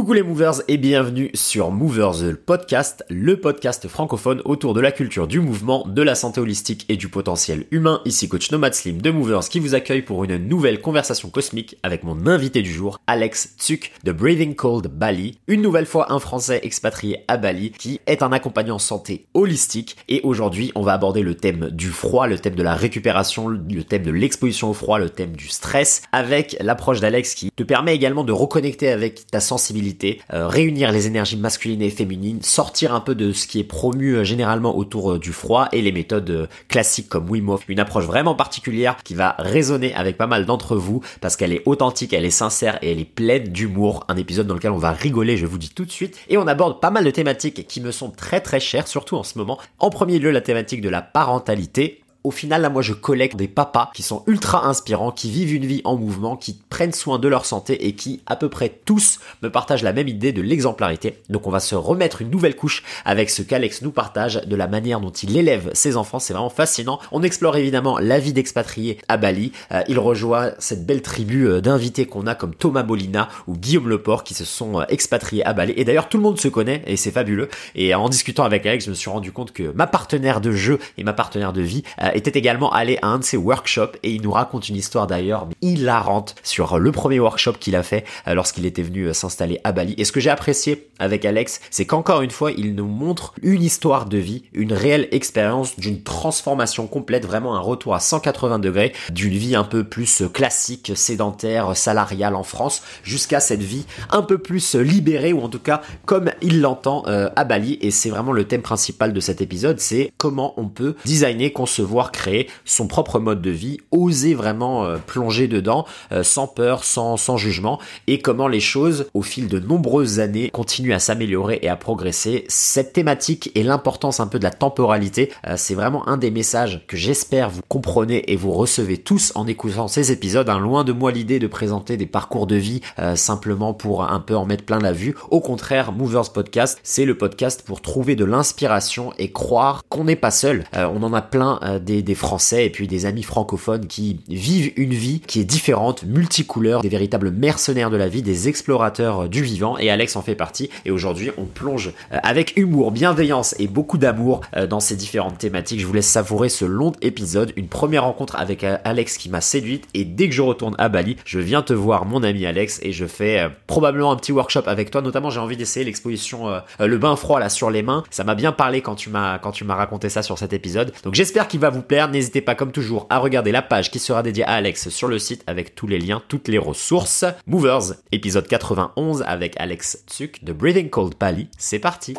Coucou les movers et bienvenue sur Movers the podcast, le podcast francophone autour de la culture du mouvement, de la santé holistique et du potentiel humain. Ici coach Nomad Slim de Movers qui vous accueille pour une nouvelle conversation cosmique avec mon invité du jour, Alex Tsuk de Breathing Cold Bali. Une nouvelle fois un français expatrié à Bali qui est un accompagnant santé holistique et aujourd'hui on va aborder le thème du froid, le thème de la récupération, le thème de l'exposition au froid, le thème du stress avec l'approche d'Alex qui te permet également de reconnecter avec ta sensibilité euh, réunir les énergies masculines et féminines, sortir un peu de ce qui est promu euh, généralement autour euh, du froid et les méthodes classiques comme Wim Hof. Une approche vraiment particulière qui va résonner avec pas mal d'entre vous parce qu'elle est authentique, elle est sincère et elle est pleine d'humour. Un épisode dans lequel on va rigoler, je vous dis tout de suite. Et on aborde pas mal de thématiques qui me sont très très chères, surtout en ce moment. En premier lieu, la thématique de la parentalité au final, là, moi, je collecte des papas qui sont ultra inspirants, qui vivent une vie en mouvement, qui prennent soin de leur santé et qui, à peu près tous, me partagent la même idée de l'exemplarité. Donc, on va se remettre une nouvelle couche avec ce qu'Alex nous partage de la manière dont il élève ses enfants. C'est vraiment fascinant. On explore évidemment la vie d'expatrié à Bali. Euh, il rejoint cette belle tribu euh, d'invités qu'on a comme Thomas Molina ou Guillaume Leport qui se sont euh, expatriés à Bali. Et d'ailleurs, tout le monde se connaît et c'est fabuleux. Et en discutant avec Alex, je me suis rendu compte que ma partenaire de jeu et ma partenaire de vie était également allé à un de ses workshops et il nous raconte une histoire d'ailleurs hilarante sur le premier workshop qu'il a fait euh, lorsqu'il était venu euh, s'installer à Bali. Et ce que j'ai apprécié avec Alex, c'est qu'encore une fois, il nous montre une histoire de vie, une réelle expérience d'une transformation complète, vraiment un retour à 180 degrés d'une vie un peu plus classique, sédentaire, salariale en France, jusqu'à cette vie un peu plus libérée ou en tout cas comme il l'entend euh, à Bali. Et c'est vraiment le thème principal de cet épisode, c'est comment on peut designer, concevoir, créer son propre mode de vie, oser vraiment euh, plonger dedans euh, sans peur, sans, sans jugement, et comment les choses, au fil de nombreuses années, continuent à s'améliorer et à progresser. Cette thématique et l'importance un peu de la temporalité, euh, c'est vraiment un des messages que j'espère vous comprenez et vous recevez tous en écoutant ces épisodes. Hein. Loin de moi l'idée de présenter des parcours de vie simplement pour un peu en mettre plein la vue. Au contraire, Movers Podcast, c'est le podcast pour trouver de l'inspiration et croire qu'on n'est pas seul. on en a plein des, des Français et puis des amis francophones qui vivent une vie qui est différente, multicouleur, des véritables mercenaires de la vie, des explorateurs du vivant et Alex en fait partie et aujourd'hui on plonge euh, avec humour, bienveillance et beaucoup d'amour euh, dans ces différentes thématiques. Je vous laisse savourer ce long épisode, une première rencontre avec euh, Alex qui m'a séduite et dès que je retourne à Bali, je viens te voir mon ami Alex et je fais probablement un petit workshop avec toi, notamment j'ai envie d'essayer l'exposition le bain froid là sur les mains. Ça m'a bien parlé quand tu m'as quand tu m'as raconté ça sur cet épisode. Donc j'espère qu'il va vous N'hésitez pas comme toujours à regarder la page qui sera dédiée à Alex sur le site avec tous les liens, toutes les ressources. Movers, épisode 91 avec Alex Tsuk de Breathing Cold Bali. C'est parti.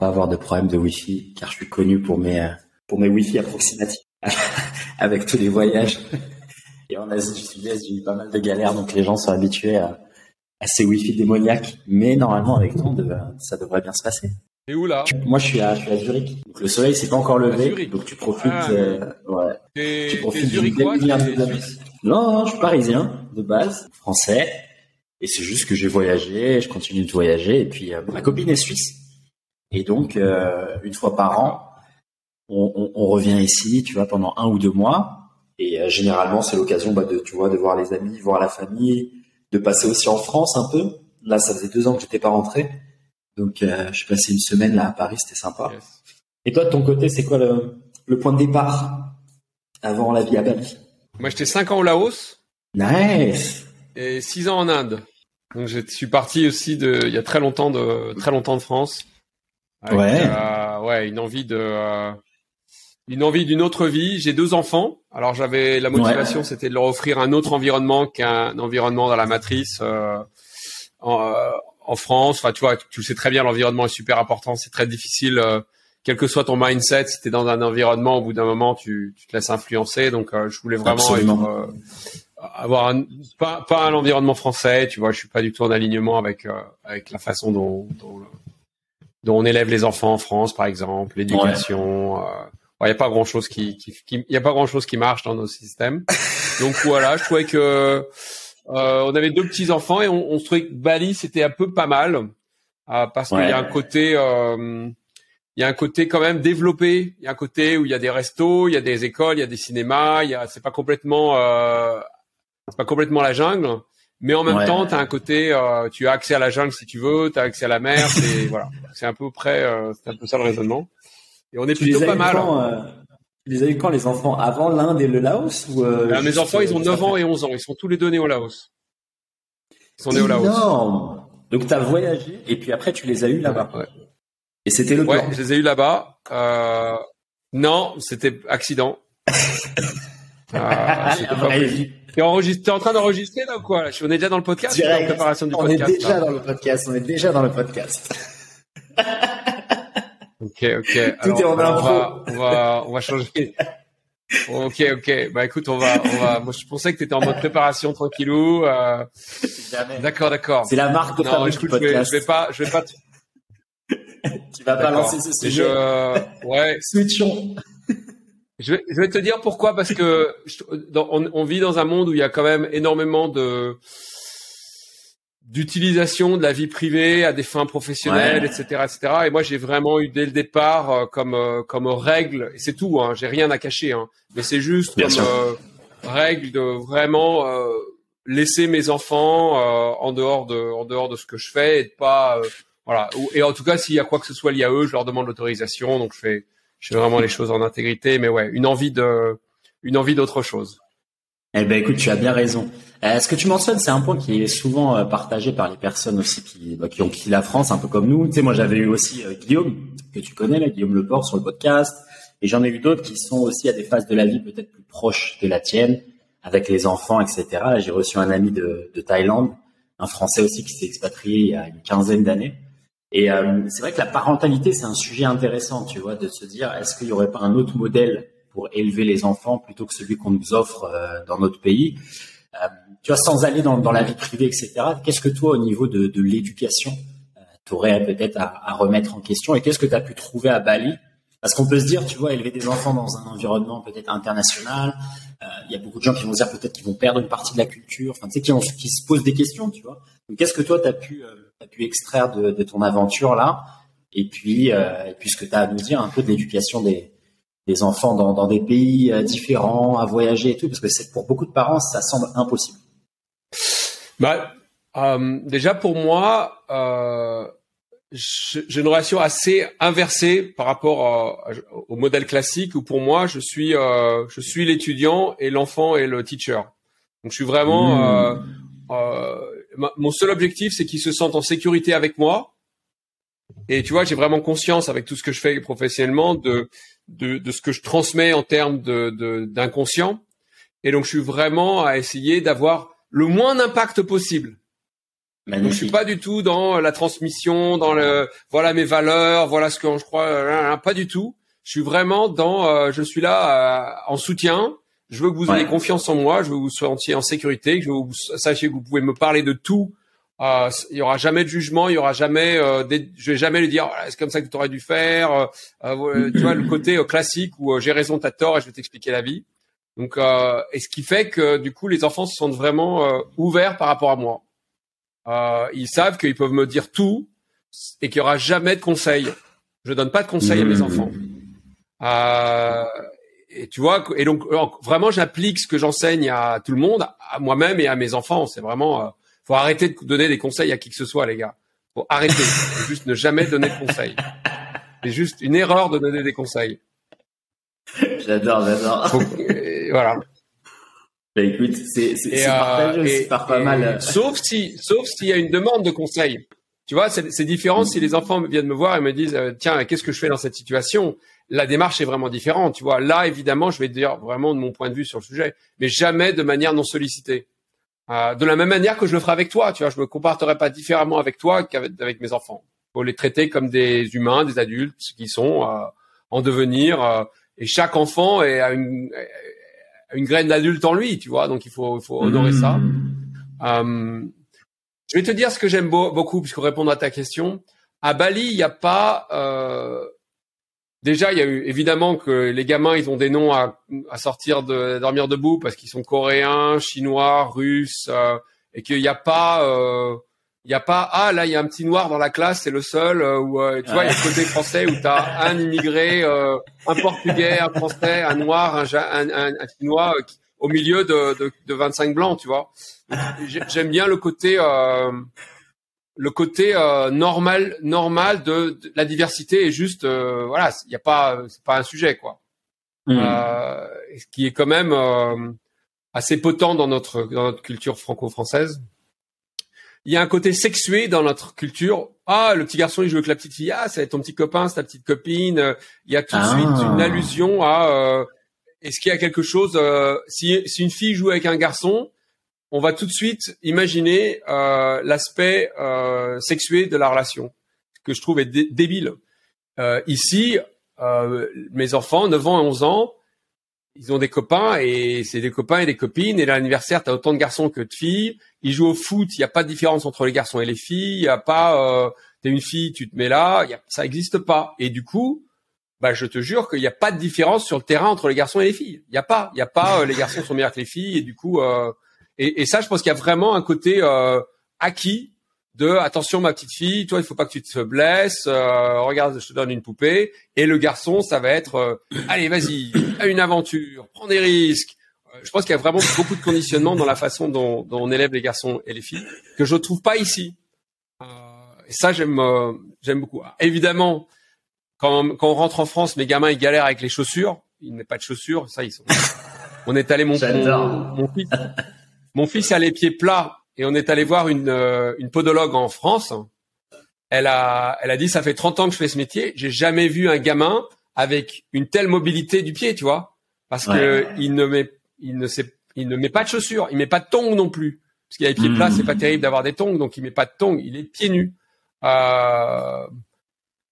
Va avoir de problèmes de Wi-Fi car je suis connu pour mes euh, pour mes Wi-Fi approximatifs avec tous les voyages. Et en Asie du Sud-Est, j'ai eu pas mal de galères, donc les gens sont habitués à, ces Wi-Fi démoniaques. Mais normalement, avec toi, ça devrait bien se passer. Et où là? Moi, je suis à, je suis à Zurich. Donc, le soleil s'est pas encore levé, donc tu profites. Ah, euh, ouais. Tu profites du de Non, non, je suis parisien de base, français. Et c'est juste que j'ai voyagé, je continue de voyager. Et puis, euh, ma copine est suisse. Et donc, euh, une fois par an, on, on, on, revient ici, tu vois, pendant un ou deux mois. Et euh, généralement, c'est l'occasion bah, de, tu vois, de voir les amis, voir la famille, de passer aussi en France un peu. Là, ça faisait deux ans que j'étais pas rentré, donc euh, je suis passé une semaine là à Paris, c'était sympa. Et toi, de ton côté, c'est quoi le, le, point de départ avant la vie à Bali? Moi, j'étais cinq ans au Laos. Nice. Et six ans en Inde. Donc, je suis parti aussi de, il y a très longtemps de, très longtemps de France. ouais. Euh, ouais, une envie de euh, une envie d'une autre vie. J'ai deux enfants. Alors j'avais la motivation, c'était de leur offrir un autre environnement qu'un environnement dans la matrice euh, en, euh, en, France. Enfin, tu vois, tu le sais très bien, l'environnement est super important. C'est très difficile, euh, quel que soit ton mindset. Si t'es dans un environnement, au bout d'un moment, tu, tu, te laisses influencer. Donc, je voulais vraiment être, avoir un, pas, pas un environnement français. Tu vois, je suis pas du tout en alignement avec avec la façon dont, dont, dont on élève les enfants en France, par exemple, l'éducation il n'y a pas grand chose qui, qui, qui y a pas grand chose qui marche dans nos systèmes. Donc voilà, je trouvais que euh, on avait deux petits enfants et on, on se trouvait que Bali c'était un peu pas mal euh, parce qu'il y a un côté, euh, il y a un côté quand même développé. Il y a un côté où il y a des restos, il y a des écoles, il y a des cinémas. Il y a, c'est pas complètement, euh, c'est pas complètement la jungle. Mais en même temps, tu as un côté, euh, tu as accès à la jungle si tu veux, tu as accès à la mer, c'est voilà, c'est un peu près, euh, c'est un peu ça le raisonnement. Et on est plutôt pas mal. Quand, euh, tu les as eu quand les enfants? Avant l'Inde et le Laos ou euh, ah, Mes enfants, ils ont 9 ans et 11 ans, ils sont tous les deux nés au Laos. Ils sont nés au Laos. Donc tu as voyagé et puis après tu les as eu là-bas. Ouais. Et c'était le Ouais, je les ai eu là-bas. Euh... Non, c'était accident. ah, T'es enregistré, en train d'enregistrer là ou quoi? Là On est déjà dans le podcast. Direct. préparation du on podcast, est déjà dans le podcast. On est déjà dans le podcast. ok, ok. Tout Alors, est en on va, on va, on va changer. ok, ok. Bah écoute, on va, on va. Moi, je pensais que tu étais en mode préparation tranquillou. Euh... D'accord, d'accord. C'est la marque de non, écoute, podcast. Je vais, je vais pas, je vais pas. tu vas pas lancer ce sujet. Je... Ouais. Switchons. Je vais, je vais te dire pourquoi parce que on, on, vit dans un monde où il y a quand même énormément de d'utilisation de la vie privée à des fins professionnelles, etc., etc. Et moi, j'ai vraiment eu dès le départ euh, comme euh, comme règle, et c'est tout. Hein, j'ai rien à cacher, hein, mais c'est juste comme euh, règle de vraiment laisser mes enfants en dehors de en dehors de ce que je fais et de pas voilà. Et en tout cas, s'il y a quoi que ce soit lié à eux, je leur demande l'autorisation. Donc je fais je fais vraiment les choses en intégrité, mais ouais, une envie de, une envie d'autre chose. Eh ben écoute, tu as bien raison. Euh, ce que tu mentionnes, c'est un point qui est souvent euh, partagé par les personnes aussi qui, bah, qui ont quitté la France, un peu comme nous. Tu sais, moi j'avais eu aussi euh, Guillaume, que tu connais, là, Guillaume Leport sur le podcast, et j'en ai eu d'autres qui sont aussi à des phases de la vie peut-être plus proches de la tienne, avec les enfants, etc. J'ai reçu un ami de, de Thaïlande, un Français aussi qui s'est expatrié il y a une quinzaine d'années. Et euh, c'est vrai que la parentalité, c'est un sujet intéressant, tu vois, de se dire, est-ce qu'il y aurait pas un autre modèle pour élever les enfants plutôt que celui qu'on nous offre dans notre pays? Tu vois, sans aller dans, la vie privée, etc. Qu'est-ce que toi, au niveau de, l'éducation, tu aurais peut-être à, remettre en question Et qu'est-ce que tu as pu trouver à Bali? Parce qu'on peut se dire, tu vois, élever des enfants dans un environnement peut-être international, il y a beaucoup de gens qui vont se dire peut-être qu'ils vont perdre une partie de la culture, enfin, tu sais, qui, qui se posent des questions, tu vois. Qu'est-ce que toi, tu as pu as pu extraire de, ton aventure là? Et puis euh, ce que tu as à nous dire un peu de l'éducation des, enfants dans, des pays euh, différents, à voyager et tout, parce que pour beaucoup de parents, ça semble impossible. Bah, euh, déjà pour moi, euh, j'ai une relation assez inversée par rapport au modèle classique où pour moi je suis euh, je suis l'étudiant et l'enfant est le teacher. Donc je suis vraiment mmh. euh, mon seul objectif, c'est qu'ils se sentent en sécurité avec moi. Et tu vois, j'ai vraiment conscience avec tout ce que je fais professionnellement de de, de ce que je transmets en termes de d'inconscient. Et donc, je suis vraiment à essayer d'avoir le moins d'impact possible. Donc, je suis pas du tout dans la transmission, dans le voilà mes valeurs, voilà ce que je crois, pas du tout. Je suis vraiment dans, euh, je suis là euh, en soutien je veux que vous ayez confiance en moi, je veux que vous soyez en sécurité, que je veux que vous sachiez que vous pouvez me parler de tout. Euh, il y aura jamais de jugement, il y aura jamais, euh, des, je vais jamais lui dire c'est comme ça que tu aurais dû faire. Euh, euh tu vois le côté euh, classique où j'ai raison, t'as tort et je vais t'expliquer la vie. Donc, et ce qui fait que du coup les enfants se sentent vraiment ouverts par rapport à moi. ils savent qu'ils peuvent me dire tout et qu'il y aura jamais de conseils. Je donne pas de conseils à mes mmh. enfants. Euh, et tu vois, et donc vraiment j'applique ce que j'enseigne à tout le monde, à moi-même et à mes enfants. C'est vraiment, euh, faut arrêter de donner des conseils à qui que ce soit, les gars. Faut arrêter, faut juste ne jamais donner de conseils. C'est juste une erreur de donner des conseils. J'adore, j'adore. Voilà. Bah écoute, c'est c'est partagé euh, par pas mal. Sauf si, sauf s'il y a une demande de conseil. Tu vois, c'est différent si les enfants viennent me voir et me disent, euh, tiens, qu'est-ce que je fais dans cette situation? La démarche est vraiment différente. Tu vois, là, évidemment, je vais dire vraiment de mon point de vue sur le sujet, mais jamais de manière non sollicitée. Euh, de la même manière que je le ferai avec toi. Tu vois, je me comporterai pas différemment avec toi qu'avec mes enfants. Faut les traiter comme des humains, des adultes qui sont euh, en devenir. Euh, et chaque enfant est à une, une graine d'adulte en lui, tu vois. Donc il faut, faut honorer ça. Mmh. je vais te dire ce que j'aime beaucoup, puisque répondre à ta question. À Bali, il n'y a pas Déjà, il y a eu évidemment que les gamins, ils ont des noms à, à sortir de dormir debout parce qu'ils sont coréens, chinois, russes, euh, et qu'il n'y a pas, euh, Il y a pas ah là il y a un petit noir dans la classe, c'est le seul euh, ou euh, tu vois il y a le côté français où tu as un immigré, euh, un portugais, un français, un noir, un un, un, un chinois au milieu de, de, de 25 blancs, tu vois. J'aime bien le côté le côté normal normal de, la diversité et juste voilà, il y a pas c'est pas un sujet quoi. Mmh. ce qui est quand même assez potent dans notre dans notre culture franco-française il y a un côté sexué dans notre culture. Ah, le petit garçon, il joue avec la petite fille. Ah, c'est ton petit copain, c'est ta petite copine. Il y a tout de suite ah. une allusion à euh, est-ce qu'il y a quelque chose euh, si, si une fille joue avec un garçon, on va tout de suite imaginer euh, l'aspect euh, sexué de la relation, que je trouve est débile. Euh, ici, euh, mes enfants, 9 ans et 11 ans, ils ont des copains et c'est des copains et des copines. Et l'anniversaire, t'as autant de garçons que de filles. Ils jouent au foot. Il n'y a pas de différence entre les garçons et les filles. Il n'y a pas, euh, t'es une fille, tu te mets là. Y ça n'existe pas. Et du coup, bah, je te jure qu'il n'y a pas de différence sur le terrain entre les garçons et les filles. Il n'y a pas. Il n'y a pas. Euh, les garçons sont meilleurs que les filles. Et du coup, euh, et, et, ça, je pense qu'il y a vraiment un côté euh, acquis de attention ma petite fille, toi il faut pas que tu te blesses, euh, regarde je te donne une poupée et le garçon ça va être euh, allez vas-y, à une aventure, prends des risques. Euh, je pense qu'il y a vraiment beaucoup de conditionnement dans la façon dont, dont, on élève les garçons et les filles que je trouve pas ici. et ça j'aime j'aime beaucoup. évidemment quand, quand on rentre en France, mes gamins ils galèrent avec les chaussures, il n'est pas de chaussures, ça ils sont. On est allé mon, mon, mon fils, mon fils a les pieds plats et on est allé voir une, euh, une podologue en France. Elle a, elle a dit, ça fait 30 ans que je fais ce métier, j'ai jamais vu un gamin avec une telle mobilité du pied, tu vois, parce que il ne met, il ne sait, il ne met pas de chaussures, il met pas de tongs non plus, parce qu'il a les pieds plats, c'est pas hmm. terrible d'avoir des tongs, donc il met pas de tongs, il est pieds nus. Euh,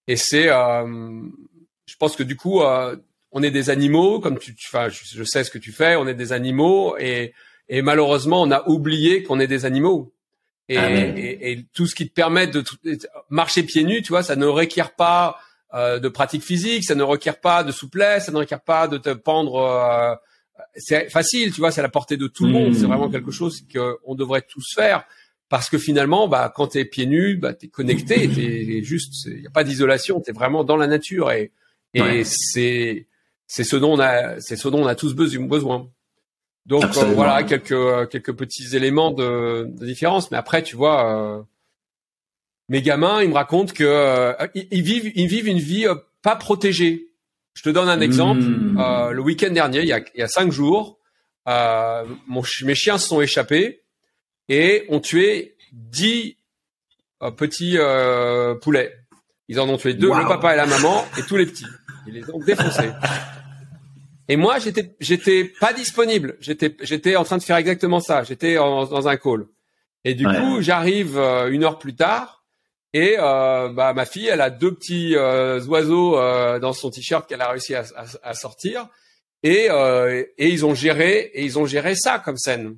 et c'est, euh, je pense que du coup, euh, on est des animaux, comme tu, enfin, je sais ce que tu fais, on est des animaux et et malheureusement, on a oublié qu'on est des animaux. Et, et, et, tout ce qui te permet de marcher pieds nus, tu vois, ça ne requiert pas euh, de pratique physique, ça ne requiert pas de souplesse, ça ne requiert pas de te pendre. Euh, c'est facile, tu vois, c'est à la portée de tout le monde. C'est mmh. vraiment quelque chose qu'on devrait tous faire parce que finalement, bah, quand t'es pieds nus, bah, t'es connecté, t'es juste, il n'y a pas d'isolation, t'es vraiment dans la nature et, et c'est c'est ce dont on a, c'est ce dont on a tous besoin. Donc euh, voilà quelques euh, quelques petits éléments de, de, différence, mais après tu vois, euh, mes gamins ils me racontent que ils, vivent ils vivent une vie pas protégée. Je te donne un exemple. Hmm. le week-end dernier, il y a il y a cinq jours, mon, mes chiens se sont échappés et ont tué dix petits poulets. Ils en ont tué deux, le papa et la maman, et tous les petits. Ils les ont défoncés. Et moi, j'étais, j'étais pas disponible. J'étais, j'étais en train de faire exactement ça. J'étais dans un call. Et du coup, j'arrive euh, une heure plus tard et euh, bah, ma fille, elle a deux petits euh, oiseaux euh, dans son t-shirt qu'elle a réussi à, à, à sortir. Et, et ils ont géré et ils ont géré ça comme scène.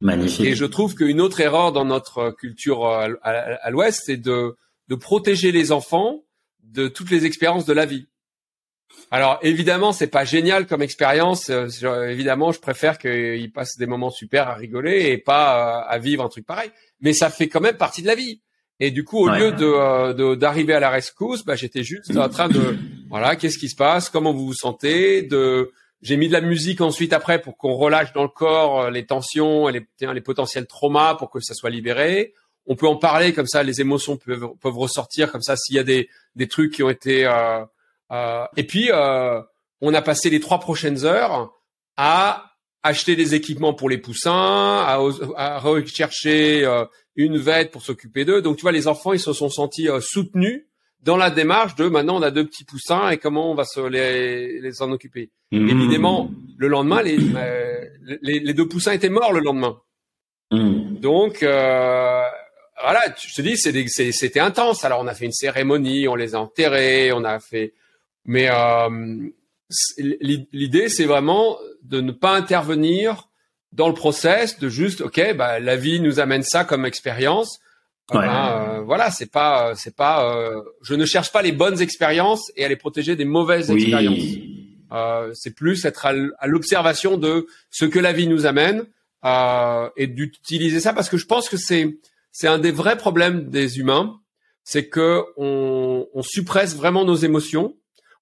Magnifique. Et je trouve qu'une autre erreur dans notre culture à, à l'Ouest, c'est de, de protéger les enfants de toutes les expériences de la vie. Alors évidemment, c'est pas génial comme expérience. Euh, évidemment, je préfère qu'ils passent des moments super à rigoler et pas euh, à vivre un truc pareil. Mais ça fait quand même partie de la vie. Et du coup, au lieu euh, de d'arriver à la rescousse, bah, j'étais juste en train de voilà, qu'est-ce qui se passe, comment vous vous sentez, de j'ai mis de la musique ensuite après pour qu'on relâche dans le corps les tensions et les, les potentiels traumas pour que ça soit libéré. On peut en parler comme ça, les émotions peuvent, peuvent ressortir comme ça s'il y a des, des trucs qui ont été euh, euh, et puis, euh, on a passé les trois prochaines heures à acheter des équipements pour les poussins, à, à rechercher euh, une vête pour s'occuper d'eux. Donc, tu vois, les enfants, ils se sont sentis soutenus dans la démarche de maintenant on a deux petits poussins et comment on va se les, les en occuper. Mmh. Évidemment, le lendemain, les, les, les, deux poussins étaient morts le lendemain. Mmh. Donc euh, voilà, je te dis, c'était intense. Alors on a fait une cérémonie, on les a enterrés, on a fait mais euh, l'idée, c'est vraiment de ne pas intervenir dans le process, de juste, ok, bah, la vie nous amène ça comme expérience. Ouais. Ben, euh, voilà, c'est pas, c'est pas. Euh, je ne cherche pas les bonnes expériences et à les protéger des mauvaises oui. expériences. Euh, c'est plus être à l'observation de ce que la vie nous amène euh, et d'utiliser ça parce que je pense que c'est c'est un des vrais problèmes des humains, c'est que on, on suppresse vraiment nos émotions.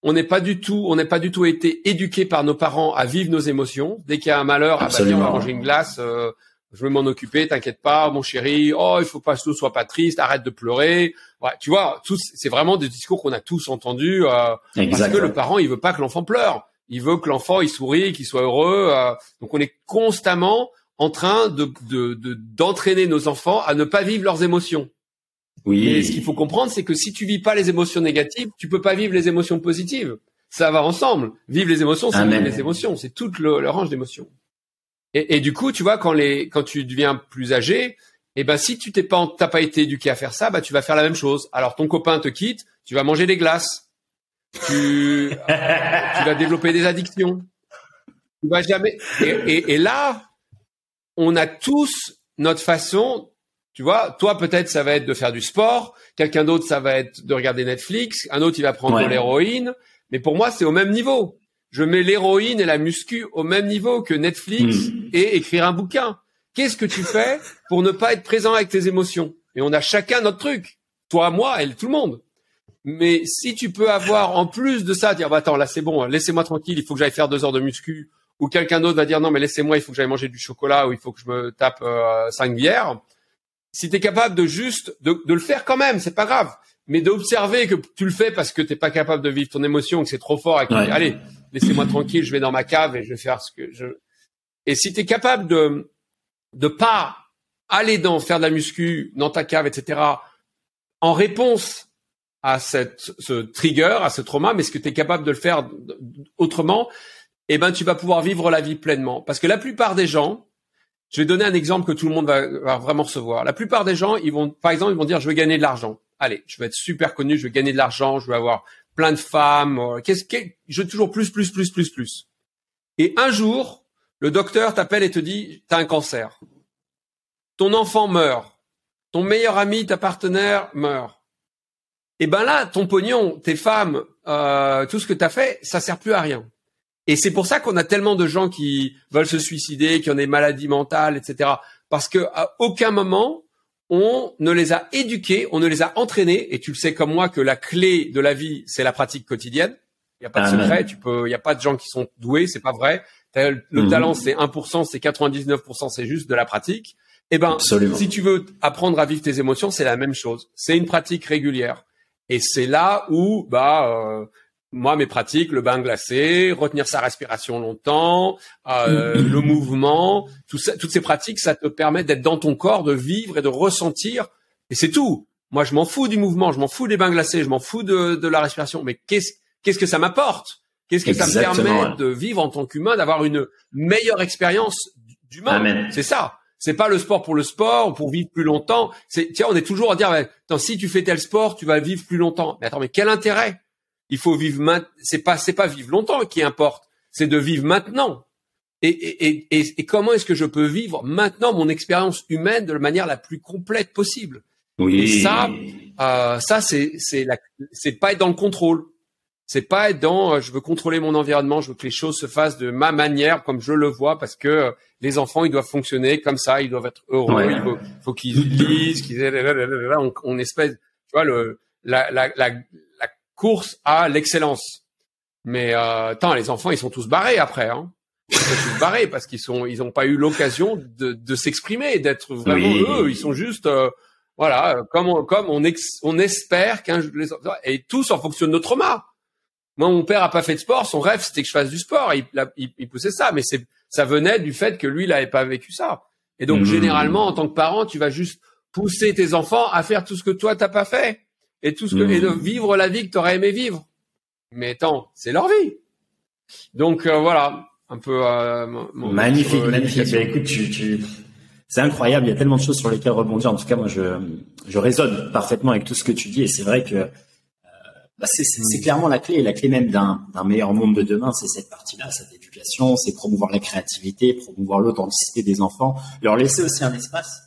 On n'est pas du tout, on n'est pas du tout été éduqué par nos parents à vivre nos émotions. Dès qu'il y a un malheur, ah bah on va manger une glace, euh, je vais m'en occuper, t'inquiète pas, mon chéri. Oh, il faut pas que sois pas triste, arrête de pleurer. Ouais, tu vois, c'est vraiment des discours qu'on a tous entendus euh, parce que le parent il veut pas que l'enfant pleure. Il veut que l'enfant il sourit, qu'il soit heureux. Euh, donc on est constamment en train de d'entraîner nos enfants à ne pas vivre leurs émotions. Oui. Et ce qu'il faut comprendre, c'est que si tu vis pas les émotions négatives, tu peux pas vivre les émotions positives. Ça va ensemble. Vivre les émotions, c'est vivre les émotions. C'est toute le, range d'émotions. Et, et, du coup, tu vois, quand les, quand tu deviens plus âgé, eh ben si tu t'es pas, t'as pas été éduqué à faire ça, bah tu vas faire la même chose. Alors ton copain te quitte, tu vas manger des glaces, tu, tu vas développer des addictions. Tu vas jamais. Et, et, et là, on a tous notre façon. Tu vois, toi peut-être ça va être de faire du sport, quelqu'un d'autre ça va être de regarder Netflix, un autre il va prendre de l'héroïne. Mais pour moi c'est au même niveau. Je mets l'héroïne et la muscu au même niveau que Netflix hmm. et écrire un bouquin. Qu'est-ce que tu fais pour ne pas être présent avec tes émotions? Et on a chacun notre truc. Toi, moi et tout le monde. Mais si tu peux avoir en plus de ça, dire bah attends là c'est bon, laissez-moi tranquille, il faut que j'aille faire deux heures de muscu, ou quelqu'un d'autre va dire non mais laissez-moi, il faut que j'aille manger du chocolat, ou il faut que je me tape euh, cinq bières. Si tu es capable de juste de, le faire quand même, c'est pas grave, mais d'observer que tu le fais parce que t'es pas capable de vivre ton émotion, que c'est trop fort, et que allez laissez-moi tranquille, je vais dans ma cave et je vais faire ce que je. Et si tu es capable de de pas aller dans faire de la muscu dans ta cave, etc. En réponse à cette, ce trigger, à ce trauma, mais est-ce que tu es capable de le faire autrement Eh ben, tu vas pouvoir vivre la vie pleinement. Parce que la plupart des gens, je vais donner un exemple que tout le monde va, vraiment recevoir. La plupart des gens, vont, par exemple, ils vont dire, je veux gagner de l'argent. Allez, je vais être super connu, je veux gagner de l'argent, je veux avoir plein de femmes. Euh, qu'est-ce que, je veux toujours plus, plus, plus, plus, plus. Et un jour, le docteur t'appelle et te dit, t'as un cancer. Ton enfant meurt. Ton meilleur ami, ta partenaire meurt. Et ben là, ton pognon, tes femmes, euh, tout ce que t'as fait, ça sert plus à rien. Et c'est pour ça qu'on a tellement de gens qui veulent se suicider, qui ont des maladies mentales, etc. Parce que à aucun moment on ne les a éduqués, on ne les a entraînés. Et tu le sais comme moi que la clé de la vie, c'est la pratique quotidienne. Il n'y a pas de secret. Tu peux, il n'y a pas de gens qui sont doués, c'est pas vrai. Le mhm. talent, c'est 1%, c'est 99%, c'est juste de la pratique. Eh ben, si tu veux apprendre à vivre tes émotions, c'est la même chose. C'est une pratique régulière. Et c'est là où, bah, euh, moi, mes pratiques, le bain glacé, retenir sa respiration longtemps, euh, le mouvement, tout ça, toutes ces pratiques, ça te permet d'être dans ton corps, de vivre et de ressentir. Et c'est tout. Moi, je m'en fous du mouvement, je m'en fous des bains glacés, je m'en fous de, de la respiration. Mais qu'est-ce qu'est-ce que ça m'apporte? Qu'est-ce que ça me permet de vivre en tant qu'humain, d'avoir une meilleure expérience d'humain? C'est ça. C'est pas le sport pour le sport, pour vivre plus longtemps. C'est tiens, on est toujours à dire attends, si tu fais tel sport, tu vas vivre plus longtemps. Mais attends, mais quel intérêt? Il faut vivre maintenant. C'est pas c'est pas vivre longtemps qui importe, c'est de vivre maintenant. Et, et, et, et comment est-ce que je peux vivre maintenant mon expérience humaine de la manière la plus complète possible? Oui. Et ça, euh, ça c'est c'est c'est pas être dans le contrôle. C'est pas être dans euh, je veux contrôler mon environnement, je veux que les choses se fassent de ma manière, comme je le vois, parce que euh, les enfants ils doivent fonctionner comme ça, ils doivent être heureux, il faut, qu'ils lisent, qu'ils on, on espèce, tu vois le la, la, la, la course à l'excellence. Mais euh, attends, les enfants ils sont tous barrés après, hein. Ils sont tous barrés parce qu'ils sont ils ont pas eu l'occasion de, de s'exprimer, d'être vraiment eux. Ils sont juste euh, voilà, comme on, comme on, on espère qu'un les et tous en fonction de notre trauma. Moi, mon père a pas fait de sport. Son rêve, c'était que je fasse du sport. Il, il, poussait ça, mais c'est, ça venait du fait que lui, il n'avait pas vécu ça. Et donc, mmh. généralement, en tant que parent, tu vas juste pousser tes enfants à faire tout ce que toi t'as pas fait et tout ce que et de mmh. vivre la vie que tu aurais aimé vivre. Mais attends, c'est leur vie. Donc euh, voilà, un peu. Euh, magnifique, magnifique. Ben, écoute, tu, tu... c'est incroyable. Il y a tellement de choses sur lesquelles rebondir. En tout cas, moi, je, je résonne parfaitement avec tout ce que tu dis. Et c'est vrai que bah c'est clairement la clé, la clé même d'un meilleur monde de demain, c'est cette partie-là, cette éducation, c'est promouvoir la créativité, promouvoir l'authenticité des enfants, leur laisser aussi un espace,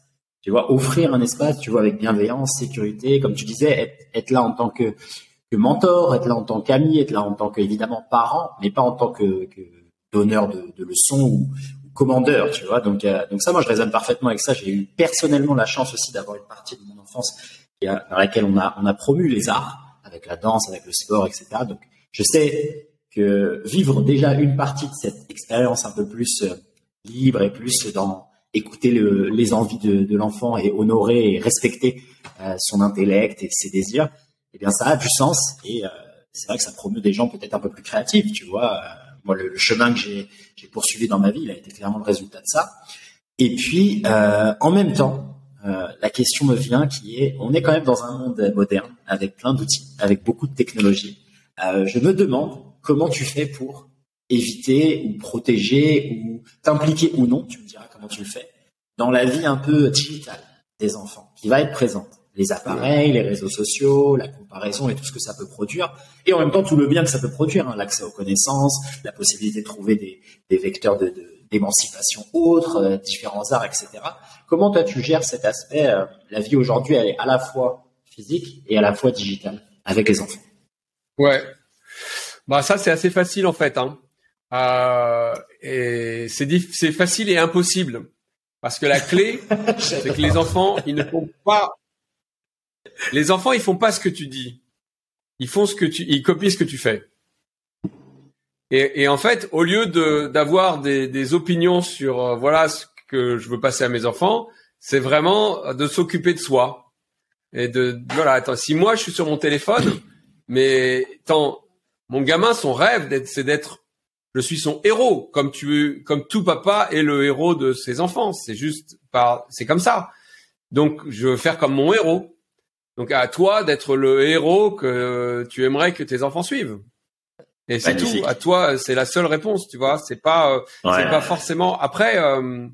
tu vois, offrir un espace, tu vois, avec bienveillance, sécurité, comme tu disais, être, là en tant que, mentor, être là en tant qu'ami, être là en tant que évidemment parent, mais pas en tant que, donneur de, leçons ou, commandeur, tu vois. Donc, euh, donc ça, moi, je raisonne parfaitement avec ça. J'ai eu personnellement la chance aussi d'avoir une partie de mon enfance dans laquelle on a, on a promu les arts, avec la danse, avec le sport, etc. Donc, je sais que vivre déjà une partie de cette expérience un peu plus euh, libre et plus dans écouter le, les envies de, l'enfant et honorer et respecter euh, son intellect et ses désirs, eh bien, ça a du sens et c'est vrai que ça promeut des gens peut-être un peu plus créatifs, tu vois moi, le, chemin que j'ai poursuivi dans ma vie, a été clairement le résultat de ça. Et puis, euh, en même temps, euh, la question me vient qui est, on est quand même dans un monde moderne, avec plein d'outils, avec beaucoup de technologies. Euh, je me demande comment tu fais pour éviter ou protéger ou t'impliquer ou non, tu me diras comment tu le fais, dans la vie un peu digitale des enfants, qui va être présente les appareils, les réseaux sociaux, la comparaison et tout ce que ça peut produire, et en même temps tout le bien que ça peut produire, hein, l'accès aux connaissances, la possibilité de trouver des, vecteurs de, d'émancipation autres, euh, différents arts, etc. Comment toi tu gères cet aspect euh, La vie aujourd'hui, elle est à la fois physique et à la fois digitale avec les enfants? Ouais, bah ça c'est assez facile en fait. Hein. Euh, et c'est c'est facile et impossible parce que la clé, c'est que les enfants, ils ne font pas les enfants, ils font pas ce que tu dis. Ils font ce que tu, ils copient ce que tu fais. Et, en fait, au lieu de d'avoir des, opinions sur euh, voilà ce que je veux passer à mes enfants, c'est vraiment de s'occuper de soi et de voilà. Attends, si moi je suis sur mon téléphone, mais tant mon gamin, son rêve, c'est d'être, je suis son héros, comme tu, comme tout papa est le héros de ses enfants. C'est juste par, c'est comme ça. Donc, je veux faire comme mon héros. Donc à toi d'être le héros que tu aimerais que tes enfants suivent. Et c'est tout. À toi, c'est la seule réponse, tu vois. C'est pas, euh, c'est pas forcément. Après, euh,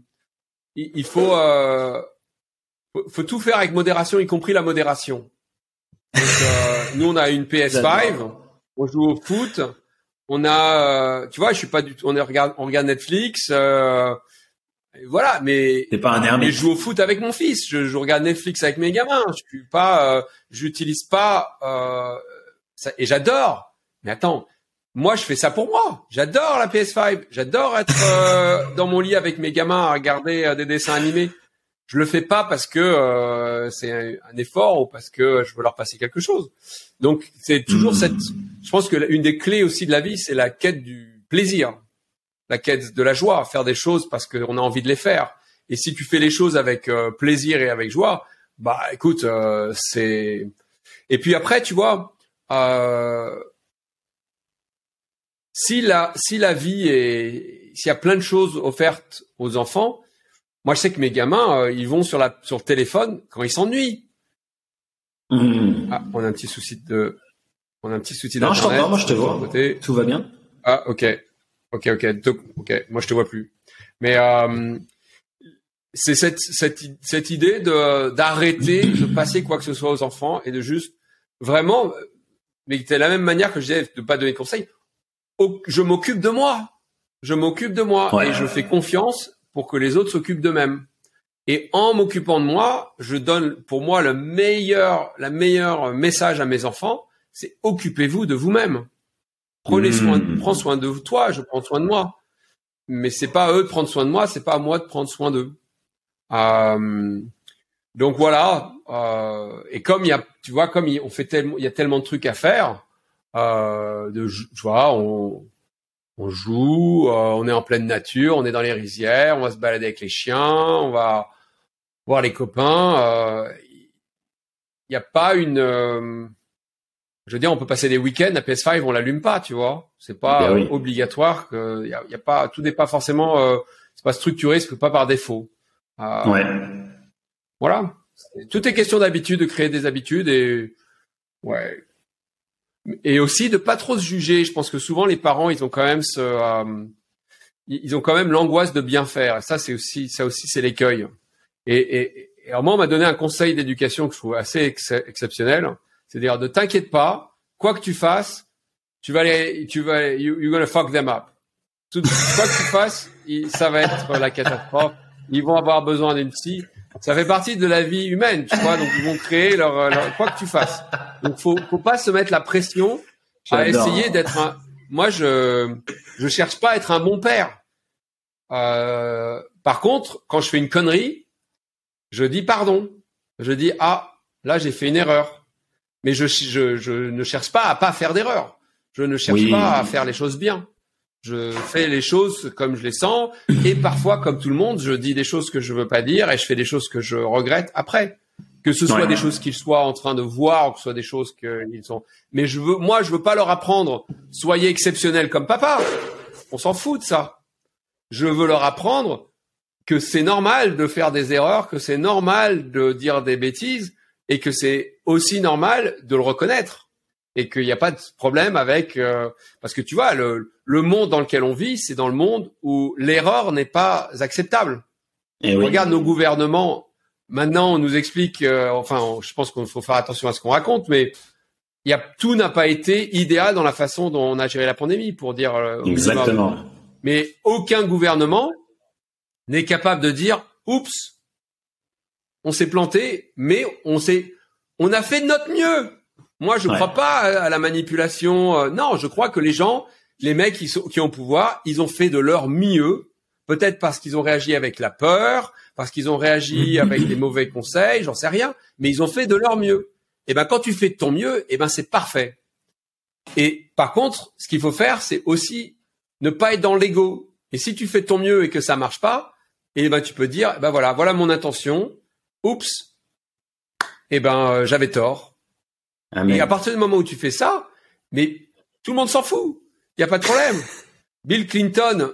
il, faut, euh, faut, tout faire avec modération, y compris la modération. Donc, nous, on a une PS5, on joue au foot, on a, tu vois, je suis pas du tout. On regarde, on regarde Netflix voilà, mais c'est pas un je joue au foot avec mon fils, je, je, regarde Netflix avec mes gamins, je suis pas, euh, j'utilise pas euh, ça, et j'adore. Mais attends, moi je fais ça pour moi. J'adore la PS5, j'adore être euh, dans mon lit avec mes gamins à regarder euh, des dessins animés. Je le fais pas parce que euh, c'est un, effort ou parce que je veux leur passer quelque chose. Donc c'est toujours hmm. cette. Je pense que une des clés aussi de la vie, c'est la quête du plaisir la quête de la joie, faire des choses parce qu'on a envie de les faire. Et si tu fais les choses avec euh, plaisir et avec joie, bah écoute, euh, c'est. Et puis après, tu vois, euh, si la si la vie est s'il y a plein de choses offertes aux enfants, moi je sais que mes gamins, ils vont sur la sur le téléphone quand ils s'ennuient. Mmh. Ah, on a un petit souci de on a un petit souci. Non, je moi je te vois. Tout va bien? Ah, ok. Ok, ok, ok. Moi, je te vois plus. Mais euh, c'est cette, cette, cette idée de d'arrêter de passer quoi que ce soit aux enfants et de juste vraiment, mais de la même manière que je disais de pas donner de conseils. Je m'occupe de moi. Je m'occupe de moi et je fais confiance pour que les autres s'occupent d'eux-mêmes. Et en m'occupant de moi, je donne pour moi le meilleur, la meilleure message à mes enfants, c'est occupez-vous de vous-même. Prenez hmm. soin, prends soin de toi, je prends soin de moi. Mais c'est pas à eux de prendre soin de moi, c'est pas à moi de prendre soin d'eux. Euh, donc voilà. Euh, et comme il y a, tu vois, comme on fait tellement, il y a tellement de trucs à faire. Euh, de, tu vois, on, on joue, euh, on est en pleine nature, on est dans les rizières, on va se balader avec les chiens, on va voir les copains. Il n'y a pas une je veux dire, on peut passer des week-ends, la PS5, on l'allume pas, tu vois. C'est pas ben obligatoire que, y a, y a, pas, tout n'est pas forcément, euh, c'est pas structuré, c'est pas par défaut. Euh, ouais. Voilà. Tout est question d'habitude, de créer des habitudes et, ouais. Et aussi de pas trop se juger. Je pense que souvent les parents, ils ont quand même ce, euh, ils ont quand même l'angoisse de bien faire. ça, c'est aussi, ça aussi, c'est l'écueil. Et, et, et alors moi, on m'a donné un conseil d'éducation que je trouve assez exceptionnel c'est-à-dire, ne t'inquiète pas, quoi que tu fasses, tu vas aller, tu vas, you, you're gonna fuck them up. Quoi que tu fasses, ça va être la catastrophe. Ils vont avoir besoin d'une psy. Ça fait partie de la vie humaine, tu vois. Donc ils vont créer leur, quoi que tu fasses. Donc faut, faut pas se mettre la pression à essayer d'être un. Moi, je, je cherche pas à être un bon père. Euh, par contre, quand je fais une connerie, je dis pardon. Je dis ah là j'ai fait une erreur, mais je, je, je ne cherche pas à pas faire d'erreur. Je ne cherche pas à faire les choses bien. Je fais les choses comme je les sens et parfois, comme tout le monde, je dis des choses que je veux pas dire et je fais des choses que je regrette après. Que ce soit des choses qu'ils soient en train de voir ou que ce soit des choses qu'ils sont. Mais je veux, moi, je veux pas leur apprendre. Soyez exceptionnels comme papa. On s'en fout de ça. Je veux leur apprendre que c'est normal de faire des erreurs, que c'est normal de dire des bêtises et que c'est aussi normal de le reconnaître et qu'il n'y a pas de problème avec euh, parce que tu vois le, le monde dans lequel on vit c'est dans le monde où l'erreur n'est pas acceptable. Et eh regarde nos gouvernements. Maintenant on nous explique euh, enfin je pense qu'il faut faire attention à ce qu'on raconte mais il y a tout n'a pas été idéal dans la façon dont on a géré la pandémie pour dire euh, exactement. Mais aucun gouvernement n'est capable de dire oups on s'est planté mais on s'est on a fait de notre mieux moi, je ne crois pas à, la manipulation. Euh, non, je crois que les gens, les mecs qui, sont, qui ont pouvoir, ils ont fait de leur mieux. Peut-être parce qu'ils ont réagi avec la peur, parce qu'ils ont réagi avec des mauvais conseils, j'en sais rien, mais ils ont fait de leur mieux. Et eh ben quand tu fais de ton mieux, et eh ben c'est parfait. Et par contre, ce qu'il faut faire, c'est aussi ne pas être dans l'ego. Et si tu fais de ton mieux et que ça marche pas, et eh ben tu peux dire, ben voilà, voilà mon intention. Oups, et ben euh, j'avais tort. Et à partir du moment où tu fais ça, mais tout le monde s'en fout. Il n'y a pas de problème. Bill Clinton,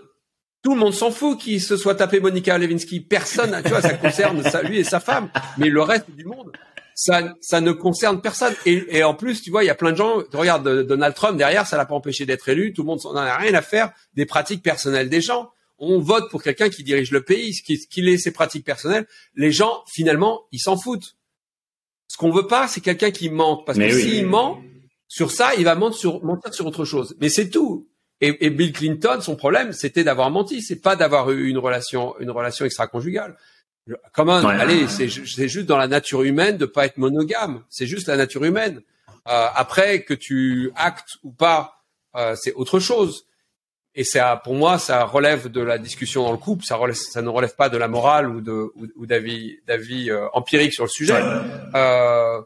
tout le monde s'en fout qu'il se soit tapé Monica Lewinsky. Personne, tu vois, ça concerne lui et sa femme, mais le reste du monde, ça, ça ne concerne personne. Et, et en plus, tu vois, il y a plein de gens. Regarde Donald Trump derrière, ça l'a pas empêché d'être élu. Tout le monde n'en a rien à faire des pratiques personnelles des gens. On vote pour quelqu'un qui dirige le pays, qu'il ait ses pratiques personnelles. Les gens, finalement, ils s'en foutent. Ce qu'on veut pas, c'est quelqu'un qui ment. Parce que s'il ment sur ça, il va mentir sur, mentir sur autre chose. Mais c'est tout. Et, et, Bill Clinton, son problème, c'était d'avoir menti. C'est pas d'avoir eu une relation, une relation extra-conjugale. Comment allez, c'est juste dans la nature humaine de pas être monogame. C'est juste la nature humaine. Euh, après que tu actes ou pas, euh, c'est autre chose et ça, pour moi, ça relève de la discussion dans le couple. Ça, relève, ça ne relève pas de la morale ou de ou, d'avis d'avis euh, empirique sur le sujet. Euh,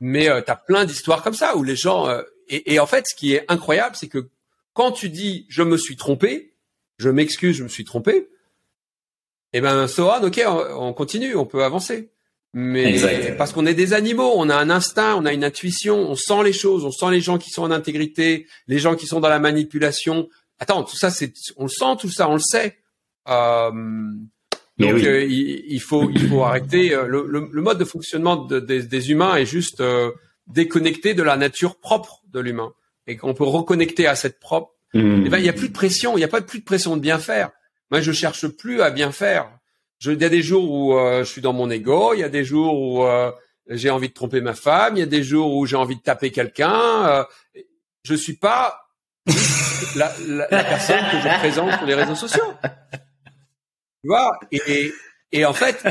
mais euh, tu as plein d'histoires comme ça où les gens euh, et, et, en fait, ce qui est incroyable, c'est que quand tu dis je me suis trompé, je m'excuse, je me suis trompé, eh ben Sohan, ok, on, on, continue, on peut avancer. Mais parce qu'on est des animaux, on a un instinct, on a une intuition, on sent les choses, on sent les gens qui sont en intégrité, les gens qui sont dans la manipulation, attends, tout ça, c'est, on le sent, tout ça, on le sait. Euh, donc euh, il, faut il faut arrêter euh, le, le, mode de fonctionnement des humains est juste euh, déconnecté de la nature propre de l'humain et qu'on peut reconnecter à cette propre. Mmh. Eh ben il y a plus de pression, il y a pas plus de pression de bien faire. Moi je cherche plus à bien faire. Je, il y a des jours où je suis dans mon ego, il y a des jours où j'ai envie de tromper ma femme, il y a des jours où j'ai envie de taper quelqu'un. je suis pas la, la, la, personne que je présente sur les réseaux sociaux. Tu vois et, et en fait,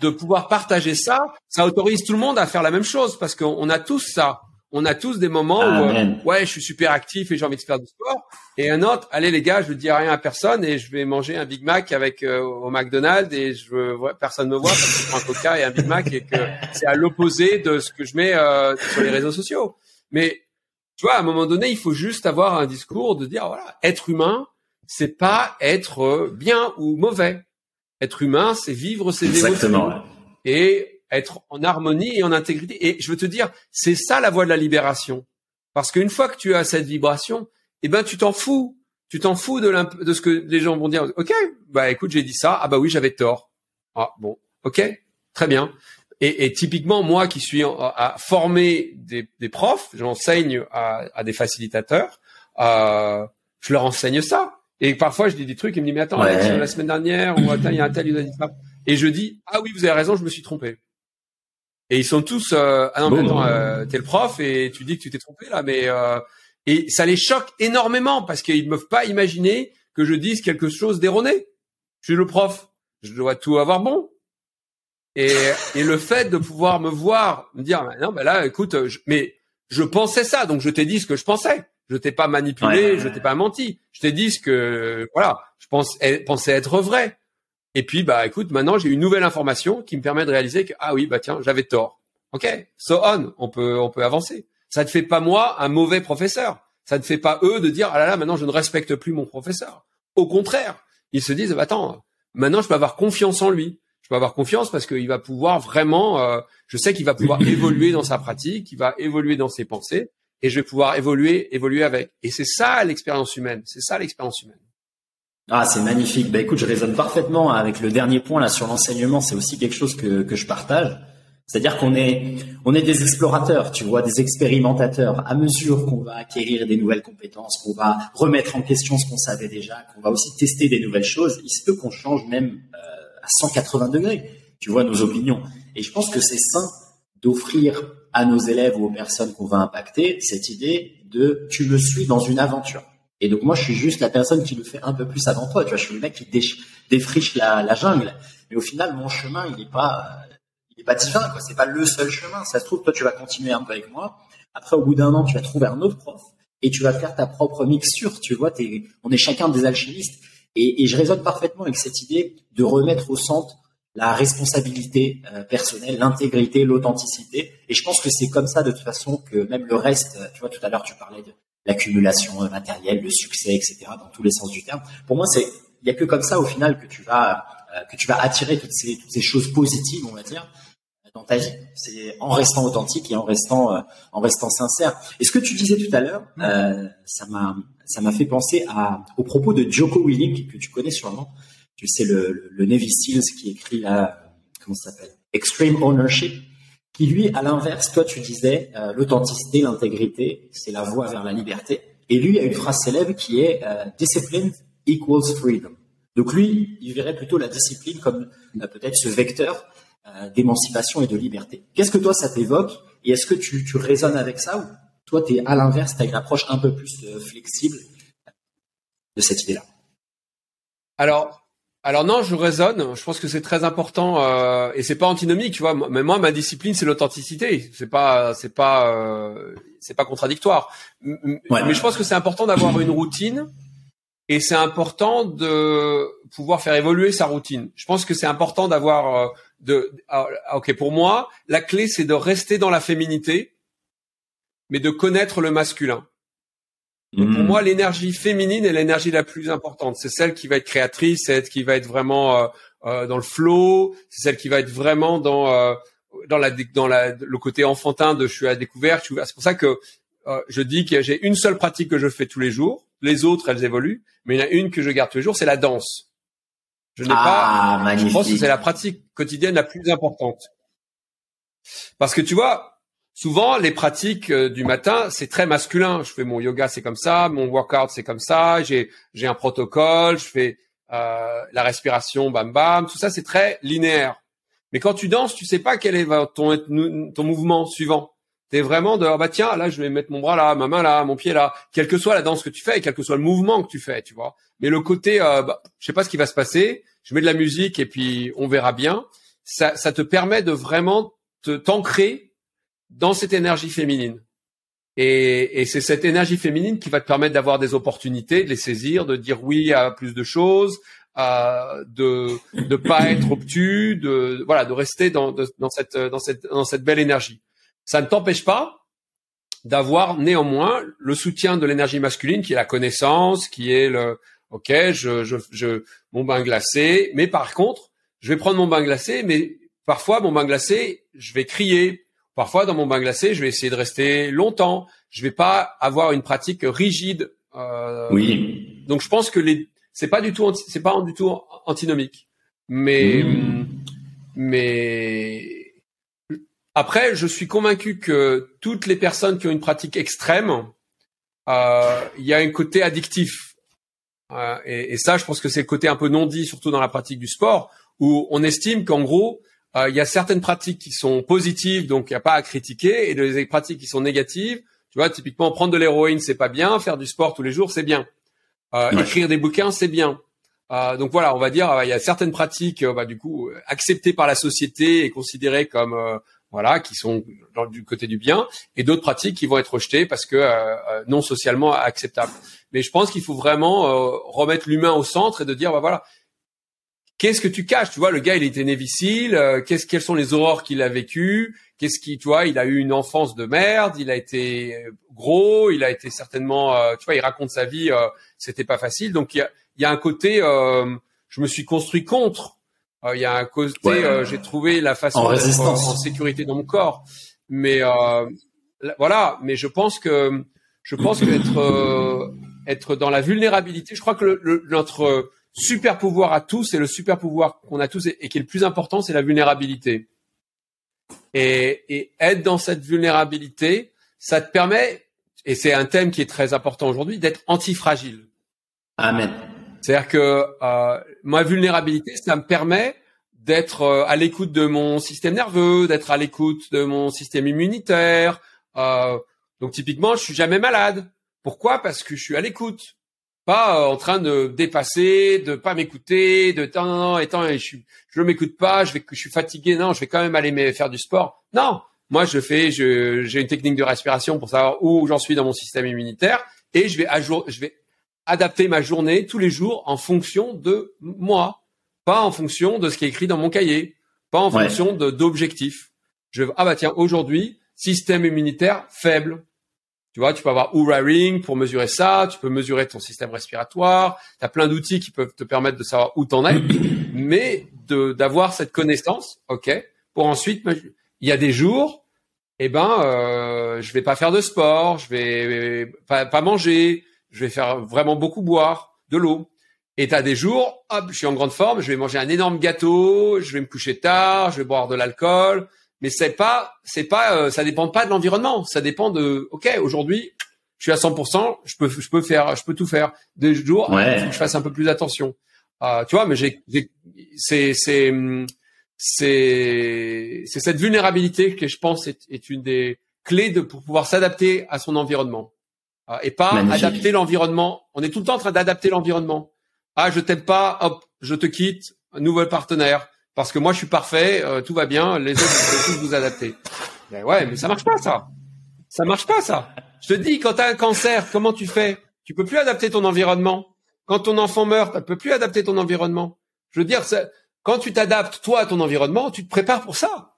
de pouvoir partager ça, ça autorise tout le monde à faire la même chose parce qu'on a tous ça. On a tous des moments où euh, ouais, je suis super actif et j'ai envie de faire du sport. Et un autre, allez les gars, je ne dis rien à personne et je vais manger un Big Mac avec euh, au McDonald's et je veux personne me voit parce que je prends un Coca et un Big Mac et que c'est à l'opposé de ce que je mets euh, sur les réseaux sociaux. Mais tu vois, à un moment donné, il faut juste avoir un discours de dire voilà, être humain, c'est pas être euh, bien ou mauvais. Être humain, c'est vivre ses émotions et être en harmonie et en intégrité. Et je veux te dire, c'est ça la voie de la libération. Parce qu'une fois que tu as cette vibration, eh ben tu t'en fous. Tu t'en fous de, de ce que les gens vont dire. Ok, bah écoute, j'ai dit ça. Ah bah oui, j'avais tort. Ah bon, ok, très bien. Et, et, typiquement, moi qui suis à former des, des profs, j'enseigne à, à, des facilitateurs, euh, je leur enseigne ça. Et parfois, je dis des trucs, ils me disent, mais attends, la semaine dernière, ou attends, il y a un tel, il a dit ça. Et je dis, ah oui, vous avez raison, je me suis trompé. Et ils sont tous, euh, ah non, mais attends, euh, t'es le prof et tu dis que tu t'es trompé là, mais euh, et ça les choque énormément parce qu'ils ne peuvent pas imaginer que je dise quelque chose d'erroné. Je suis le prof, je dois tout avoir bon. Et, et le fait de pouvoir me voir, me dire, non, ben là, écoute, je, mais je pensais ça, donc je t'ai dit ce que je pensais. Je t'ai pas manipulé, je t'ai pas menti. Je t'ai dit ce que voilà, je pense pensais être vrai. Et puis bah écoute, maintenant j'ai une nouvelle information qui me permet de réaliser que ah oui bah tiens j'avais tort. Ok, so on, on peut on peut avancer. Ça ne fait pas moi un mauvais professeur. Ça ne fait pas eux de dire ah là là maintenant je ne respecte plus mon professeur. Au contraire, ils se disent bah, attends maintenant je peux avoir confiance en lui. Je peux avoir confiance parce qu'il va pouvoir vraiment, euh, je sais qu'il va pouvoir évoluer dans sa pratique, il va évoluer dans ses pensées, et je vais pouvoir évoluer, évoluer avec. Et c'est ça l'expérience humaine. C'est ça l'expérience humaine. Ah, c'est magnifique. Bah écoute, je résonne parfaitement avec le dernier point là sur l'enseignement. C'est aussi quelque chose que, que je partage. C'est-à-dire qu'on est, on est des explorateurs, tu vois, des expérimentateurs. À mesure qu'on va acquérir des nouvelles compétences, qu'on va remettre en question ce qu'on savait déjà, qu'on va aussi tester des nouvelles choses, il se peut qu'on change même à 180 degrés, tu vois, nos opinions. Et je pense que c'est sain d'offrir à nos élèves ou aux personnes qu'on va impacter cette idée de tu me suis dans une aventure. Et donc moi, je suis juste la personne qui le fait un peu plus avant toi. Tu vois, je suis le mec qui défriche la, jungle. Mais au final, mon chemin, il n'est pas il est pas divin, quoi. C'est pas le seul chemin. Ça se trouve, toi, tu vas continuer un peu avec moi. Après, au bout d'un an, tu vas trouver un autre prof et tu vas faire ta propre mixture. Tu vois, on est chacun des alchimistes. Et, et, je résonne parfaitement avec cette idée de remettre au centre la responsabilité euh, personnelle, l'intégrité, l'authenticité. Et je pense que c'est comme ça, de toute façon, que même le reste, tu vois, tout à l'heure, tu parlais de l'accumulation euh, matérielle, le succès, etc., dans tous les sens du terme. Pour moi, c'est, il y a que comme ça, au final, que tu vas, euh, que tu vas attirer toutes ces, toutes ces choses positives, on va dire dans ta vie. C'est en restant authentique et en restant euh, en restant sincère. Et ce que tu disais tout à l'heure, euh, ça m'a ça m'a fait penser à au propos de Joko Willing que tu connais sûrement. Tu sais le, le, Navy Seals qui écrit là comment ça s'appelle? Extreme Ownership qui lui à l'inverse toi tu disais euh, l'authenticité l'intégrité c'est la voie vers la liberté et lui a une phrase célèbre qui est discipline equals freedom donc lui il verrait plutôt la discipline comme peut-être ce vecteur euh, d'émancipation et de liberté. Qu'est-ce que toi ça t'évoque? Et est-ce que tu, tu résonnes avec ça ou toi tu es à l'inverse, tu as une approche un peu plus euh, flexible de cette idée-là Alors, alors non, je raisonne. Je pense que c'est très important euh, et c'est pas antinomique, tu vois. Mais moi, ma discipline, c'est l'authenticité. C'est pas, c'est pas, euh, c'est pas contradictoire. Mais je pense que c'est important d'avoir une routine et c'est important de pouvoir faire évoluer sa routine. Je pense que c'est important d'avoir de, ah, ok, pour moi, la clé c'est de rester dans la féminité, mais de connaître le masculin. pour hmm. moi, l'énergie féminine est l'énergie la plus importante. C'est celle qui va être créatrice, c'est celle qui va être vraiment euh, euh, dans le flow, c'est celle qui va être vraiment dans euh, dans la dans la le côté enfantin de je suis à découvert. C'est pour ça que je dis que j'ai une seule pratique que je fais tous les jours. Les autres, elles évoluent, mais il y en a une que je garde tous les jours, c'est la danse. Je n'ai ah, pas. Je pense que c'est la pratique quotidienne la plus importante. Parce que tu vois, souvent les pratiques euh, du matin, c'est très masculin. Je fais mon yoga, c'est comme ça, mon workout, c'est comme ça. J'ai j'ai un protocole, je fais euh, la respiration, bam bam. Tout ça, c'est très linéaire. Mais quand tu danses, tu sais pas quel est ton ton mouvement suivant. T'es vraiment de ah bah tiens là je vais mettre mon bras là, ma main là, mon pied là, quelle que soit la danse que tu fais, quel que soit le mouvement que tu fais, tu vois. Mais le côté euh, bah, je sais pas ce qui va se passer, je mets de la musique et puis on verra bien. Ça, ça te permet de vraiment t'ancrer dans cette énergie féminine. Et, et c'est cette énergie féminine qui va te permettre d'avoir des opportunités, de les saisir, de dire oui à plus de choses, euh, de de pas être obtus, de voilà, de rester dans dans cette dans cette dans cette belle énergie. Ça ne t'empêche pas d'avoir néanmoins le soutien de l'énergie masculine qui est la connaissance, qui est le OK, je, je, je, mon bain glacé. Mais par contre, je vais prendre mon bain glacé, mais parfois mon bain glacé, je vais crier. Parfois dans mon bain glacé, je vais essayer de rester longtemps. Je vais pas avoir une pratique rigide. Euh, oui. Donc je pense que les, c'est pas du tout, c'est pas du tout antinomique. Mais, mmh. mais après, je suis convaincu que toutes les personnes qui ont une pratique extrême, euh, il y a un côté addictif. Euh, et, et, ça, je pense que c'est le côté un peu non dit, surtout dans la pratique du sport, où on estime qu'en gros, il y a certaines pratiques qui sont positives, donc il n'y a pas à critiquer, et des pratiques qui sont négatives. Tu vois, typiquement, prendre de l'héroïne, c'est pas bien. Faire du sport tous les jours, c'est bien. Euh, écrire des bouquins, c'est bien. Euh, donc voilà, on va dire, il y a certaines pratiques, bah, du coup, acceptées par la société et considérées comme voilà, qui sont du côté du bien, et d'autres pratiques qui vont être rejetées parce que euh, non socialement acceptables. Mais je pense qu'il faut vraiment remettre l'humain au centre et de dire, bah voilà, qu'est-ce que tu caches Tu vois, le gars, il était névicile. qu'est-ce, quelles sont les horreurs qu'il a vécues Qu'est-ce qui, tu vois, il a eu une enfance de merde. Il a été gros. Il a été certainement, tu vois, il raconte sa vie. c'était pas facile. Donc il y a, il y a un côté, je me suis construit contre. Euh, il y a un côté, euh, j'ai trouvé la façon d'être en, sécurité dans mon corps. Mais euh, voilà, mais je pense que je pense qu'être être dans la vulnérabilité, je crois que le, notre super pouvoir à tous et le super pouvoir qu'on a tous et, qui est le plus important, c'est la vulnérabilité. Et, et être dans cette vulnérabilité, ça te permet, et c'est un thème qui est très important aujourd'hui, d'être antifragile. Amen. C'est-à-dire que euh, ma vulnérabilité, ça me permet d'être euh, à l'écoute de mon système nerveux, d'être à l'écoute de mon système immunitaire. Euh, donc typiquement, je suis jamais malade. Pourquoi? Parce que je suis à l'écoute, pas euh, en train de dépasser, de pas m'écouter, de non non non, étant je je m'écoute pas, je vais je suis fatigué, non, je vais quand même aller faire du sport. Non, moi je fais, j'ai une technique de respiration pour savoir où j'en suis dans mon système immunitaire et je vais à jour, je vais adapter ma journée tous les jours en fonction de moi, pas en fonction de ce qui est écrit dans mon cahier, pas en fonction de d'objectifs. Je ah bah tiens aujourd'hui système immunitaire faible. Tu vois, tu peux avoir Oura Ring pour mesurer ça, tu peux mesurer ton système respiratoire, tu as plein d'outils qui peuvent te permettre de savoir où t'en es, mais d'avoir cette connaissance, OK, pour ensuite il y a des jours eh ben euh, je vais pas faire de sport, je vais pas, pas manger, je vais faire vraiment beaucoup boire de l'eau. Et t'as des jours, hop, je suis en grande forme, je vais manger un énorme gâteau, je vais me coucher tard, je vais boire de l'alcool. Mais c'est pas, c'est pas, euh, ça dépend pas de l'environnement. Ça dépend de, ok, aujourd'hui, je suis à 100%, je peux, je peux faire, je peux tout faire. Des jours, il faut que je fasse un peu plus attention. Euh, tu vois, mais j'ai, c'est, c'est, c'est, c'est cette vulnérabilité que je pense est, est une des clés de pour pouvoir s'adapter à son environnement. Euh, et pas adapter l'environnement. On est tout le temps en train d'adapter l'environnement. Ah, je t'aime pas, hop, je te quitte, nouvel partenaire, parce que moi je suis parfait, euh, tout va bien, les autres vous tous vous adapter. Ouais, mais ça marche pas ça. Ça marche pas ça. Je te dis, quand tu as un cancer, comment tu fais? Tu peux plus adapter ton environnement. Quand ton enfant meurt, tu peux plus adapter ton environnement. Je veux dire, quand tu t'adaptes toi à ton environnement, tu te prépares pour ça.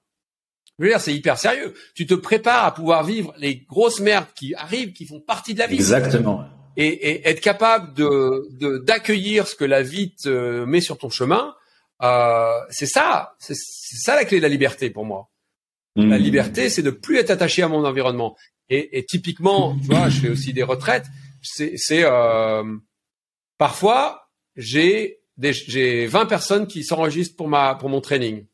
Je veux dire, c'est hyper sérieux. Tu te prépares à pouvoir vivre les grosses merdes qui arrivent, qui font partie de la vie. Exactement. Et, et être capable de d'accueillir ce que la vie te met sur ton chemin, euh, c'est ça, c'est ça la clé de la liberté pour moi. La mmh. liberté, c'est de plus être attaché à mon environnement. Et, et typiquement, tu vois, je fais aussi des retraites. C'est euh, parfois j'ai j'ai 20 personnes qui s'enregistrent pour ma pour mon training,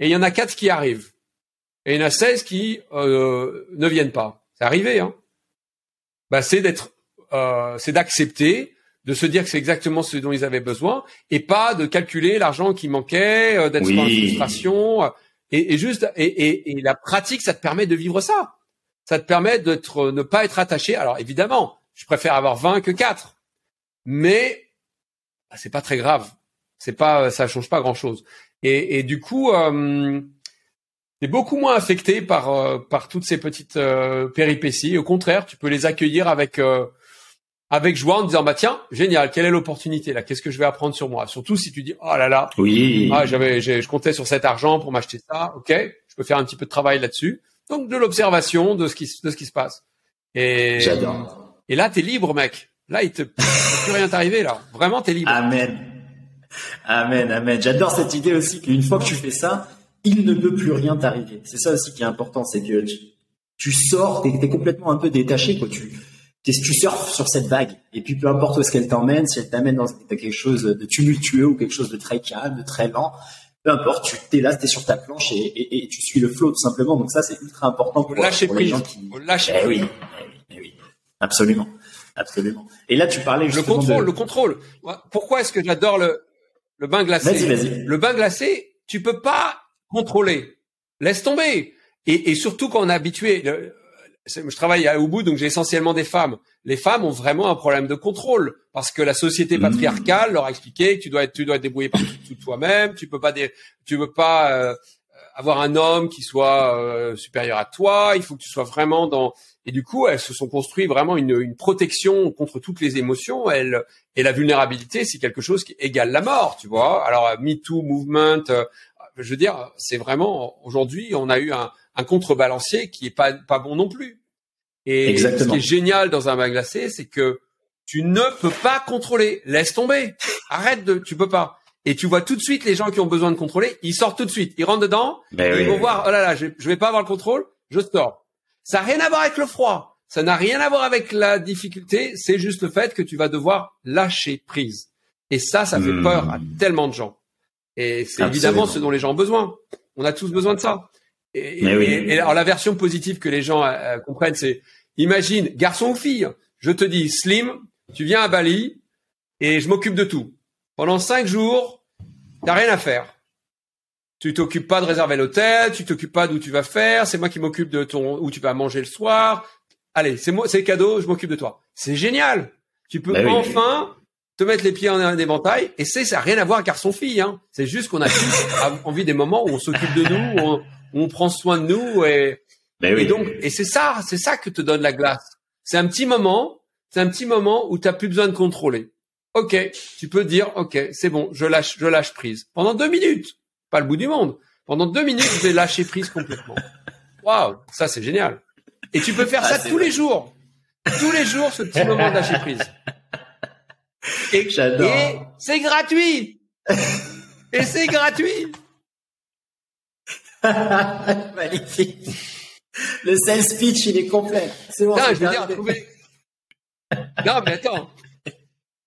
et il y en a quatre qui arrivent et il y en a 16 qui euh, ne viennent pas. C'est arrivé, hein. Bah, c'est d'être, euh, c'est d'accepter, de se dire que c'est exactement ce dont ils avaient besoin, et pas de calculer l'argent qui manquait, euh, d'être en frustration, et, et juste, et, et, et, la pratique, ça te permet de vivre ça. Ça te permet d'être, ne pas être attaché. Alors évidemment, je préfère avoir 20 que 4, mais bah, c'est pas très grave. C'est pas, ça change pas grand chose. Et, et du coup. Euh, T'es beaucoup moins affecté par euh, par toutes ces petites euh, péripéties. Au contraire, tu peux les accueillir avec euh, avec joie en disant bah tiens génial quelle est l'opportunité là? Qu'est-ce que je vais apprendre sur moi? Surtout si tu dis oh là là. Oui. Ah j'avais je comptais sur cet argent pour m'acheter ça. Ok je peux faire un petit peu de travail là-dessus. Donc de l'observation de ce qui de ce qui se passe. Et j'adore. et là t'es libre mec. Là il te peut plus rien t'arriver là. Vraiment t'es libre. Amen. Amen amen. J'adore cette idée aussi qu'une fois que tu fais ça il ne peut plus rien t'arriver. C'est ça aussi qui est important, c'est que tu, sors, t'es es complètement un peu détaché, quoi. Tu, tu surfes sur cette vague. Et puis peu importe où est-ce qu'elle t'emmène, si elle t'amène dans quelque chose de tumultueux ou quelque chose de très calme, de très lent, peu importe, tu t'es là, t'es sur ta planche et, et, tu suis le flot tout simplement. Donc ça, c'est ultra important pour, lâcher les gens qui. Lâcher eh oui, eh oui, eh oui, absolument, absolument. Et là, tu parlais justement le contrôle, le contrôle. Pourquoi est-ce que j'adore le le bain glacé Vas-y, vas-y. Le bain glacé, tu peux pas contrôler. Laisse tomber. Et, et surtout quand on est habitué, je travaille à Ubud, donc j'ai essentiellement des femmes. Les femmes ont vraiment un problème de contrôle parce que la société mmh. patriarcale leur a expliqué que tu dois être, tu dois être débrouillé par tout toi-même, tu peux pas, tu peux pas euh, avoir un homme qui soit euh, supérieur à toi. Il faut que tu sois vraiment dans. Et du coup, elles se sont construites vraiment une, une protection contre toutes les émotions. Elle et la vulnérabilité, c'est quelque chose qui égale la mort, tu vois. Alors, Me Too movement, euh, je veux dire, c'est vraiment aujourd'hui, on a eu un, un contrebalancier qui est pas pas bon non plus. Et ce qui est génial dans un bain glacé, c'est que tu ne peux pas contrôler. Laisse tomber. Arrête de, tu peux pas. Et tu vois tout de suite les gens qui ont besoin de contrôler, ils sortent tout de suite. Ils rentrent dedans, ben ils vont voir, oh là là, je, je vais pas avoir le contrôle, je sors. Ça n'a rien à voir avec le froid. Ça n'a rien à voir avec la difficulté. C'est juste le fait que tu vas devoir lâcher prise. Et ça, ça fait peur à hmm. tellement de gens. Et c'est évidemment ce dont les gens ont besoin. On a tous besoin de ça. Et, et, alors la version positive que les gens euh, comprennent, c'est imagine garçon ou fille. Je te dis Slim, tu viens à Bali et je m'occupe de tout. Pendant cinq jours, t'as rien à faire. Tu t'occupes pas de réserver l'hôtel, tu t'occupes pas d'où tu vas faire, c'est moi qui m'occupe de ton où tu vas manger le soir. Allez, c'est moi, c'est cadeau, je m'occupe de toi. C'est génial. Tu peux bah enfin te mettre les pieds en un éventail et c'est ça n'a rien à voir avec garçon-fille. Hein. C'est juste qu'on a envie des moments où on s'occupe de nous, où on, prend soin de nous et, bah et donc et c'est ça, c'est ça que te donne la glace. C'est un petit moment, c'est un petit moment où tu n'as plus besoin de contrôler. Ok, tu peux dire, ok, c'est bon, je lâche, je lâche prise. Pendant deux minutes, pas le bout du monde. Pendant deux minutes, je vais lâcher prise complètement. Waouh, ça c'est génial. Et tu peux faire ah, ça tous les jours. Tous les jours, ce petit moment de lâcher prise. Et, et c'est gratuit. Et c'est gratuit. Magnifique. Le sales speech, il est complet. C'est bon. Non, je veux dire, trouver... Non, mais attends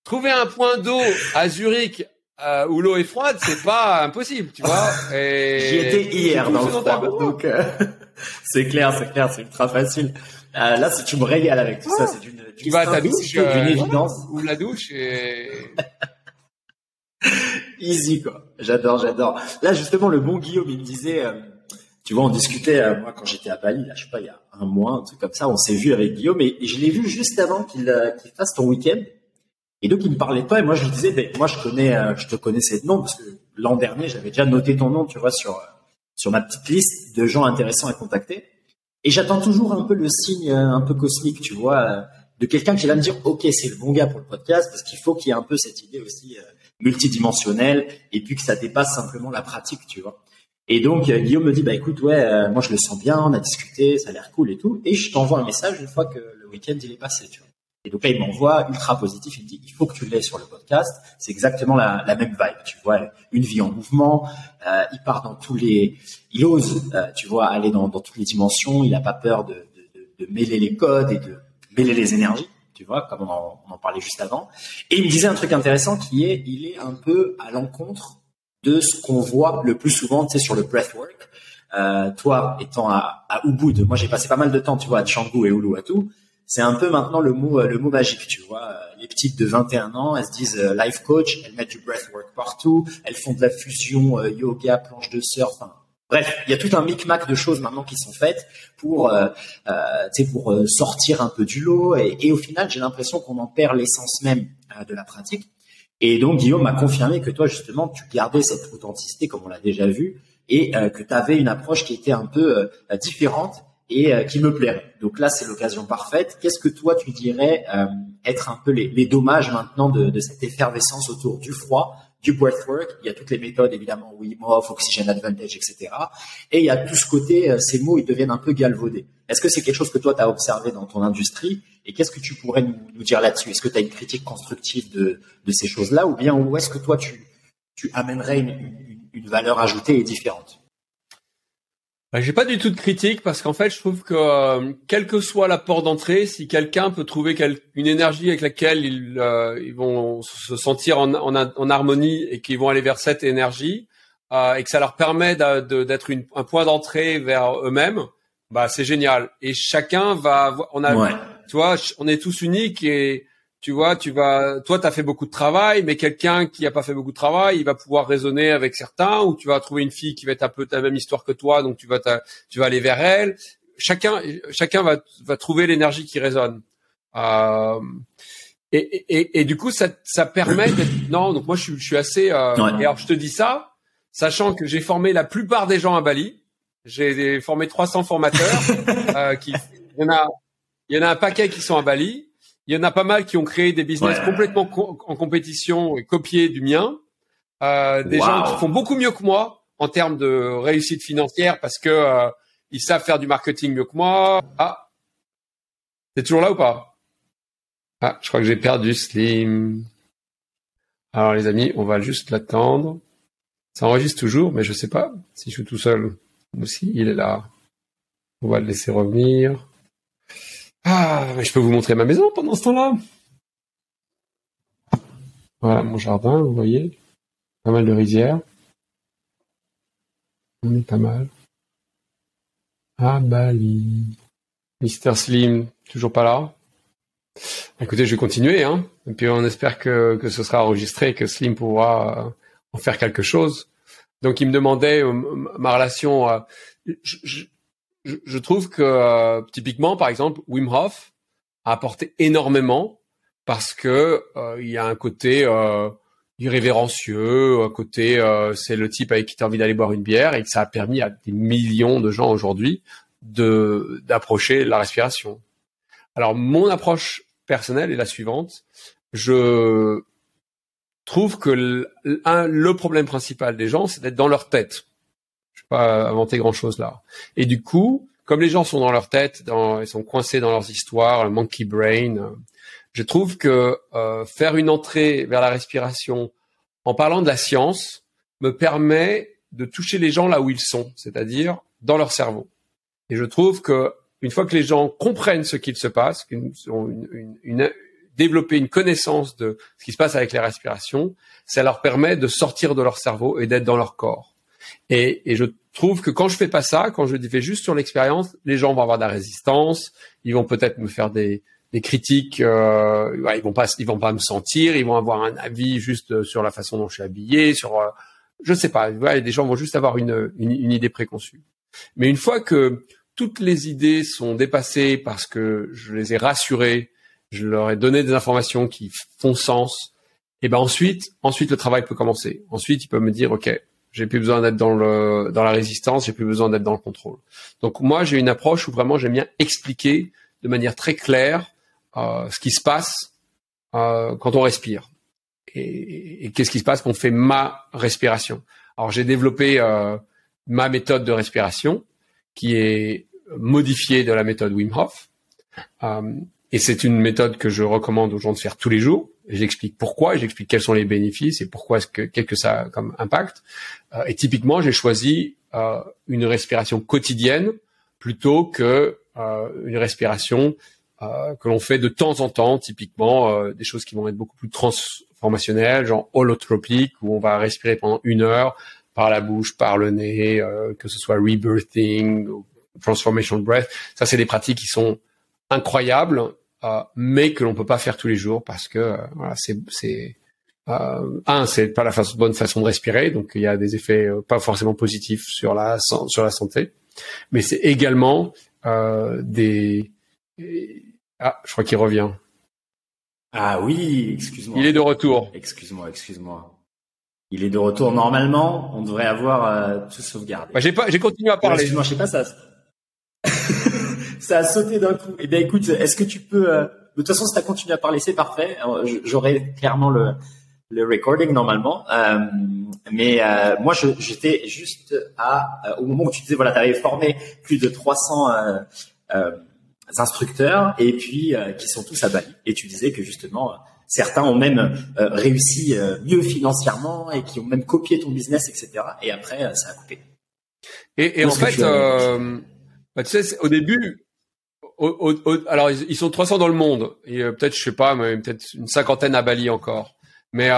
trouver un point d'eau à Zurich euh, où l'eau est froide, c'est pas impossible, tu vois. J'y étais hier dans le froid, donc euh, c'est clair, c'est clair, c'est ultra facile. Euh, là, tu me régales avec tout ça, c'est d'une tu vas à ta douche, d'une euh, évidence. Ou la douche et easy quoi. J'adore, j'adore. Là, justement, le bon Guillaume, il me disait, tu vois, on discutait moi quand j'étais à Bali, là, je sais pas, il y a un mois, un truc comme ça, on s'est vu avec Guillaume et, je l'ai vu juste avant qu'il qu'il fasse ton week-end. Et donc il me parlait pas et moi je lui disais ben, moi je connais euh, je te connaissais de nom parce que l'an dernier j'avais déjà noté ton nom tu vois sur sur ma petite liste de gens intéressants à contacter et j'attends toujours un peu le signe euh, un peu cosmique tu vois euh, de quelqu'un qui va me dire ok c'est le bon gars pour le podcast parce qu'il faut qu'il y ait un peu cette idée aussi multidimensionnelle et puis que ça dépasse simplement la pratique tu vois et donc Guillaume me dit bah écoute ouais moi je le sens bien on a discuté ça a l'air cool et tout et je t'envoie un message une fois que le week-end il est passé tu vois et donc là, il m'envoie ultra positif. Il me dit, il faut que tu l'aies sur le podcast. C'est exactement la, la, même vibe. Tu vois, une vie en mouvement. Euh, il part dans tous les, il ose, euh, tu vois, aller dans, dans, toutes les dimensions. Il n'a pas peur de, de, de, mêler les codes et de mêler les énergies. Tu vois, comme on en, on en, parlait juste avant. Et il me disait un truc intéressant qui est, il est un peu à l'encontre de ce qu'on voit le plus souvent, tu sais, sur le breathwork. Euh, toi, étant à, à Ubud, moi j'ai passé pas mal de temps, tu vois, à Canggu et Uluwatu c'est un peu maintenant le mot euh, le mot magique, tu vois. Euh, les petites de 21 ans, elles se disent euh, life coach, elles mettent du breathwork partout, elles font de la fusion yoga, planche de surf, Bref, il y a tout un micmac de choses maintenant qui sont faites pour, euh, pour sortir un peu du lot. Et, au final, j'ai l'impression qu'on en perd l'essence même de la pratique. Et donc, Guillaume m'a confirmé que toi, justement, tu gardais cette authenticité, comme on l'a déjà vu, et que tu avais une approche qui était un peu différente et euh, qui me plairait. Donc là, c'est l'occasion parfaite. Qu'est-ce que toi, tu dirais euh, être un peu les, dommages maintenant de, cette effervescence autour du froid, du breathwork. Il y a toutes les méthodes, évidemment, Wim Hof, Oxygen Advantage, etc. Et il y a tout ce côté, euh, ces mots, ils deviennent un peu galvaudés. Est-ce que c'est quelque chose que toi, tu as observé dans ton industrie? Et qu'est-ce que tu pourrais nous, dire là-dessus? Est-ce que tu as une critique constructive de, ces choses-là? Ou bien où est-ce que toi, tu, amènerais une valeur ajoutée et différente? Bah, j'ai pas du tout de critique parce qu'en fait, je trouve que euh, quelle que soit la porte d'entrée, si quelqu'un peut trouver une énergie avec laquelle ils, euh, ils vont se sentir en, en, en harmonie et qu'ils vont aller vers cette énergie euh, et que ça leur permet d'être un point d'entrée vers eux-mêmes, bah c'est génial. Et chacun va, on a, tu vois, on est tous uniques et tu vois, tu vas, toi, tu as fait beaucoup de travail, mais quelqu'un qui a pas fait beaucoup de travail, il va pouvoir raisonner avec certains, ou tu vas trouver une fille qui va être un peu ta même histoire que toi, donc tu vas, tu vas aller vers elle. Chacun, chacun va, va trouver l'énergie qui résonne. Euh, et, et, et, du coup, ça, ça permet d'être, non, donc moi, je, je suis assez, euh, et alors je te dis ça, sachant que j'ai formé la plupart des gens à Bali. J'ai formé 300 formateurs. euh, qui, il y en a, il y en a un paquet qui sont à Bali. Il y en a pas mal qui ont créé des business complètement en compétition et copiés du mien. Euh, des gens qui font beaucoup mieux que moi en termes de réussite financière parce que euh, ils savent faire du marketing mieux que moi. Ah, c'est toujours là ou pas? Ah, je crois que j'ai perdu Slim. Alors les amis, on va juste l'attendre. Ça enregistre toujours, mais je sais pas si je suis tout seul. Aussi, il est là. On va le laisser revenir. Ah, mais je peux vous montrer ma maison pendant ce temps-là. Voilà mon jardin, vous voyez. Pas mal de rizières. On est pas mal. Ah, Bali. Mister Slim, toujours pas là. Écoutez, je vais continuer, hein. Et puis on espère que, ce sera enregistré que Slim pourra euh, en faire quelque chose. Donc il me demandait euh, ma relation. Euh, je, je, trouve que typiquement, par exemple, Wim Hof a apporté énormément parce que il y a un côté irrévérencieux, un côté c'est le type avec qui tu as envie d'aller boire une bière et que ça a permis à des millions de gens aujourd'hui de d'approcher la respiration. Alors mon approche personnelle est la suivante. Je trouve que le problème principal des gens, c'est d'être dans leur tête. Pas inventer grand chose là. Et du coup, comme les gens sont dans leur tête, dans, ils sont coincés dans leurs histoires, le monkey brain, je trouve que euh, faire une entrée vers la respiration en parlant de la science me permet de toucher les gens là où ils sont, c'est-à-dire dans leur cerveau. Et je trouve que une fois que les gens comprennent ce qu'il se passe, qu'ils ont une, une, développer une connaissance de ce qui se passe avec les respirations, ça leur permet de sortir de leur cerveau et d'être dans leur corps. Et, je trouve que quand je fais pas ça, quand je fais juste sur l'expérience, les gens vont avoir de la résistance, ils vont peut-être me faire des, critiques, euh, ils vont pas, ils vont pas me sentir, ils vont avoir un avis juste sur la façon dont je suis habillé, sur, euh, je sais pas, ouais, des gens vont juste avoir une, une, idée préconçue. Mais une fois que toutes les idées sont dépassées parce que je les ai rassurés, je leur ai donné des informations qui font sens, et ben ensuite, ensuite le travail peut commencer. Ensuite, ils peuvent me dire, ok, j'ai plus besoin d'être dans le dans la résistance, j'ai plus besoin d'être dans le contrôle. Donc moi, j'ai une approche où vraiment j'aime bien expliquer de manière très claire euh, ce qui se passe euh, quand on respire et, qu'est-ce qui se passe quand on fait ma respiration. Alors j'ai développé euh, ma méthode de respiration qui est modifiée de la méthode Wim Hof. Et c'est une méthode que je recommande aux gens de faire tous les jours. J'explique pourquoi, j'explique quels sont les bénéfices et pourquoi est-ce que quel que ça a comme impact. Euh, et typiquement, j'ai choisi euh, une respiration quotidienne plutôt que euh, une respiration que l'on fait de temps en temps, typiquement des choses qui vont être beaucoup plus transformationnelles, genre holotropique, où on va respirer pendant une heure par la bouche, par le nez, que ce soit rebirthing, transformation breath. Ça, c'est des pratiques qui sont incroyables, mais que l'on peut pas faire tous les jours parce que euh, voilà, c'est c'est euh, un, c'est pas la bonne façon de respirer, donc il y a des effets euh, pas forcément positifs sur la sur la santé, mais c'est également des ah, je crois qu'il revient. Ah oui, excuse-moi. Il est de retour. Excuse-moi, excuse-moi. Il est de retour. Normalement, on devrait avoir euh, tout sauvegardé. Bah, j'ai pas, j'ai continué à parler. Excuse-moi, je sais pas ça. Ça a sauté d'un coup. Eh bien, écoute, est-ce que tu peux euh, De toute façon, si t'as continué à parler, c'est parfait. J'aurai clairement le le recording normalement. Euh, mais euh, moi, j'étais juste à euh, au moment où tu disais voilà, tu avais formé plus de 300 instructeurs et puis qui sont tous à Bali. Et tu disais que justement Certains ont même euh, réussi euh, mieux financièrement et qui ont même copié ton business, etc. Et après, euh, ça a coupé. Et, et en fait, bah, tu sais, au début, au, au, alors ils, sont 300 dans le monde et peut-être, je sais pas, peut-être une cinquantaine à Bali encore. Mais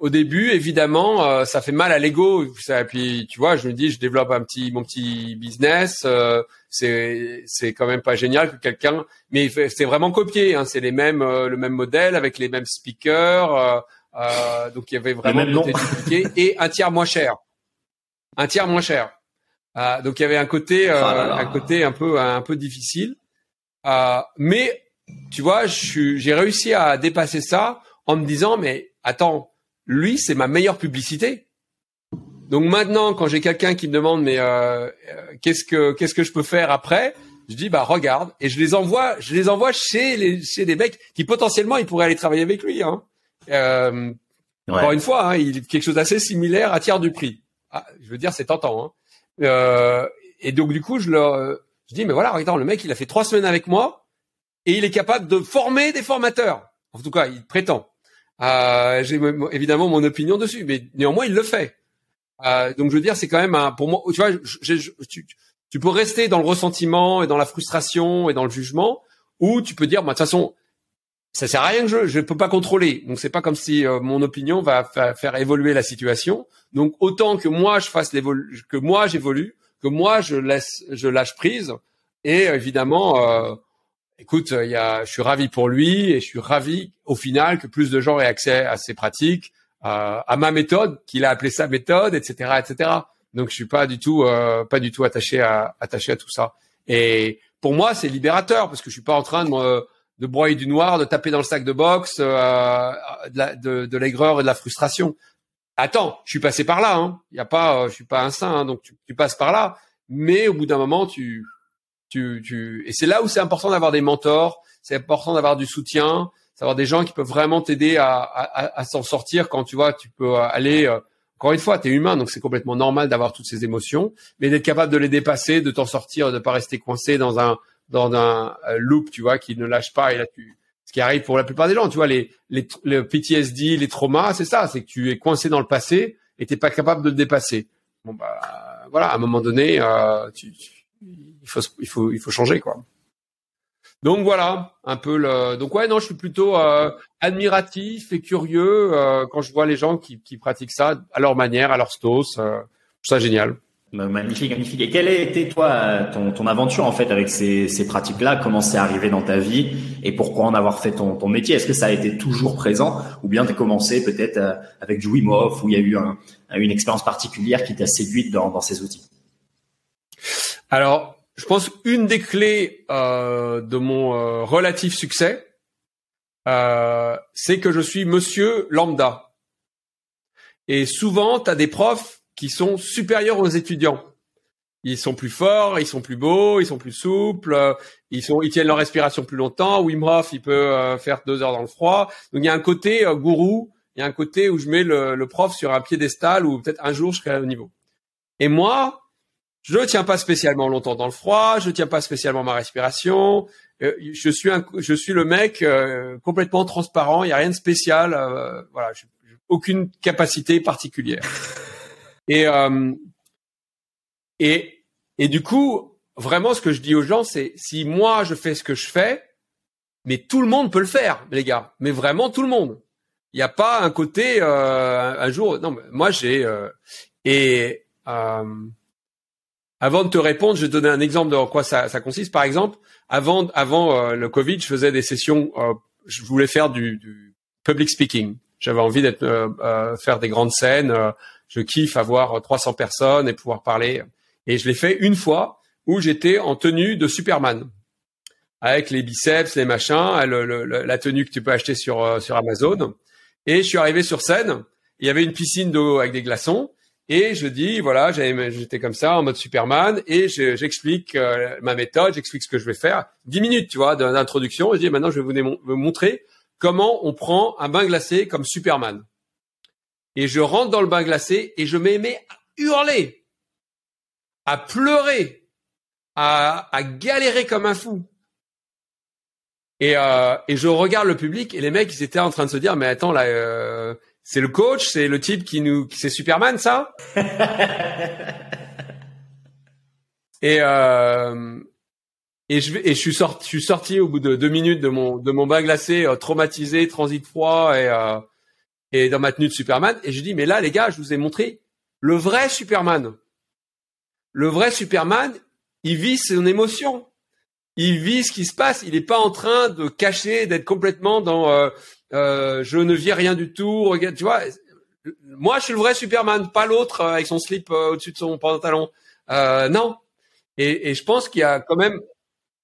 au début, évidemment, euh, ça fait mal à l'ego. Et puis, tu vois, je me dis, je développe un petit, mon petit business. Euh, c'est, c'est quand même pas génial que quelqu'un. Mais c'est vraiment copié. Hein, c'est les mêmes, euh, le même modèle avec les mêmes speakers. donc, il y avait vraiment dupliqué et un tiers moins cher. Un tiers moins cher. Donc, il y avait un côté, oh un côté un peu, un peu difficile. mais tu vois, j'ai réussi à dépasser ça en me disant, mais attends, lui, c'est ma meilleure publicité. Donc maintenant, quand j'ai quelqu'un qui me demande mais euh, qu'est-ce que qu'est-ce que je peux faire après, je dis bah regarde et je les envoie, je les envoie chez les chez des mecs qui potentiellement ils pourraient aller travailler avec lui. Hein. Euh, Encore une fois, hein, il quelque chose d'assez similaire à tiers du prix. Ah, je veux dire, c'est tentant. Hein. Euh, et donc du coup, je leur je dis mais voilà, regarde, le mec il a fait trois semaines avec moi et il est capable de former des formateurs. En tout cas, il prétend. Euh, j'ai évidemment mon opinion dessus, mais néanmoins il le fait. Euh, donc je veux dire, c'est quand même un, pour moi, tu vois, tu, tu, peux rester dans le ressentiment et dans la frustration et dans le jugement, ou tu peux dire, bah, de toute façon, ça sert à rien que je, je peux pas contrôler. Donc c'est pas comme si euh, mon opinion va faire évoluer la situation. Donc autant que moi je fasse que moi j'évolue, que moi je laisse, je lâche prise. Et évidemment, euh, écoute, il y a, je suis ravi pour lui et je suis ravi au final que plus de gens aient accès à ces pratiques euh, à ma méthode, qu'il a appelé sa méthode, etc., etc. Donc je suis pas du tout, euh, pas du tout attaché à attaché à tout ça. Et pour moi, c'est libérateur parce que je suis pas en train de me, de broyer du noir, de taper dans le sac de boxe, euh, de, de, l'aigreur et de la frustration. Attends, je suis passé par là. Hein. Y a pas, je suis pas un saint, hein, donc tu, tu, passes par là. Mais au bout d'un moment, tu, tu, tu, et c'est là où c'est important d'avoir des mentors. C'est important d'avoir du soutien avoir des gens qui peuvent vraiment t'aider à, à, à s'en sortir quand tu vois, tu peux aller. Euh, encore une fois, tu es humain, donc c'est complètement normal d'avoir toutes ces émotions, mais d'être capable de les dépasser, de t'en sortir, de pas rester coincé dans un dans un euh, loop, tu vois, qui ne lâche pas. Et là, tu, ce qui arrive pour la plupart des gens, tu vois, les les, les PTSD, les traumas, c'est ça, c'est que tu es coincé dans le passé et t'es pas capable de le dépasser. Bon bah voilà, à un moment donné, euh, il faut il faut il faut changer quoi. Donc voilà, un peu le. Donc ouais, non, je suis plutôt euh, admiratif et curieux quand je vois les gens qui, pratiquent ça à leur manière, à leur stos. Euh, ça génial. Bah, magnifique, magnifique. Et quelle a été toi ton, aventure en fait avec ces, pratiques-là? Comment c'est arrivé dans ta vie? Et pourquoi en avoir fait ton, métier? Est-ce que ça a été toujours présent? Ou bien tu as commencé peut-être euh, avec du Wim où il y a eu un, une expérience particulière qui t'a séduite dans, dans ces outils? Alors je pense une des clés euh, de mon euh, relatif succès, euh, c'est que je suis monsieur lambda. Et souvent, tu as des profs qui sont supérieurs aux étudiants. Ils sont plus forts, ils sont plus beaux, ils sont plus souples, ils sont, ils tiennent leur respiration plus longtemps. Wim Hof, il peut faire deux heures dans le froid. Donc il y a un côté gourou, il y a un côté où je mets le, le prof sur un piédestal où peut-être un jour je serai au niveau. Et moi, je ne tiens pas spécialement longtemps dans le froid, je ne tiens pas spécialement ma respiration. Euh, je suis un, je suis le mec euh, complètement transparent. Il y a rien de spécial. Euh, voilà, j'ai aucune capacité particulière. Et et et du coup, vraiment, ce que je dis aux gens, c'est si moi je fais ce que je fais, mais tout le monde peut le faire, les gars. Mais vraiment tout le monde. Il n'y a pas un côté un jour. Non, moi j'ai et avant de te répondre, je vais te donner un exemple de quoi ça, ça consiste. Par exemple, avant, avant euh, le Covid, je faisais des sessions. Euh, je voulais faire du, du public speaking. J'avais envie d'être euh, faire des grandes scènes. Je kiffe avoir 300 personnes et pouvoir parler. Et je l'ai fait une fois où j'étais en tenue de Superman, avec les biceps, les machins, la tenue que tu peux acheter sur sur Amazon. Et je suis arrivé sur scène. Il y avait une piscine d'eau avec des glaçons. Et je dis, voilà, j'étais comme ça en mode Superman et j'explique euh, ma méthode, j'explique ce que je vais faire. Dix minutes, tu vois, d'introduction. Je dis, maintenant, je vais vous montrer comment on prend un bain glacé comme Superman. Et je rentre dans le bain glacé et je m'aimais à hurler, à pleurer, à, à galérer comme un fou. Et, euh, et je regarde le public et les mecs, ils étaient en train de se dire, mais attends, là, euh, c'est le coach, c'est le type qui nous, c'est Superman, ça? Et euh, et je et je suis sorti, je suis sorti au bout de deux minutes de mon de mon bain glacé, traumatisé, transit froid et et dans ma tenue de Superman. Et je dis mais là les gars, je vous ai montré le vrai Superman. Le vrai Superman, il vit son émotion. Il vit ce qui se passe. Il n'est pas en train de cacher, d'être complètement dans euh, euh, je ne vis rien du tout. Tu vois, moi je suis le vrai Superman, pas l'autre euh, avec son slip euh, au-dessus de son pantalon. Non. Et, je pense qu'il y a quand même,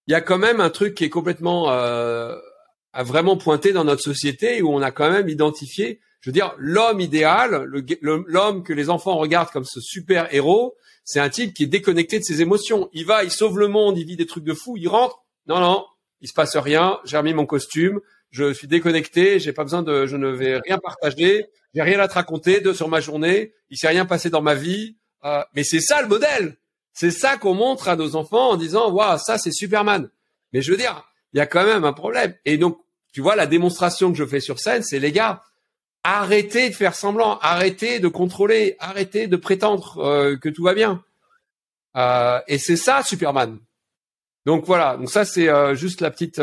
il y a quand même un truc qui est complètement à vraiment pointer dans notre société où on a quand même identifié Je veux dire, l'homme idéal, l'homme que les enfants regardent comme ce super héros, c'est un type qui est déconnecté de ses émotions. Il va, il sauve le monde, il vit des trucs de fou, il rentre. Non, non, il se passe rien. J'ai remis mon costume, je suis déconnecté, j'ai pas besoin de, je ne vais rien partager, j'ai rien à te raconter de sur ma journée. Il s'est rien passé dans ma vie. Euh, mais c'est ça le modèle. C'est ça qu'on montre à nos enfants en disant, waouh, ça c'est Superman. Mais je veux dire, il y a quand même un problème. Et donc, tu vois, la démonstration que je fais sur scène, c'est les gars, arrêtez de faire semblant, arrêtez de contrôler, arrêtez de prétendre euh, que tout va bien. Euh, et c'est ça, Superman. Donc voilà. Donc ça, c'est euh, juste la petite,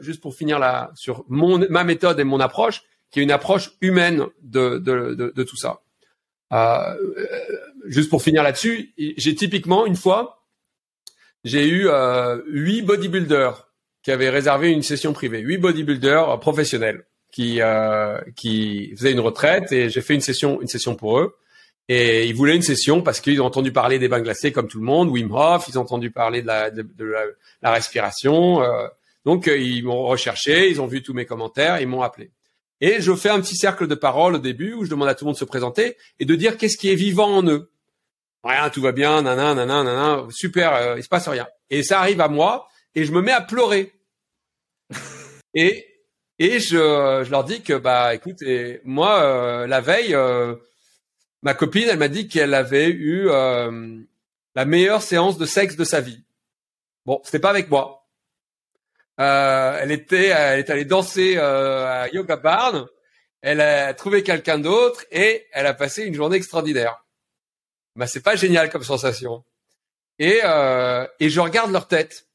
juste pour finir là sur ma méthode et mon approche, qui est une approche humaine de tout ça. juste pour finir là-dessus, j'ai typiquement une fois, j'ai eu huit bodybuilders qui avaient réservé une session privée, huit bodybuilders professionnels qui euh, qui faisaient une retraite et j'ai fait une session une session pour eux et ils voulaient une session parce qu'ils ont entendu parler des bains glacés comme tout le monde, Wim Hof, ils ont entendu parler de la de, la, respiration, euh, donc euh, ils m'ont recherché, ils ont vu tous mes commentaires, ils m'ont appelé. Et je fais un petit cercle de parole au début où je demande à tout le monde de se présenter et de dire qu'est-ce qui est vivant en eux. Rien, tout va bien, nanana, nanana, nanana, super, euh, il se passe rien. Et ça arrive à moi et je me mets à pleurer. et et je, je leur dis que bah écoute, moi euh, la veille, euh, ma copine, elle m'a dit qu'elle avait eu euh, la meilleure séance de sexe de sa vie. Bon, c'était pas avec moi. elle était, elle est allée danser à Yoga Barn. Elle a trouvé quelqu'un d'autre et elle a passé une journée extraordinaire. Bah c'est pas génial comme sensation. Et et je regarde leur tête.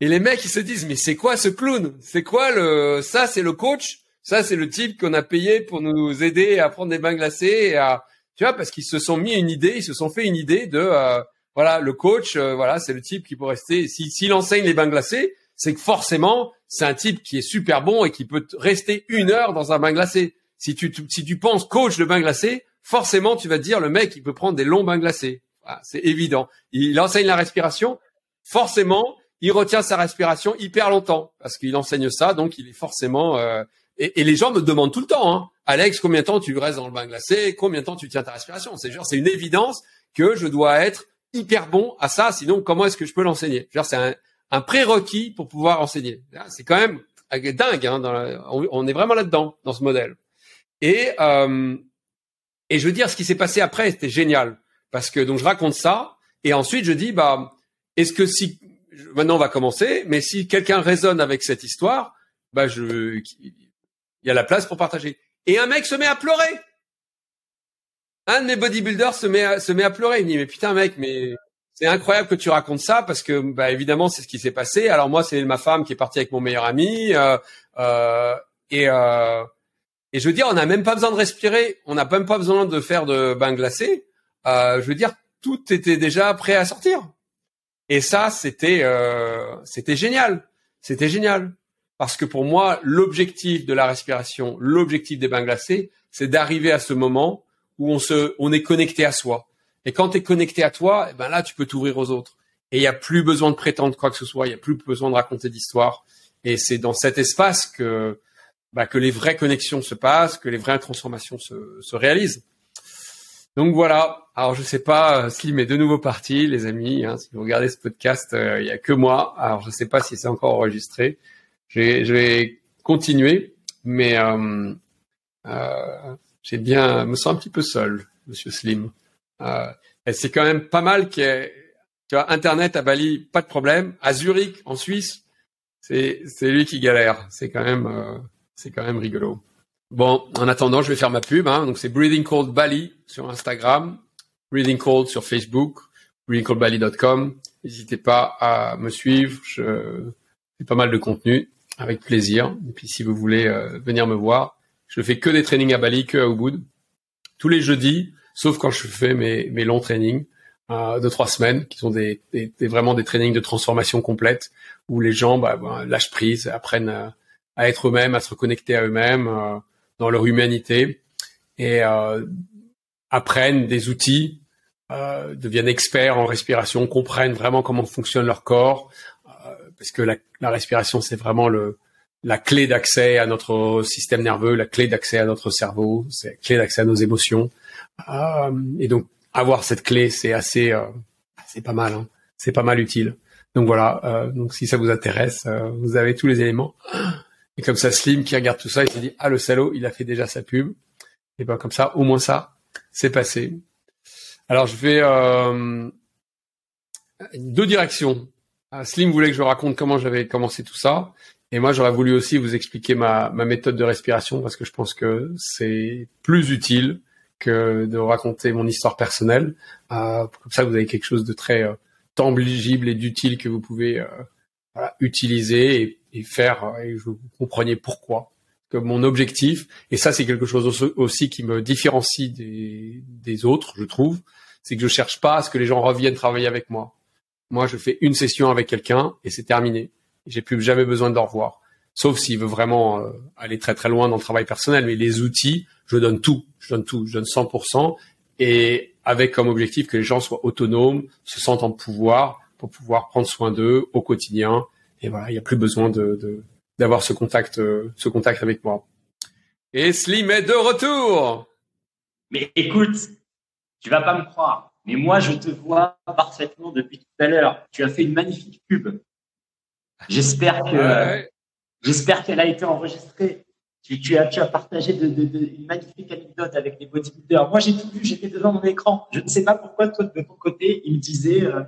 Et les mecs, ils se disent, mais c'est quoi ce clown? C'est quoi le Ça, c'est le coach? Ça, c'est le type qu'on a payé pour nous aider à prendre des bains glacés et à, tu vois, parce qu'ils se sont mis une idée, ils se sont fait une idée de, euh, voilà, le coach, euh, voilà, c'est le type qui peut rester. Si s'il enseigne les bains glacés, c'est que forcément, c'est un type qui est super bon et qui peut rester une heure dans un bain glacé. Si tu, si tu penses coach de bain glacé, forcément, tu vas te dire le mec, il peut prendre des longs bains glacés. c'est évident. Il enseigne la respiration. Forcément, il retient sa respiration hyper longtemps parce qu'il enseigne ça, donc il est forcément. Euh, et, les gens me demandent tout le temps, hein, Alex, combien de temps tu restes dans le bain glacé? Combien de temps tu tiens ta respiration? C'est genre, c'est une évidence que je dois être hyper bon à ça. Sinon, comment est-ce que je peux l'enseigner? C'est un, un prérequis pour pouvoir enseigner. C'est quand même dingue. Hein, dans on, est vraiment là-dedans dans ce modèle. Et euh, et je veux dire, ce qui s'est passé après, c'était génial parce que donc je raconte ça et ensuite je dis bah est-ce que si maintenant on va commencer, mais si quelqu'un résonne avec cette histoire, bah je, il y a la place pour partager. Et un mec se met à pleurer. Un de mes bodybuilders se met à, se met à pleurer. Il me dit mais putain mec, mais c'est incroyable que tu racontes ça parce que bah évidemment c'est ce qui s'est passé. Alors moi c'est ma femme qui est partie avec mon meilleur ami euh, euh, et euh, et je veux dire on n'a même pas besoin de respirer, on n'a même pas besoin de faire de bain glacé. Euh, je veux dire tout était déjà prêt à sortir. Et ça, c'était euh, c'était génial. C'était génial. Parce que pour moi, l'objectif de la respiration, l'objectif des bains glacés, c'est d'arriver à ce moment où on se, on est connecté à soi. Et quand tu es connecté à toi, eh ben là, tu peux t'ouvrir aux autres. Et il n'y a plus besoin de prétendre quoi que ce soit. Il n'y a plus besoin de raconter d'histoire. Et c'est dans cet espace que, bah, que les vraies connexions se passent, que les vraies transformations se, se réalisent. Donc voilà. Alors je sais pas, euh, Slim est de nouveau parti, les amis. Hein, si vous regardez ce podcast, euh, il y a que moi. Alors je sais pas si c'est encore enregistré. Je vais, continuer, mais euh, euh, bien, me sens un petit peu seul, Monsieur Slim. C'est quand même pas mal vois Internet à Bali, pas de problème. À Zurich, en Suisse, c'est lui qui galère. C'est quand c'est quand même rigolo. Bon, en attendant, je vais faire ma pub. Hein. Donc c'est Breathing Cold Bali sur Instagram, Breathing Cold sur Facebook, breathingcoldbali.com. N'hésitez pas à me suivre. Je fais pas mal de contenu avec plaisir. Et puis si vous voulez euh, venir me voir, je fais que des trainings à Bali, que à Ubud, tous les jeudis, sauf quand je fais mes, longs trainings euh, de trois semaines, qui sont vraiment des trainings de transformation complète, où les gens bah, bah lâchent prise, apprennent à, à être eux-mêmes, à se reconnecter à eux-mêmes. Euh, dans leur humanité et euh, apprennent des outils, euh, deviennent experts en respiration, comprennent vraiment comment fonctionne leur corps, euh, parce que la, la respiration c'est vraiment le la clé d'accès à notre système nerveux, la clé d'accès à notre cerveau, c'est la clé d'accès à nos émotions. Euh, et donc avoir cette clé, c'est assez, euh, c'est pas mal, hein. c'est pas mal utile. Donc voilà, euh, donc si ça vous intéresse, vous avez tous les éléments. Et comme ça, Slim qui regarde tout ça, il se dit ah le salaud, il a fait déjà sa pub. Et ben comme ça, au moins ça, c'est passé. Alors je vais euh, deux directions. Ah, Slim voulait que je raconte comment j'avais commencé tout ça. Et moi, j'aurais voulu aussi vous expliquer ma, méthode de respiration parce que je pense que c'est plus utile que de raconter mon histoire personnelle. Euh, comme ça, vous avez quelque chose de très euh, tangible et d'utile que vous pouvez euh, utiliser faire euh, et vous compreniez pourquoi. Que mon objectif, et ça c'est quelque chose aussi qui me différencie des, des autres, je trouve, c'est que je cherche pas à ce que les gens reviennent travailler avec moi. Moi, je fais une session avec quelqu'un et c'est terminé. J'ai plus jamais besoin de le revoir. Sauf s'il veut vraiment euh, aller très très loin dans le travail personnel. Mais les outils, je donne tout. Je donne tout. Je donne 100%. Et avec comme objectif que les gens soient autonomes, se sentent en pouvoir pour pouvoir prendre soin d'eux au quotidien. Et voilà, il n'y a plus besoin de d'avoir ce contact, euh, ce contact avec moi. Et Slim est de retour. Mais écoute, tu vas pas me croire, mais moi je te vois parfaitement depuis tout à l'heure. Tu as fait une magnifique pub. J'espère que j'espère qu'elle a été enregistrée. Tu, tu, as, tu as partagé de, de, de, une magnifique anecdote avec des bodybuilders. Moi, j'ai tout vu, j'étais devant mon écran. Je ne sais pas pourquoi, toi, de ton côté, il me disait, euh,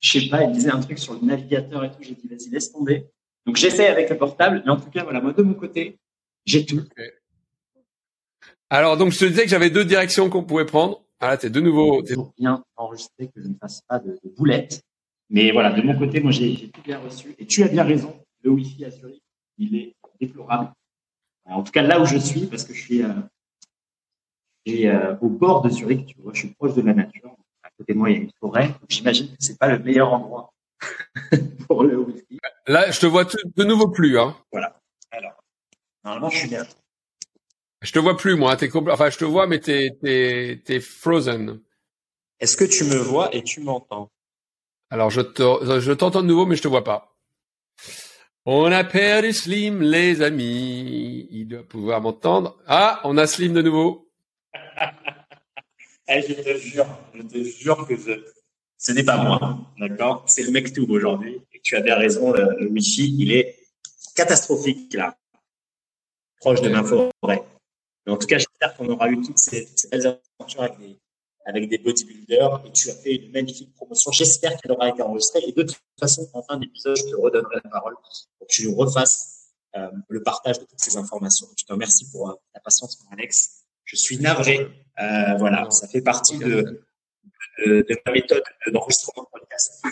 je sais pas, il disait un truc sur le navigateur et tout. J'ai dit, vas-y, laisse tomber. Donc, j'essaie avec le portable. Mais en tout cas, voilà, moi, de mon côté, j'ai tout. Okay. Alors, donc, je te disais que j'avais deux directions qu'on pouvait prendre. Ah, t'es de nouveau. C'est bien enregistré que je ne fasse pas de, de boulettes. Mais voilà, de mon côté, moi, j'ai tout bien reçu. Et tu as bien raison. Le Wi-Fi à Zurich, il est déplorable. En tout cas, là où je suis, parce que je suis, euh, euh, au bord de Zurich, tu vois, je suis proche de la nature. Côté de moi, il y a une forêt. J'imagine que c'est pas le meilleur endroit pour le Wi-Fi. Là, je te vois de nouveau plus. Hein. Voilà. Alors, normalement, je suis bien. Je te vois plus, moi. T'es compl... Enfin, je te vois, mais t'es, t'es, t'es frozen. Est-ce que tu me vois et tu m'entends? Alors, je, te, je t'entends de nouveau, mais je te vois pas. On a perdu Slim, les amis. Il doit pouvoir m'entendre. Ah, on a Slim de nouveau. hey, je te jure, je te jure que je... ce n'est pas moi. D'accord? C'est le mec tout aujourd'hui. Et tu bien raison, le, le Wi-Fi, il est catastrophique là. Proche de ma forêt. En tout cas, j'espère qu'on aura eu toutes ces, belles aventures avec des, avec bodybuilders et tu as fait une magnifique promotion. J'espère qu'elle aura été enregistrée. Et de toute façon, en fin d'épisode, je te redonnerai la parole pour que tu refasses euh, le partage de toutes ces informations. Je te remercie pour euh, ta patience, mon Alex. Je suis navré. Euh, voilà, ça fait partie de, de, de ma méthode d'enregistrement de podcast,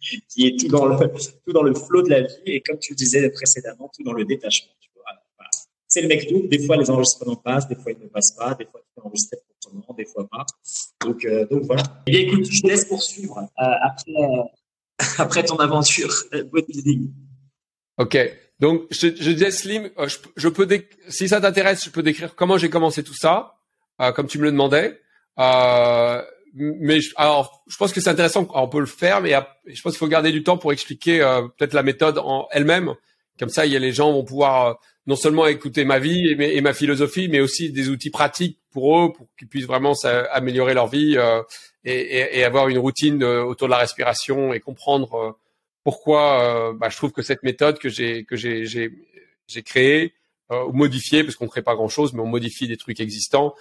qui est tout dans le tout dans le flot de la vie et comme tu le disais précédemment, tout dans le détachement. Tu vois. Voilà. C'est le mec tout. Des fois, les enregistrements passent, des fois, ils ne passent pas, des fois, tu peux enregistrer pour ton nom, des fois pas. Donc, euh, donc voilà. Eh bien, écoute, je te laisse poursuivre euh, après, euh, après ton aventure bodybuilding. Ok. Donc, je, je disais, Slim, je, je peux, si ça t'intéresse, je peux décrire comment j'ai commencé tout ça, euh, comme tu me le demandais. Euh, mais je, alors, je pense que c'est intéressant. on peut le faire, mais je pense qu'il faut garder du temps pour expliquer euh, peut-être la méthode en elle-même. Comme ça, il y a les gens vont pouvoir non seulement écouter ma vie et, ma philosophie, mais aussi des outils pratiques pour eux, pour qu'ils puissent vraiment améliorer leur vie euh, et, et, et, avoir une routine euh, autour de la respiration et comprendre euh, pourquoi bah, je trouve que cette méthode que j'ai que j'ai j'ai créée ou modifiée, parce qu'on ne crée pas grand-chose, mais on modifie des trucs existants,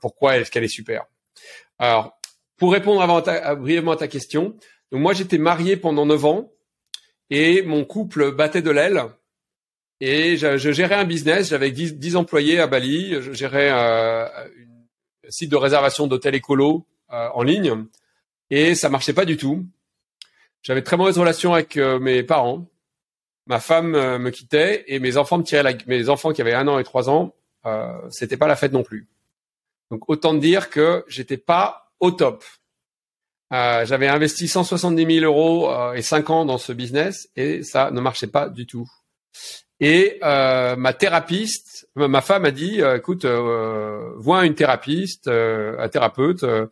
pourquoi est-ce qu'elle est super? Alors, pour répondre brièvement à ta question, donc moi j'étais marié pendant neuf ans et mon couple battait de l'aile et je, gérais un business, j'avais 10, 10, employés à Bali, je gérais euh, un site de réservation d'hôtels écolo euh, en ligne, et ça marchait pas du tout. J'avais très mauvaise relation avec euh, mes parents. Ma femme euh, me quittait et mes enfants me tiraient la, mes enfants qui avaient un an et trois ans, euh, c'était pas la fête non plus. Donc autant dire que j'étais pas au top. j'avais investi 170 000 euros et 5 ans dans ce business et ça ne marchait pas du tout. Et euh, ma thérapeute, ma femme a dit, euh, écoute, euh, vois une thérapeute, euh, un thérapeute, euh,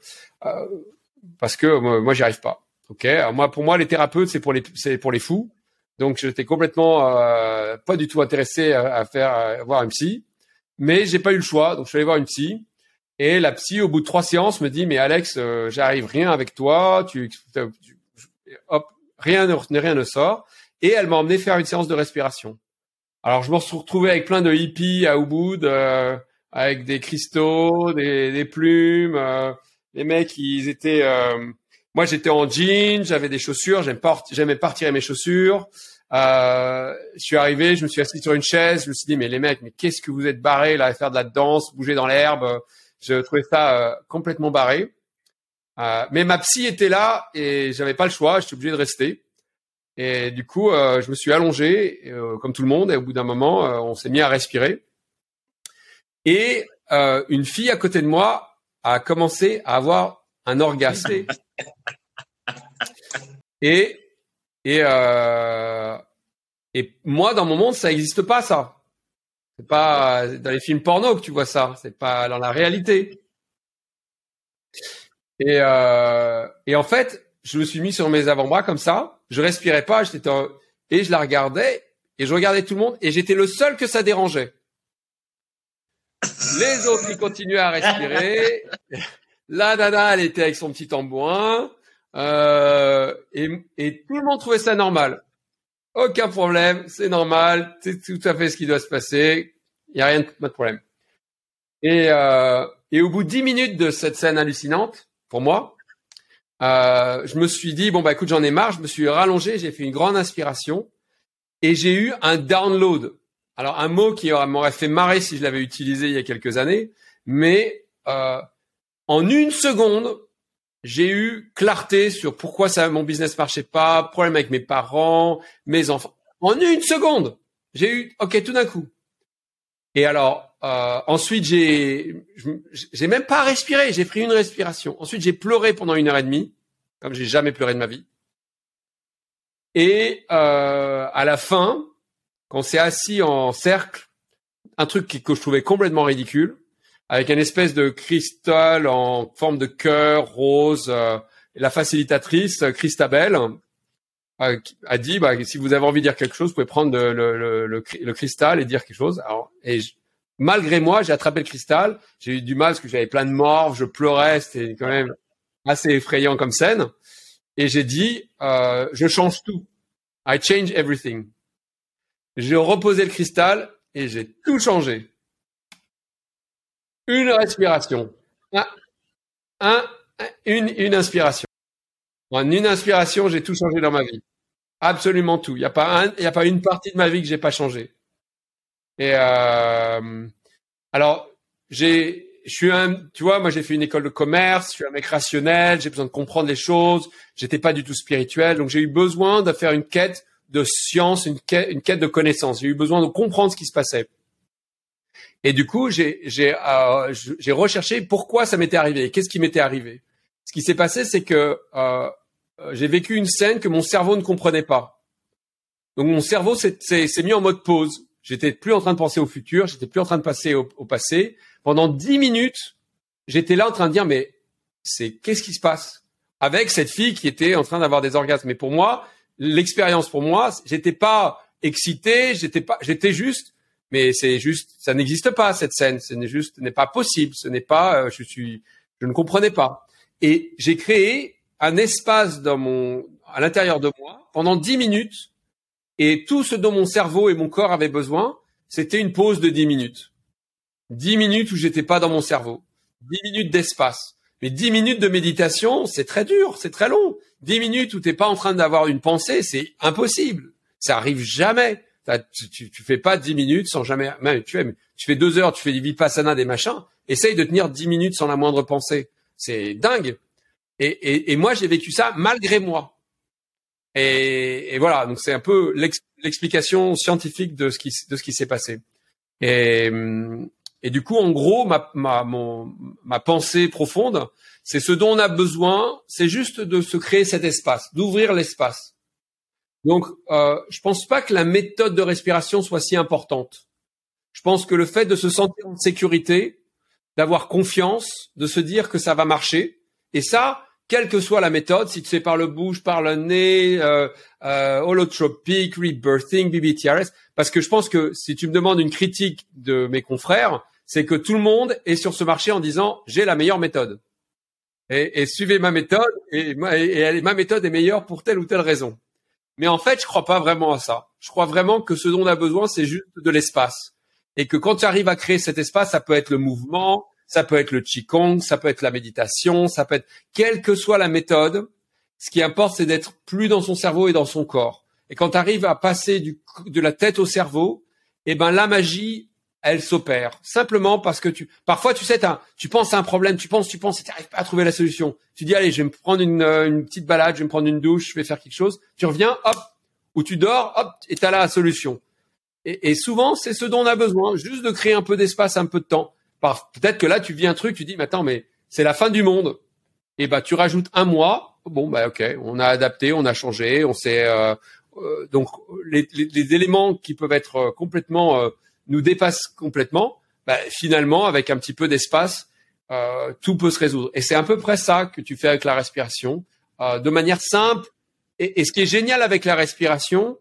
parce que moi j'y arrive pas. Ok. Alors moi, pour moi, les thérapeutes, c'est pour les, c'est pour les fous. Donc j'étais complètement euh, pas du tout intéressé à, faire à voir un psy, mais j'ai pas eu le choix, donc je suis allé voir une psy. Et la psy, au bout de trois séances, me dit mais Alex, euh, j'arrive rien avec toi, tu, hop, rien ne rien ne sort. Et elle m'a emmené faire une séance de respiration. Alors je me suis retrouvé avec plein de hippies à Ubud, euh, avec des cristaux, des, des plumes. Euh, les mecs, ils étaient moi, j'étais en jean, j'avais des chaussures, j'aimais pas, retirer mes chaussures. Euh, je suis arrivé, je me suis assis sur une chaise, je me suis dit mais les mecs, mais qu'est-ce que vous êtes barrés là à faire de la danse, bouger dans l'herbe? Je trouvais ça euh, complètement barré. Euh, mais ma psy était là et j'avais pas le choix, j'étais obligé de rester. Et du coup, euh, je me suis allongé euh, comme tout le monde et au bout d'un moment, on s'est mis à respirer. Et une fille à côté de moi a commencé à avoir un orgasme. Et et euh, et moi dans mon monde ça n'existe pas ça. C'est pas dans les films porno que tu vois ça. C'est pas dans la réalité. Et euh, et en fait je me suis mis sur mes avant-bras comme ça. Je respirais pas. J'étais et je la regardais et je regardais tout le monde et j'étais le seul que ça dérangeait. Les autres ils continuaient à respirer. La nana elle était avec son petit tambourin. Euh, et, tout le monde trouvait ça normal. Aucun problème, c'est normal, c'est tout à fait ce qui doit se passer. Il y a rien de, problème. Et, euh, au bout dix minutes de cette scène hallucinante, pour moi, euh, je me suis dit bon bah écoute j'en ai marre, je me suis rallongé, j'ai fait une grande inspiration et j'ai eu un download. Alors un mot qui m'aurait fait marrer si je l'avais utilisé il y a quelques années, mais euh, en une seconde, j'ai eu clarté sur pourquoi ça, mon business marchait pas, problème avec mes parents, mes enfants. En une seconde, j'ai eu, ok, tout d'un coup. Et alors, euh, ensuite, j'ai, j'ai même pas respiré, j'ai pris une respiration. Ensuite, j'ai pleuré pendant une heure et demie, comme j'ai jamais pleuré de ma vie. Et euh, à la fin, quand on s'est assis en cercle, un truc que je trouvais complètement ridicule, avec une espèce de cristal en forme de cœur rose. Euh, la facilitatrice, Christabel, euh, a dit bah, si vous avez envie de dire quelque chose, vous pouvez prendre le, le, le, cristal et dire quelque chose. Alors, et malgré moi, j'ai attrapé le cristal. J'ai eu du mal parce que j'avais plein de morts, je pleurais, c'était quand même assez effrayant comme scène. Et j'ai dit, euh, je change tout. I change everything. J'ai reposé le cristal et j'ai tout changé. Une respiration. Un, une, une inspiration. En une inspiration, j'ai tout changé dans ma vie. Absolument tout. Il n'y a pas un, il y a pas une partie de ma vie que j'ai pas changé. Et euh, alors, j'ai, je suis un, tu vois, moi j'ai fait une école de commerce, je suis un mec rationnel, j'ai besoin de comprendre les choses. J'étais pas du tout spirituel, donc j'ai eu besoin de faire une quête de science, une quête, une quête de connaissance. J'ai eu besoin de comprendre ce qui se passait. Et du coup, j'ai j'ai euh, j'ai recherché pourquoi ça m'était arrivé, qu'est-ce qui m'était arrivé. Ce qui s'est passé, c'est que euh, j'ai vécu une scène que mon cerveau ne comprenait pas. Donc mon cerveau s'est mis en mode pause. J'étais plus en train de penser au futur, j'étais plus en train de passer au, au passé. Pendant dix minutes, j'étais là en train de dire mais c'est qu'est-ce qui se passe avec cette fille qui était en train d'avoir des orgasmes? Mais pour moi, l'expérience pour moi, j'étais pas excité, j'étais pas, j'étais juste mais c'est juste, ça n'existe pas cette scène. Ce n'est juste, n'est pas possible. Ce n'est pas, euh, je suis, je ne comprenais pas. Et j'ai créé un espace dans mon, à l'intérieur de moi pendant dix minutes. Et tout ce dont mon cerveau et mon corps avaient besoin, c'était une pause de dix minutes. Dix minutes où j'étais pas dans mon cerveau. Dix minutes d'espace. Mais dix minutes de méditation, c'est très dur, c'est très long. Dix minutes où t'es pas en train d'avoir une pensée, c'est impossible. Ça arrive jamais tu, fais pas dix minutes sans jamais, même, tu, fais deux heures, tu fais des vipassana, des machins. Essaye de tenir dix minutes sans la moindre pensée. C'est dingue. Et, moi, j'ai vécu ça malgré moi. Et, voilà. Donc c'est un peu l'explication scientifique de ce qui, s'est passé. Et, du coup, en gros, ma pensée profonde, c'est ce dont on a besoin, c'est juste de se créer cet espace, d'ouvrir l'espace. Donc, euh, je pense pas que la méthode de respiration soit si importante. Je pense que le fait de se sentir en sécurité, d'avoir confiance, de se dire que ça va marcher, et ça, quelle que soit la méthode, si tu sais par le bouche, par le nez, euh, euh, holotropique, rebirthing, BBTRS, parce que je pense que si tu me demandes une critique de mes confrères, c'est que tout le monde est sur ce marché en disant j'ai la meilleure méthode et, suivez ma méthode et, ma méthode est meilleure pour telle ou telle raison. Mais en fait, je crois pas vraiment à ça. Je crois vraiment que ce dont on a besoin, c'est juste de l'espace. Et que quand tu arrives à créer cet espace, ça peut être le mouvement, ça peut être le qigong, ça peut être la méditation, ça peut être quelle que soit la méthode. Ce qui importe, c'est d'être plus dans son cerveau et dans son corps. Et quand tu arrives à passer de la tête au cerveau, eh ben la magie, elle s'opère. Simplement parce que tu, parfois tu sais, tu penses à un problème, tu penses, tu penses, et tu n'arrives pas à trouver la solution. Tu dis allez, je vais me prendre une, euh, une, petite balade, je vais me prendre une douche, je vais faire quelque chose. Tu reviens, hop, ou tu dors, hop, et t'as la solution. Et, souvent, c'est ce dont on a besoin, juste de créer un peu d'espace, un peu de temps peut-être que là, tu vis un truc, tu dis, mais attends, mais c'est la fin du monde. Et bah, tu rajoutes un mois. Bon, bah, ok, on a adapté, on a changé, on sait. Euh, euh, donc, les, éléments qui peuvent être complètement nous dépassent complètement. Bah, finalement, avec un petit peu d'espace, euh, tout peut se résoudre. Et c'est à peu près ça que tu fais avec la respiration, de manière simple. Et, ce qui est génial avec la respiration,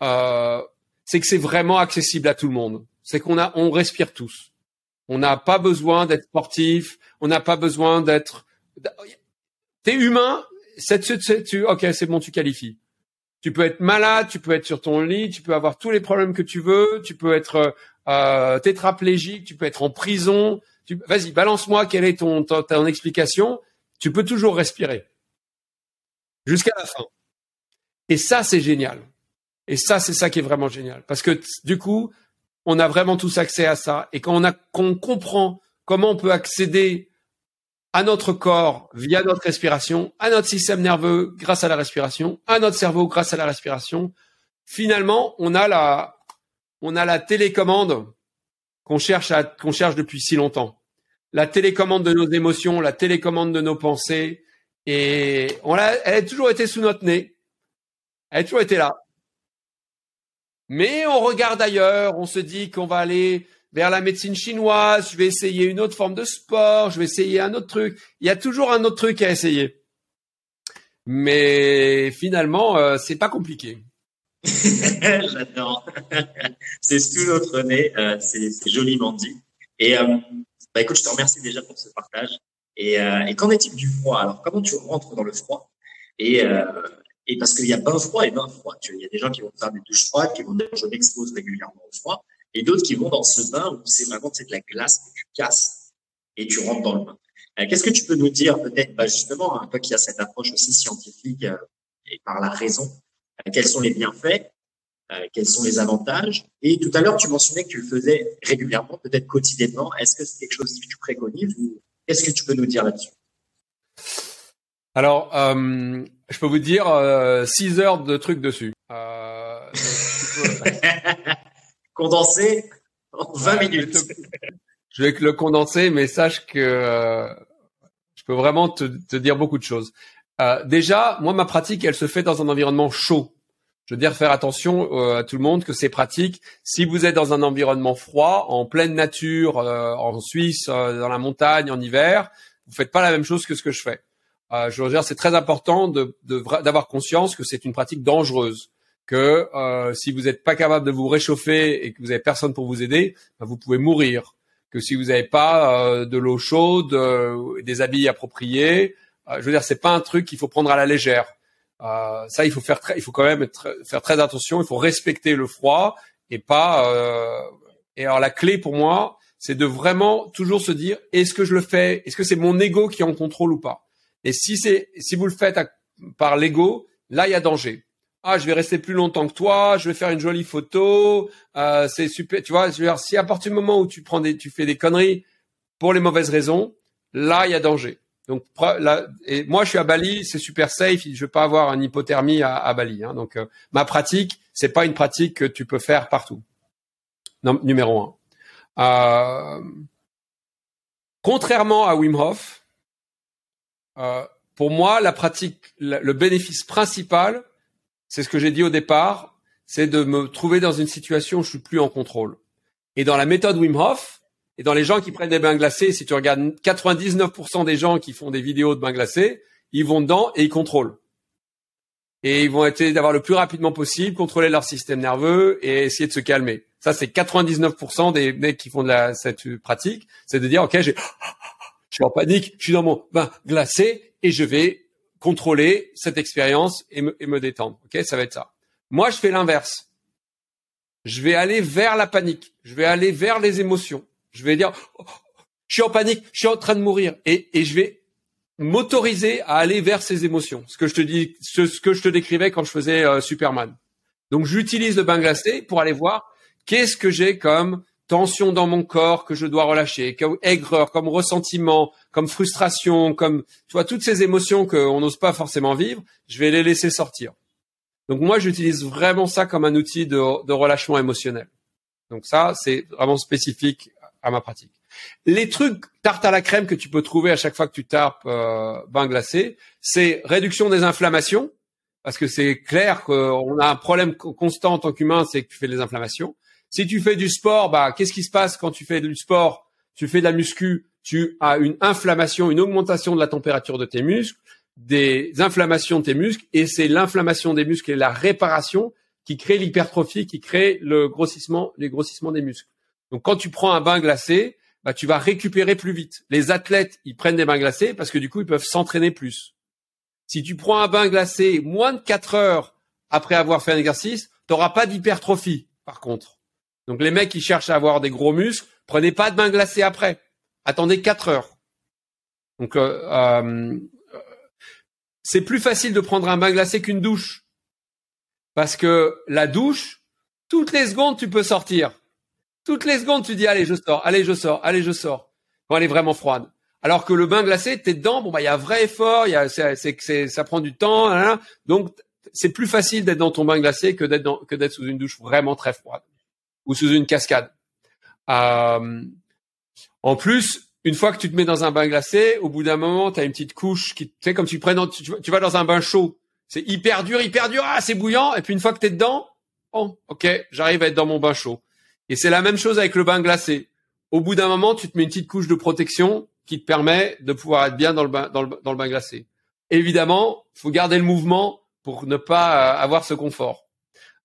c'est que c'est vraiment accessible à tout le monde. C'est qu'on a, on respire tous. On n'a pas besoin d'être sportif. On n'a pas besoin d'être. T'es humain. tu, ok, c'est bon, tu qualifies. Tu peux être malade, tu peux être sur ton lit, tu peux avoir tous les problèmes que tu veux, tu peux être euh, tétraplégique, tu peux être en prison. Vas-y, balance-moi quelle est ton, ton, explication. Tu peux toujours respirer jusqu'à la fin. Et ça, c'est génial. Et ça, c'est ça qui est vraiment génial. Parce que du coup, on a vraiment tous accès à ça. Et quand on, a, qu'on comprend comment on peut accéder à notre corps via notre respiration, à notre système nerveux grâce à la respiration, à notre cerveau grâce à la respiration, finalement, on a la, on a la télécommande qu'on cherche à, qu'on cherche depuis si longtemps. La télécommande de nos émotions, la télécommande de nos pensées. Et on a, elle a toujours été sous notre nez. Elle a toujours été là. Mais on regarde ailleurs, on se dit qu'on va aller vers la médecine chinoise, je vais essayer une autre forme de sport, je vais essayer un autre truc. Il y a toujours un autre truc à essayer. Mais finalement, euh, c'est pas compliqué. J'adore. c'est sous notre nez, euh, c'est joliment dit. Et euh, bah écoute, je te remercie déjà pour ce partage. Et, euh, qu'en est-il du froid? Alors, comment tu rentres dans le froid? Et parce qu'il y a bain froid et bain froid. Il y a des gens qui vont faire des douches froides, qui vont dire je m'expose régulièrement au froid, et d'autres qui vont dans ce bain où c'est vraiment c'est de la glace que tu casses et tu rentres dans le bain. Euh, Qu'est-ce que tu peux nous dire peut-être, bah justement, hein, toi qui as cette approche aussi scientifique euh, et par la raison, euh, quels sont les bienfaits, euh, quels sont les avantages? Et tout à l'heure, tu mentionnais que tu le faisais régulièrement, peut-être quotidiennement. Est-ce que c'est quelque chose que tu préconises ou qu'est-ce que tu peux nous dire là-dessus? Alors, je peux vous dire euh, 6 heures de trucs dessus. Condensé en 20 minutes. Je vais, le condenser, mais sache que euh, je peux vraiment te, te, dire beaucoup de choses. Euh, déjà, moi, ma pratique, elle se fait dans un environnement chaud. Je veux dire, faire attention euh, à tout le monde que c'est pratique. Si vous êtes dans un environnement froid, en pleine nature, en Suisse, dans la montagne, en hiver, vous faites pas la même chose que ce que je fais. Euh, je veux dire, c'est très important de, d'avoir conscience que c'est une pratique dangereuse, que euh, si vous n'êtes pas capable de vous réchauffer et que vous avez personne pour vous aider, ben, vous pouvez mourir. Que si vous n'avez pas euh, de l'eau chaude, euh, des habits appropriés, je veux dire, c'est pas un truc qu'il faut prendre à la légère. ça, il faut faire très, il faut quand même être, faire très attention. Il faut respecter le froid et pas. et alors la clé pour moi, c'est de vraiment toujours se dire est-ce que je le fais? Est-ce que c'est mon ego qui est en contrôle ou pas? Et si c'est, si vous le faites par l'ego, là, il y a danger. Ah, je vais rester plus longtemps que toi, je vais faire une jolie photo, euh, c'est super. Tu vois, je veux dire, si à partir du moment où tu prends des, tu fais des conneries pour les mauvaises raisons, là, il y a danger. Donc là, et moi, je suis à Bali, c'est super safe. Je vais pas avoir une hypothermie à, à Bali. Hein, donc euh, ma pratique, c'est pas une pratique que tu peux faire partout. Numéro un. Euh, contrairement à Wim Hof, euh, pour moi, la pratique, le bénéfice principal, c'est ce que j'ai dit au départ, c'est de me trouver dans une situation où je suis plus en contrôle. Et dans la méthode Wim Hof, et dans les gens qui prennent des bains glacés, si tu regardes 99% des gens qui font des vidéos de bains glacés, ils vont dedans et ils contrôlent. Et ils vont essayer d'avoir le plus rapidement possible, contrôler leur système nerveux et essayer de se calmer. Ça, c'est 99% des mecs qui font de la, cette pratique, c'est de dire, OK, je suis en panique, je suis dans mon bain glacé et je vais contrôler cette expérience et me, et me détendre. OK, ça va être ça. Moi, je fais l'inverse. Je vais aller vers la panique. Je vais aller vers les émotions. Je vais dire, je suis en panique, je suis en train de mourir, et, et je vais m'autoriser à aller vers ces émotions. Ce que je te dis, ce, que je te décrivais quand je faisais euh, Superman. Donc j'utilise le bain glacé pour aller voir qu'est-ce que j'ai comme tension dans mon corps que je dois relâcher, comme aigreur, comme ressentiment, comme frustration, comme tu vois toutes ces émotions qu'on n'ose pas forcément vivre, je vais les laisser sortir. Donc moi j'utilise vraiment ça comme un outil de, relâchement émotionnel. Donc ça c'est vraiment spécifique à ma pratique. Les trucs tarte à la crème que tu peux trouver à chaque fois que tu tapes euh, bain glacé, c'est réduction des inflammations, parce que c'est clair qu'on a un problème constant en tant qu'humain, c'est que tu fais des inflammations. Si tu fais du sport, bah qu'est-ce qui se passe quand tu fais du sport? Tu fais de la muscu, tu as une inflammation, une augmentation de la température de tes muscles, des inflammations de tes muscles, et c'est l'inflammation des muscles et la réparation qui crée l'hypertrophie, qui crée le grossissement, les grossissements des muscles. Donc quand tu prends un bain glacé, bah, tu vas récupérer plus vite. Les athlètes, ils prennent des bains glacés parce que du coup, ils peuvent s'entraîner plus. Si tu prends un bain glacé moins de 4 heures après avoir fait un exercice, tu n'auras pas d'hypertrophie, par contre. Donc les mecs qui cherchent à avoir des gros muscles, prenez pas de bain glacé après. Attendez 4 heures. Donc euh, euh, c'est plus facile de prendre un bain glacé qu'une douche. Parce que la douche, toutes les secondes, tu peux sortir. Toutes les secondes, tu dis allez, je sors, allez, je sors, allez, je sors. Quand elle est vraiment froide. Alors que le bain glacé, t'es dedans, bon bah il y a un vrai effort, c'est, c'est, ça prend du temps, donc c'est plus facile d'être dans ton bain glacé que d'être sous une douche vraiment très froide ou sous une cascade. Euh, en plus, une fois que tu te mets dans un bain glacé, au bout d'un moment, tu as une petite couche qui, tu sais, comme tu, prends, tu, vas dans un bain chaud, c'est hyper dur, hyper dur, ah c'est bouillant, et puis une fois que tu es dedans, bon, ok, j'arrive à être dans mon bain chaud. Et c'est la même chose avec le bain glacé. Au bout d'un moment, tu te mets une petite couche de protection qui te permet de pouvoir être bien dans le bain, dans le, dans le bain glacé. Évidemment, faut garder le mouvement pour ne pas euh, avoir ce confort.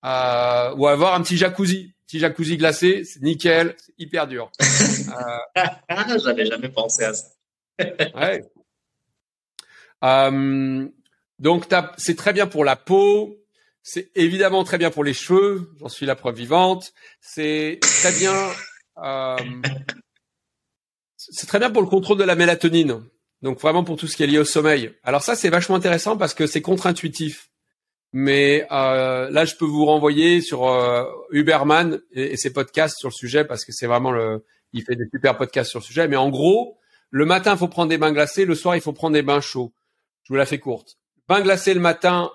Euh, ou avoir un petit jacuzzi, petit jacuzzi glacé, c'est nickel, c'est hyper dur. euh, J'avais jamais pensé à ça. ouais. Euh, donc c'est très bien pour la peau, c'est évidemment très bien pour les cheveux, j'en suis la preuve vivante. C'est très bien. Euh, c'est très bien pour le contrôle de la mélatonine. Donc vraiment pour tout ce qui est lié au sommeil. Alors ça c'est vachement intéressant parce que c'est contre-intuitif. Mais euh, là je peux vous renvoyer sur euh, Uberman et, ses podcasts sur le sujet parce que c'est vraiment le. Il fait des super podcasts sur le sujet. Mais en gros, le matin il faut prendre des bains glacés, le soir il faut prendre des bains chauds. Je vous la fais courte. Bain glacé le matin,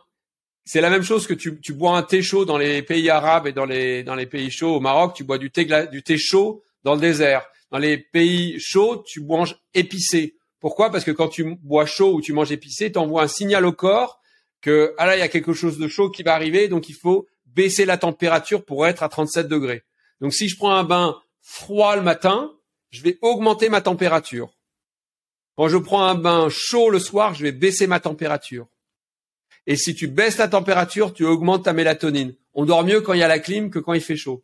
c'est la même chose que tu, tu, bois un thé chaud dans les pays arabes et dans les, dans les pays chauds. Au Maroc, tu bois du thé, du thé chaud dans le désert. Dans les pays chauds, tu manges épicé. Pourquoi? Parce que quand tu bois chaud ou tu manges épicé, tu envoies un signal au corps que ah là, il y a quelque chose de chaud qui va arriver, donc il faut baisser la température pour être à 37 degrés. Donc si je prends un bain froid le matin, je vais augmenter ma température. Quand je prends un bain chaud le soir, je vais baisser ma température. Et si tu baisses la température, tu augmentes ta mélatonine. On dort mieux quand il y a la clim que quand il fait chaud.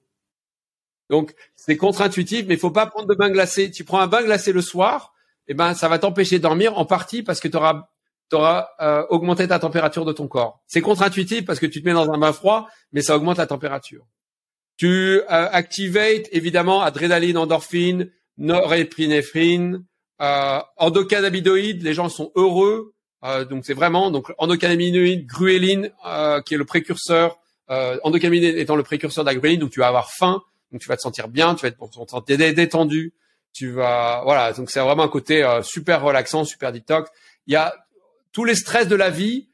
Donc c'est contre-intuitif, mais il faut pas prendre de bain glacé. Tu prends un bain glacé le soir, eh ben ça va t'empêcher de dormir en partie parce que tu auras, euh, augmenté ta température de ton corps. C'est contre-intuitif parce que tu te mets dans un bain froid, mais ça augmente la température. Tu euh, activates évidemment adrénaline, endorphine, norépinéphrine, euh, endocannabinoïdes. Les gens sont heureux euh, donc c'est vraiment donc endocannabinoïde, grueline, euh, qui est le précurseur, euh, endocannabinoïde étant le précurseur de la grueline, donc tu vas avoir faim, donc tu vas te sentir bien, tu vas être détendu, tu vas voilà, donc c'est vraiment un côté euh, super relaxant, super detox. Il y a tous les stress de la vie,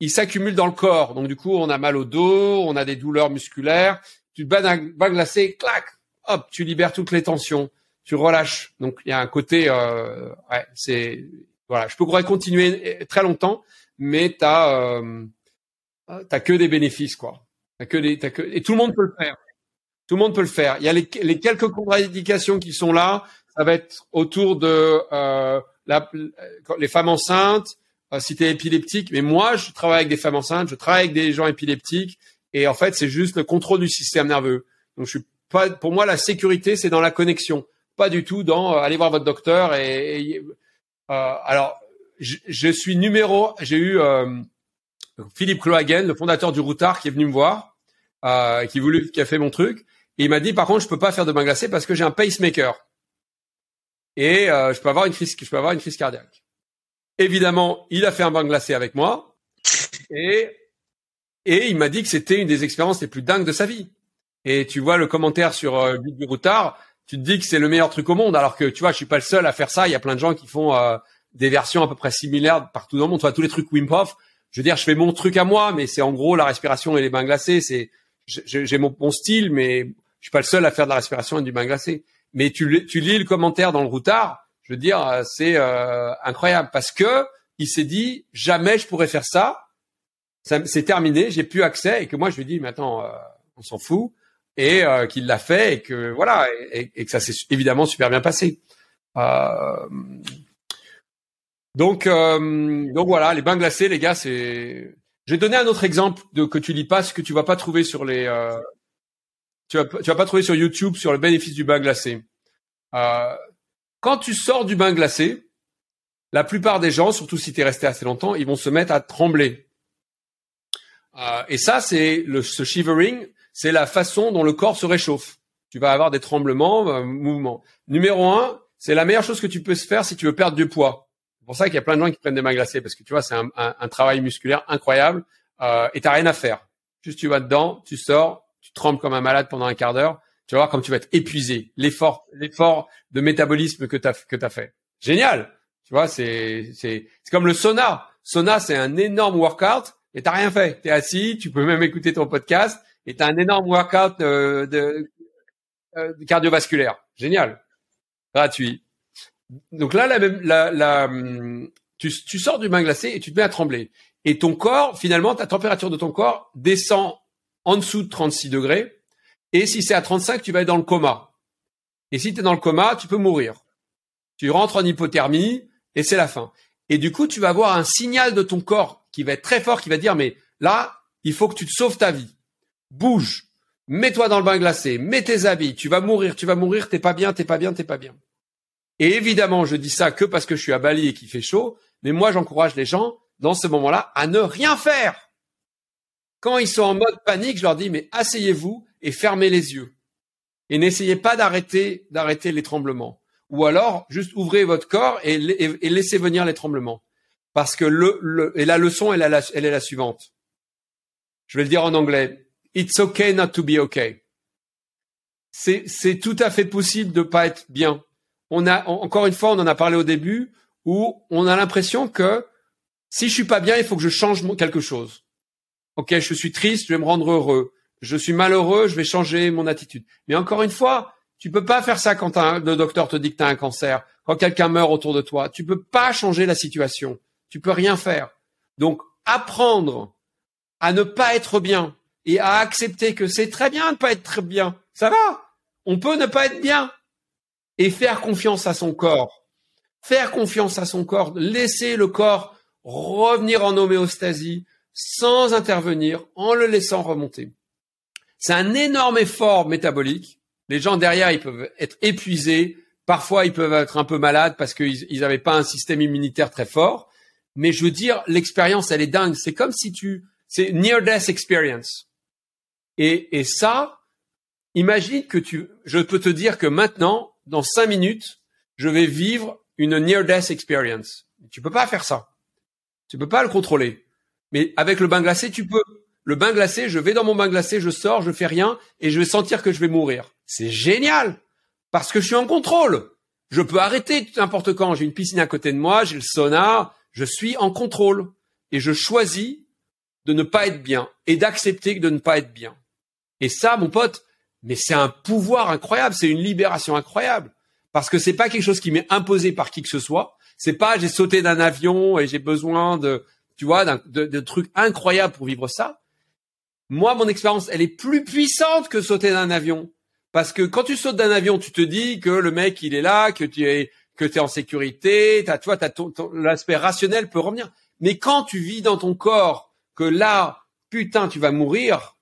ils s'accumulent dans le corps, donc du coup on a mal au dos, on a des douleurs musculaires, tu te bats bain glacé, clac, hop, tu libères toutes les tensions, tu relâches. Donc il y a un côté, euh, ouais, c'est voilà, je pourrais continuer très longtemps, mais t'as euh, t'as que des bénéfices quoi. T'as que des, t'as que et tout le monde peut le faire. Tout le monde peut le faire. Il y a les, quelques contre-indications qui sont là. Ça va être autour de euh, la, les femmes enceintes, euh, si tu es épileptique, mais moi, je travaille avec des femmes enceintes, je travaille avec des gens épileptiques, et en fait, c'est juste le contrôle du système nerveux. Donc, je suis pas, pour moi, la sécurité, c'est dans la connexion, pas du tout dans euh, aller voir votre docteur. Et, euh, alors, je, je, suis numéro, j'ai eu euh, Philippe Clohagen, le fondateur du Routard, qui est venu me voir, euh, qui voulu, qui a fait mon truc, et il m'a dit, par contre, je peux pas faire de bain glacé parce que j'ai un pacemaker et euh, je peux avoir une crise, je peux avoir une crise cardiaque. Évidemment, il a fait un bain glacé avec moi et et il m'a dit que c'était une des expériences les plus dingues de sa vie. Et tu vois le commentaire sur euh, du Routard, tu te dis que c'est le meilleur truc au monde, alors que tu vois, je suis pas le seul à faire ça. Il y a plein de gens qui font euh, des versions à peu près similaires partout dans le monde. Tu vois, tous les trucs Wim. Je veux dire, je fais mon truc à moi, mais c'est en gros la respiration et les bains glacés. C'est j'ai mon, mon, style, mais je suis pas le seul à faire de la respiration et du bain glacé mais tu, tu lis le commentaire dans le routard, je veux dire, euh, c'est euh, incroyable parce que il s'est dit jamais je pourrais faire ça. c'est terminé, j'ai plus accès et que moi je lui dis maintenant euh, on s'en fout et qu'il l'a fait et que voilà et, que ça s'est évidemment super bien passé. donc donc voilà, les bains glacés les gars, c'est je vais donner un autre exemple de que tu lis pas, ce que tu vas pas trouver sur les tu vas, tu vas pas trouver sur YouTube sur le bénéfice du bain glacé. Euh, quand tu sors du bain glacé, la plupart des gens, surtout si tu es resté assez longtemps, ils vont se mettre à trembler. Euh, et ça, c'est le ce shivering, c'est la façon dont le corps se réchauffe. Tu vas avoir des tremblements, euh, mouvements. Numéro un, c'est la meilleure chose que tu peux faire si tu veux perdre du poids. C'est pour ça qu'il y a plein de gens qui prennent des bains glacés parce que tu vois, c'est un, travail musculaire incroyable euh, et t'as rien à faire. Juste tu vas dedans, tu sors, tu trembles comme un malade pendant un quart d'heure, tu vas voir comme tu vas être épuisé, l'effort, l'effort de métabolisme que tu as, que fait. Génial. Tu vois, c'est, c'est, c'est comme le sauna. Sauna, c'est un énorme workout et t'as rien fait. T'es assis, tu peux même écouter ton podcast et t'as un énorme workout euh, de, euh, de, cardiovasculaire. Génial. Gratuit. Donc là, la la, la, hum, tu, tu sors du bain glacé et tu te mets à trembler. Et ton corps, finalement, ta température de ton corps descend en dessous de 36 degrés. Et si c'est à 35, tu vas être dans le coma. Et si tu es dans le coma, tu peux mourir. Tu rentres en hypothermie et c'est la fin. Et du coup, tu vas avoir un signal de ton corps qui va être très fort, qui va dire, mais là, il faut que tu te sauves ta vie. Bouge. Mets-toi dans le bain glacé. Mets tes habits. Tu vas mourir. Tu vas mourir. T'es pas bien. T'es pas bien. T'es pas bien. Et évidemment, je dis ça que parce que je suis à Bali et qu'il fait chaud. Mais moi, j'encourage les gens, dans ce moment-là, à ne rien faire. Quand ils sont en mode panique, je leur dis, mais asseyez-vous et fermez les yeux. Et n'essayez pas d'arrêter, d'arrêter les tremblements. Ou alors, juste ouvrez votre corps et, laissez venir les tremblements. Parce que le, et la leçon, elle, est la suivante. Je vais le dire en anglais. It's okay not to be okay. C'est, c'est tout à fait possible de pas être bien. On a, encore une fois, on en a parlé au début, où on a l'impression que si je suis pas bien, il faut que je change quelque chose. Ok, je suis triste, je vais me rendre heureux. Je suis malheureux, je vais changer mon attitude. Mais encore une fois, tu peux pas faire ça quand le docteur te dit que tu un cancer, quand quelqu'un meurt autour de toi. Tu peux pas changer la situation. Tu peux rien faire. Donc, apprendre à ne pas être bien et à accepter que c'est très bien de ne pas être bien. Ça va. On peut ne pas être bien et faire confiance à son corps. Faire confiance à son corps, laisser le corps revenir en homéostasie, sans intervenir, en le laissant remonter. C'est un énorme effort métabolique. Les gens derrière, ils peuvent être épuisés. Parfois, ils peuvent être un peu malades parce qu'ils n'avaient pas un système immunitaire très fort. Mais je veux dire, l'expérience, elle est dingue. C'est comme si tu, c'est near death experience. Et, et ça, imagine que tu, je peux te dire que maintenant, dans cinq minutes, je vais vivre une near death experience. Tu peux pas faire ça. Tu peux pas le contrôler. Mais avec le bain glacé, tu peux. Le bain glacé, je vais dans mon bain glacé, je sors, je fais rien et je vais sentir que je vais mourir. C'est génial parce que je suis en contrôle. Je peux arrêter n'importe quand. J'ai une piscine à côté de moi, j'ai le sauna, je suis en contrôle et je choisis de ne pas être bien et d'accepter de ne pas être bien. Et ça, mon pote, mais c'est un pouvoir incroyable, c'est une libération incroyable parce que c'est pas quelque chose qui m'est imposé par qui que ce soit. C'est pas j'ai sauté d'un avion et j'ai besoin de tu vois, de, de trucs incroyables pour vivre ça. Moi, mon expérience, elle est plus puissante que sauter d'un avion. Parce que quand tu sautes d'un avion, tu te dis que le mec, il est là, que tu es, que es en sécurité, t'as, tu vois, t'as ton, l'aspect rationnel peut revenir. Mais quand tu vis dans ton corps que là, putain, tu vas mourir,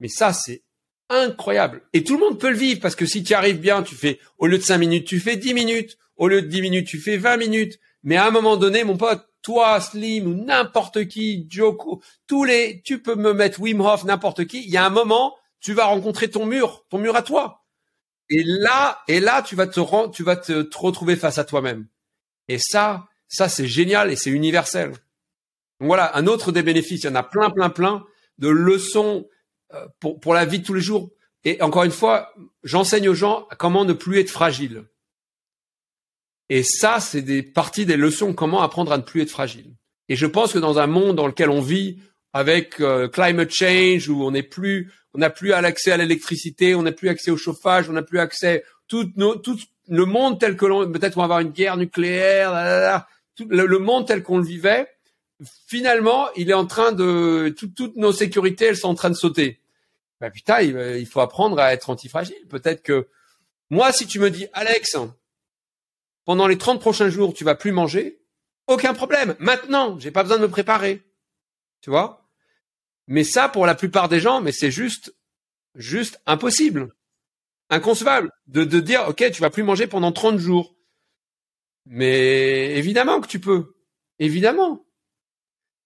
mais ça, c'est incroyable. Et tout le monde peut le vivre parce que si tu arrives bien, tu fais, au lieu de 5 minutes, tu fais 10 minutes. Au lieu de 10 minutes, tu fais 20 minutes. Mais à un moment donné, mon pote, toi, Slim ou n'importe qui, Joko, tous les, tu peux me mettre Wim Hof, n'importe qui. Il y a un moment, tu vas rencontrer ton mur, ton mur à toi. Et là, et là, tu vas te tu vas te, retrouver face à toi-même. Et ça, ça c'est génial et c'est universel. Voilà, un autre des bénéfices. Il y en a plein, plein, plein de leçons euh, pour, pour la vie de tous les jours. Et encore une fois, j'enseigne aux gens comment ne plus être fragile. Et ça, c'est des parties des leçons comment apprendre à ne plus être fragile. Et je pense que dans un monde dans lequel on vit avec euh, climate change où on n'est plus, on n'a plus accès à l'électricité, on n'a plus accès au chauffage, on n'a plus accès tout, nos, le monde tel que l'on, peut-être on va avoir une guerre nucléaire, tout, le, monde tel qu'on le vivait, finalement, il est en train de, toutes nos sécurités, elles sont en train de sauter. Ben putain, il, il faut apprendre à être antifragile. Peut-être que moi, si tu me dis, Alex, pendant les 30 prochains jours, tu vas plus manger, aucun problème. Maintenant, j'ai pas besoin de me préparer. Tu vois? Mais ça, pour la plupart des gens, mais c'est juste, juste impossible. Inconcevable. De, de dire, OK, tu vas plus manger pendant 30 jours. Mais évidemment que tu peux. Évidemment.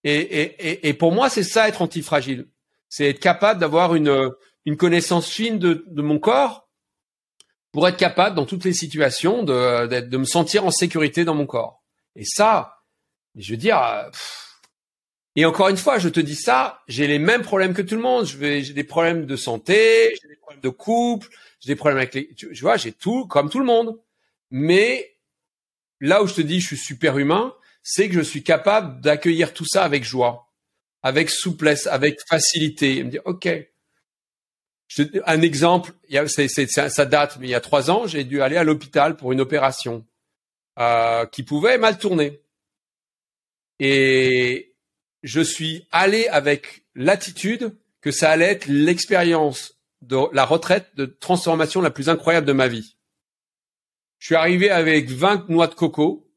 Et, et, et pour moi, c'est ça être antifragile. C'est être capable d'avoir une, une connaissance fine de, de mon corps pour être capable, dans toutes les situations, de, de, me sentir en sécurité dans mon corps. Et ça, je veux dire, euh, et encore une fois, je te dis ça, j'ai les mêmes problèmes que tout le monde. J'ai des problèmes de santé, j'ai des problèmes de couple, j'ai des problèmes avec les, tu, vois, j'ai tout, comme tout le monde. Mais là où je te dis, je suis super humain, c'est que je suis capable d'accueillir tout ça avec joie, avec souplesse, avec facilité, et me dire, ok, un exemple, ça date, mais il y a trois ans, j'ai dû aller à l'hôpital pour une opération euh, qui pouvait mal tourner. Et je suis allé avec l'attitude que ça allait être l'expérience de la retraite de transformation la plus incroyable de ma vie. Je suis arrivé avec 20 noix de coco.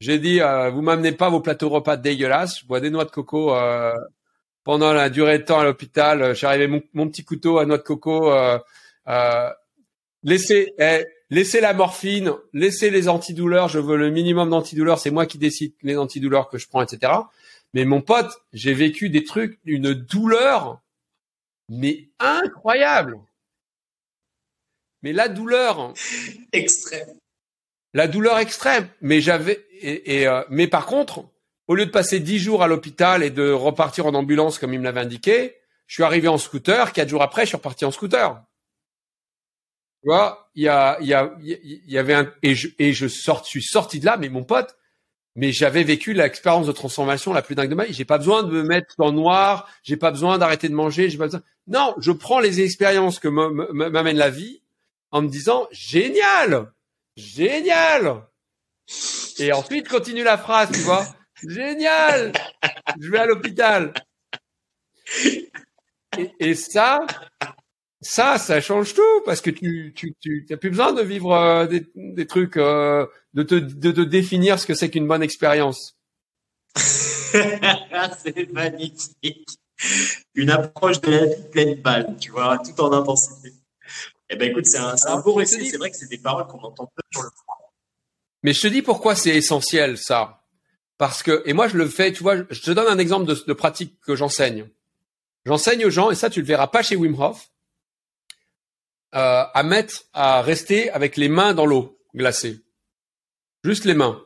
J'ai dit, euh, vous m'amenez pas vos plateaux repas dégueulasses. Je bois des noix de coco euh, pendant la durée de temps à l'hôpital, euh, j'arrivais mon, mon petit couteau à noix de coco. Euh, euh, laissez, eh, laissez la morphine, laissez les antidouleurs. Je veux le minimum d'antidouleurs. C'est moi qui décide les antidouleurs que je prends, etc. Mais mon pote, j'ai vécu des trucs, une douleur, mais incroyable. Mais la douleur extrême. La douleur extrême. Mais j'avais et, et euh, mais par contre, au lieu de passer dix jours à l'hôpital et de repartir en ambulance comme il me l'avait indiqué, je suis arrivé en scooter. Quatre jours après, je suis reparti en scooter. Tu vois, il y a, il y a, il y avait un et je et je suis sorti de là, mais mon pote, mais j'avais vécu l'expérience de transformation la plus dingue de ma vie. J'ai pas besoin de me mettre en noir, j'ai pas besoin d'arrêter de manger, j'ai pas besoin. Non, je prends les expériences que m'amène la vie en me disant génial, génial. Et ensuite continue la phrase, tu vois. Génial Je vais à l'hôpital. Et, ça, ça, ça change tout parce que tu, tu, tu plus besoin de vivre euh, des, des, trucs, euh, de, te, de te définir ce que c'est qu'une bonne expérience. c'est magnifique. Une approche de la vie pleine balle, tu vois, tout en intensité. Eh ben écoute, c'est un, un beau récit. C'est vrai que c'est des paroles qu'on entend peu sur le front. Mais je te dis pourquoi c'est essentiel ça. Parce que, et moi je le fais, tu vois, je te donne un exemple de, pratique que j'enseigne. J'enseigne aux gens, et ça tu le verras pas chez Wim Hof, euh, à mettre, à rester avec les mains dans l'eau glacée. Juste les mains.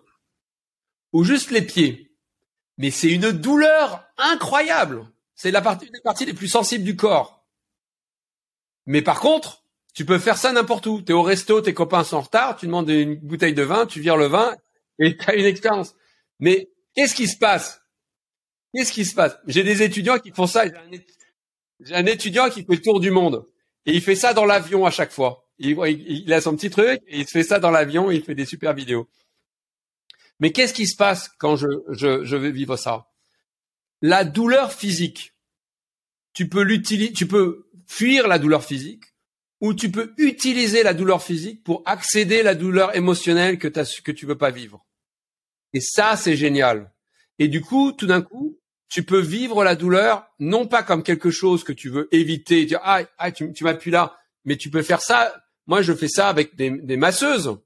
Ou juste les pieds. Mais c'est une douleur incroyable. C'est la partie, une des parties les plus sensibles du corps. Mais par contre, tu peux faire ça n'importe où. T'es au resto, tes copains sont en retard, tu demandes une bouteille de vin, tu vires le vin, et tu as une expérience. Mais qu'est-ce qui se passe? Qu'est-ce qui se passe? J'ai des étudiants qui font ça. J'ai un, étudiant qui fait le tour du monde et il fait ça dans l'avion à chaque fois. Il, il, a son petit truc et il se fait ça dans l'avion et il fait des super vidéos. Mais qu'est-ce qui se passe quand je, je, je vais vivre ça? La douleur physique. Tu peux l'utiliser, tu peux fuir la douleur physique ou tu peux utiliser la douleur physique pour accéder à la douleur émotionnelle que, as, que tu veux pas vivre. Et ça, c'est génial. Et du coup, tout d'un coup, tu peux vivre la douleur non pas comme quelque chose que tu veux éviter, dire ah, ah tu, tu m'appuies là, mais tu peux faire ça. Moi, je fais ça avec des, des masseuses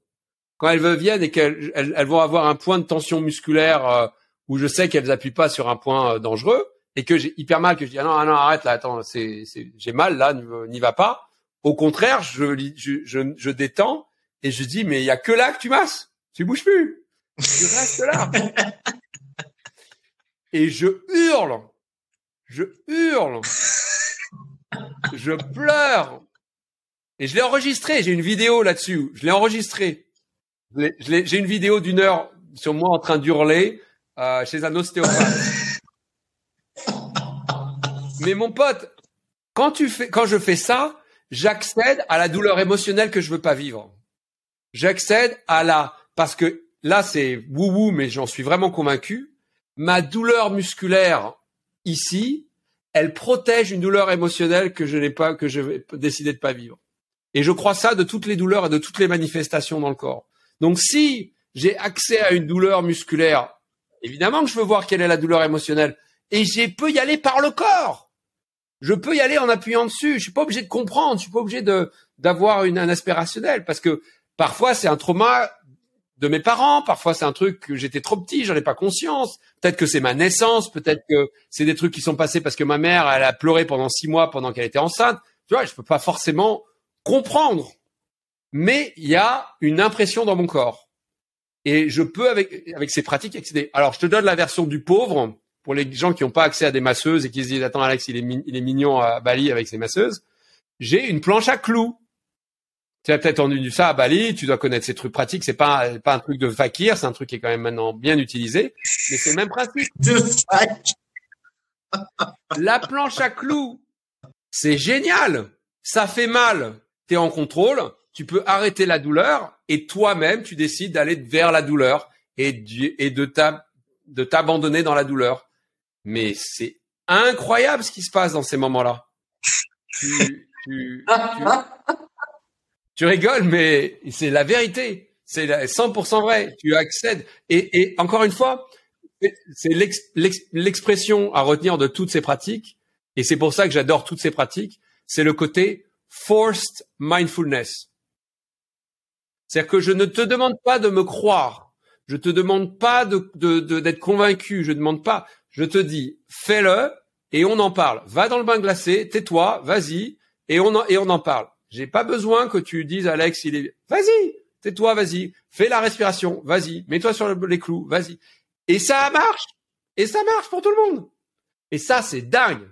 quand elles viennent et qu'elles elles, vont avoir un point de tension musculaire euh, où je sais qu'elles appuient pas sur un point euh, dangereux et que j'ai hyper mal, que je dis ah non, ah non arrête là, attends, c'est, j'ai mal là, n'y va pas. Au contraire, je, je, je, je détends et je dis mais il y a que là que tu masses, tu bouges plus, tu restes là. et je hurle, je hurle, je pleure. Et je l'ai enregistré, j'ai une vidéo là-dessus, je l'ai enregistré. J'ai une vidéo d'une heure sur moi en train d'hurler euh, chez un ostéopathe. Mais mon pote, quand tu fais, quand je fais ça, j'accède à la douleur émotionnelle que je veux pas vivre. J'accède à la, parce que là c'est wou wou, mais j'en suis vraiment convaincu ma douleur musculaire ici, elle protège une douleur émotionnelle que je n'ai pas, que je vais décider de pas vivre. Et je crois ça de toutes les douleurs et de toutes les manifestations dans le corps. Donc si j'ai accès à une douleur musculaire, évidemment que je veux voir quelle est la douleur émotionnelle. Et je peux y aller par le corps. Je peux y aller en appuyant dessus. Je suis pas obligé de comprendre. Je suis pas obligé de d'avoir un aspect rationnel parce que parfois c'est un trauma de mes parents. Parfois, c'est un truc que j'étais trop petit, j'en ai pas conscience. Peut-être que c'est ma naissance, peut-être que c'est des trucs qui sont passés parce que ma mère, elle a pleuré pendant six mois pendant qu'elle était enceinte. Tu vois, je peux pas forcément comprendre. Mais il y a une impression dans mon corps. Et je peux, avec, avec ces pratiques, accéder. Alors, je te donne la version du pauvre pour les gens qui n'ont pas accès à des masseuses et qui se disent, attends, Alex, il est, il est mignon à Bali avec ses masseuses. J'ai une planche à clous tu as peut-être entendu ça à Bali, tu dois connaître ces trucs pratiques. C'est pas pas un truc de fakir, c'est un truc qui est quand même maintenant bien utilisé, mais c'est le même principe. La planche à clous, c'est génial. Ça fait mal. Tu es en contrôle, tu peux arrêter la douleur et toi-même tu décides d'aller vers la douleur et, et de t'abandonner dans la douleur. Mais c'est incroyable ce qui se passe dans ces moments-là. Tu, tu, tu, tu rigoles, mais c'est la vérité. C'est 100% vrai. Tu accèdes. Et, encore une fois, c'est l'expression à retenir de toutes ces pratiques. Et c'est pour ça que j'adore toutes ces pratiques. C'est le côté forced mindfulness. C'est-à-dire que je ne te demande pas de me croire. Je te demande pas d'être convaincu. Je ne demande pas. Je te dis, fais-le et on en parle. Va dans le bain glacé, tais-toi, vas-y et on et on en parle. J'ai pas besoin que tu dises Alex, il est. Vas-y, tais-toi, vas-y, fais la respiration, vas-y, mets-toi sur les clous, vas-y. Et ça marche. Et ça marche pour tout le monde. Et ça, c'est dingue.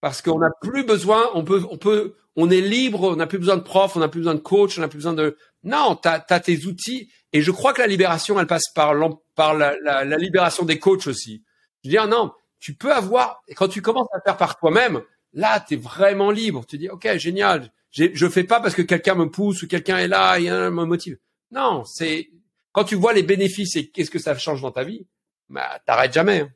Parce qu'on n'a plus besoin, on peut, on peut, on est libre, on n'a plus besoin de prof, on n'a plus besoin de coach, on n'a plus besoin de. Non, t'as as tes outils. Et je crois que la libération, elle passe par, par la, la, libération des coachs aussi. Je veux dire, non, tu peux avoir, et quand tu commences à faire par toi-même, là, tu es vraiment libre. Tu dis, OK, génial, je fais pas parce que quelqu'un me pousse ou quelqu'un est là et me motive. Non, c'est quand tu vois les bénéfices et qu'est-ce que ça change dans ta vie, bah t'arrêtes jamais. Hein.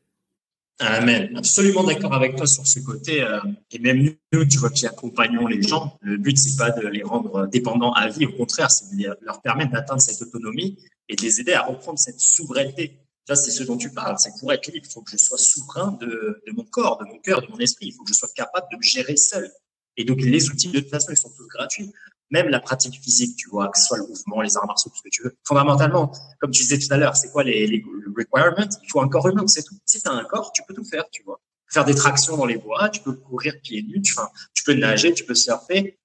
Amen. Absolument d'accord avec toi sur ce côté. Euh, et même nous, tu vois, qui accompagnons les gens, le but c'est pas de les rendre dépendants à vie. Au contraire, c'est de leur permettre d'atteindre cette autonomie et de les aider à reprendre cette souveraineté. Ça, c'est ce dont tu parles. C'est pour être libre, il faut que je sois souverain de, de mon corps, de mon cœur, de mon esprit. Il faut que je sois capable de me gérer seul. Et donc, les outils, de toute façon, ils sont tous gratuits. Même la pratique physique, tu vois, que ce soit le mouvement, les arts martiaux, tout ce que tu veux. Fondamentalement, comme tu disais tout à l'heure, c'est quoi les, requirements Il faut un corps humain, c'est tout. Si tu as un corps, tu peux tout faire, tu vois. Faire des tractions dans les bois, tu peux courir pieds nus, tu, tu peux nager, tu peux surfer.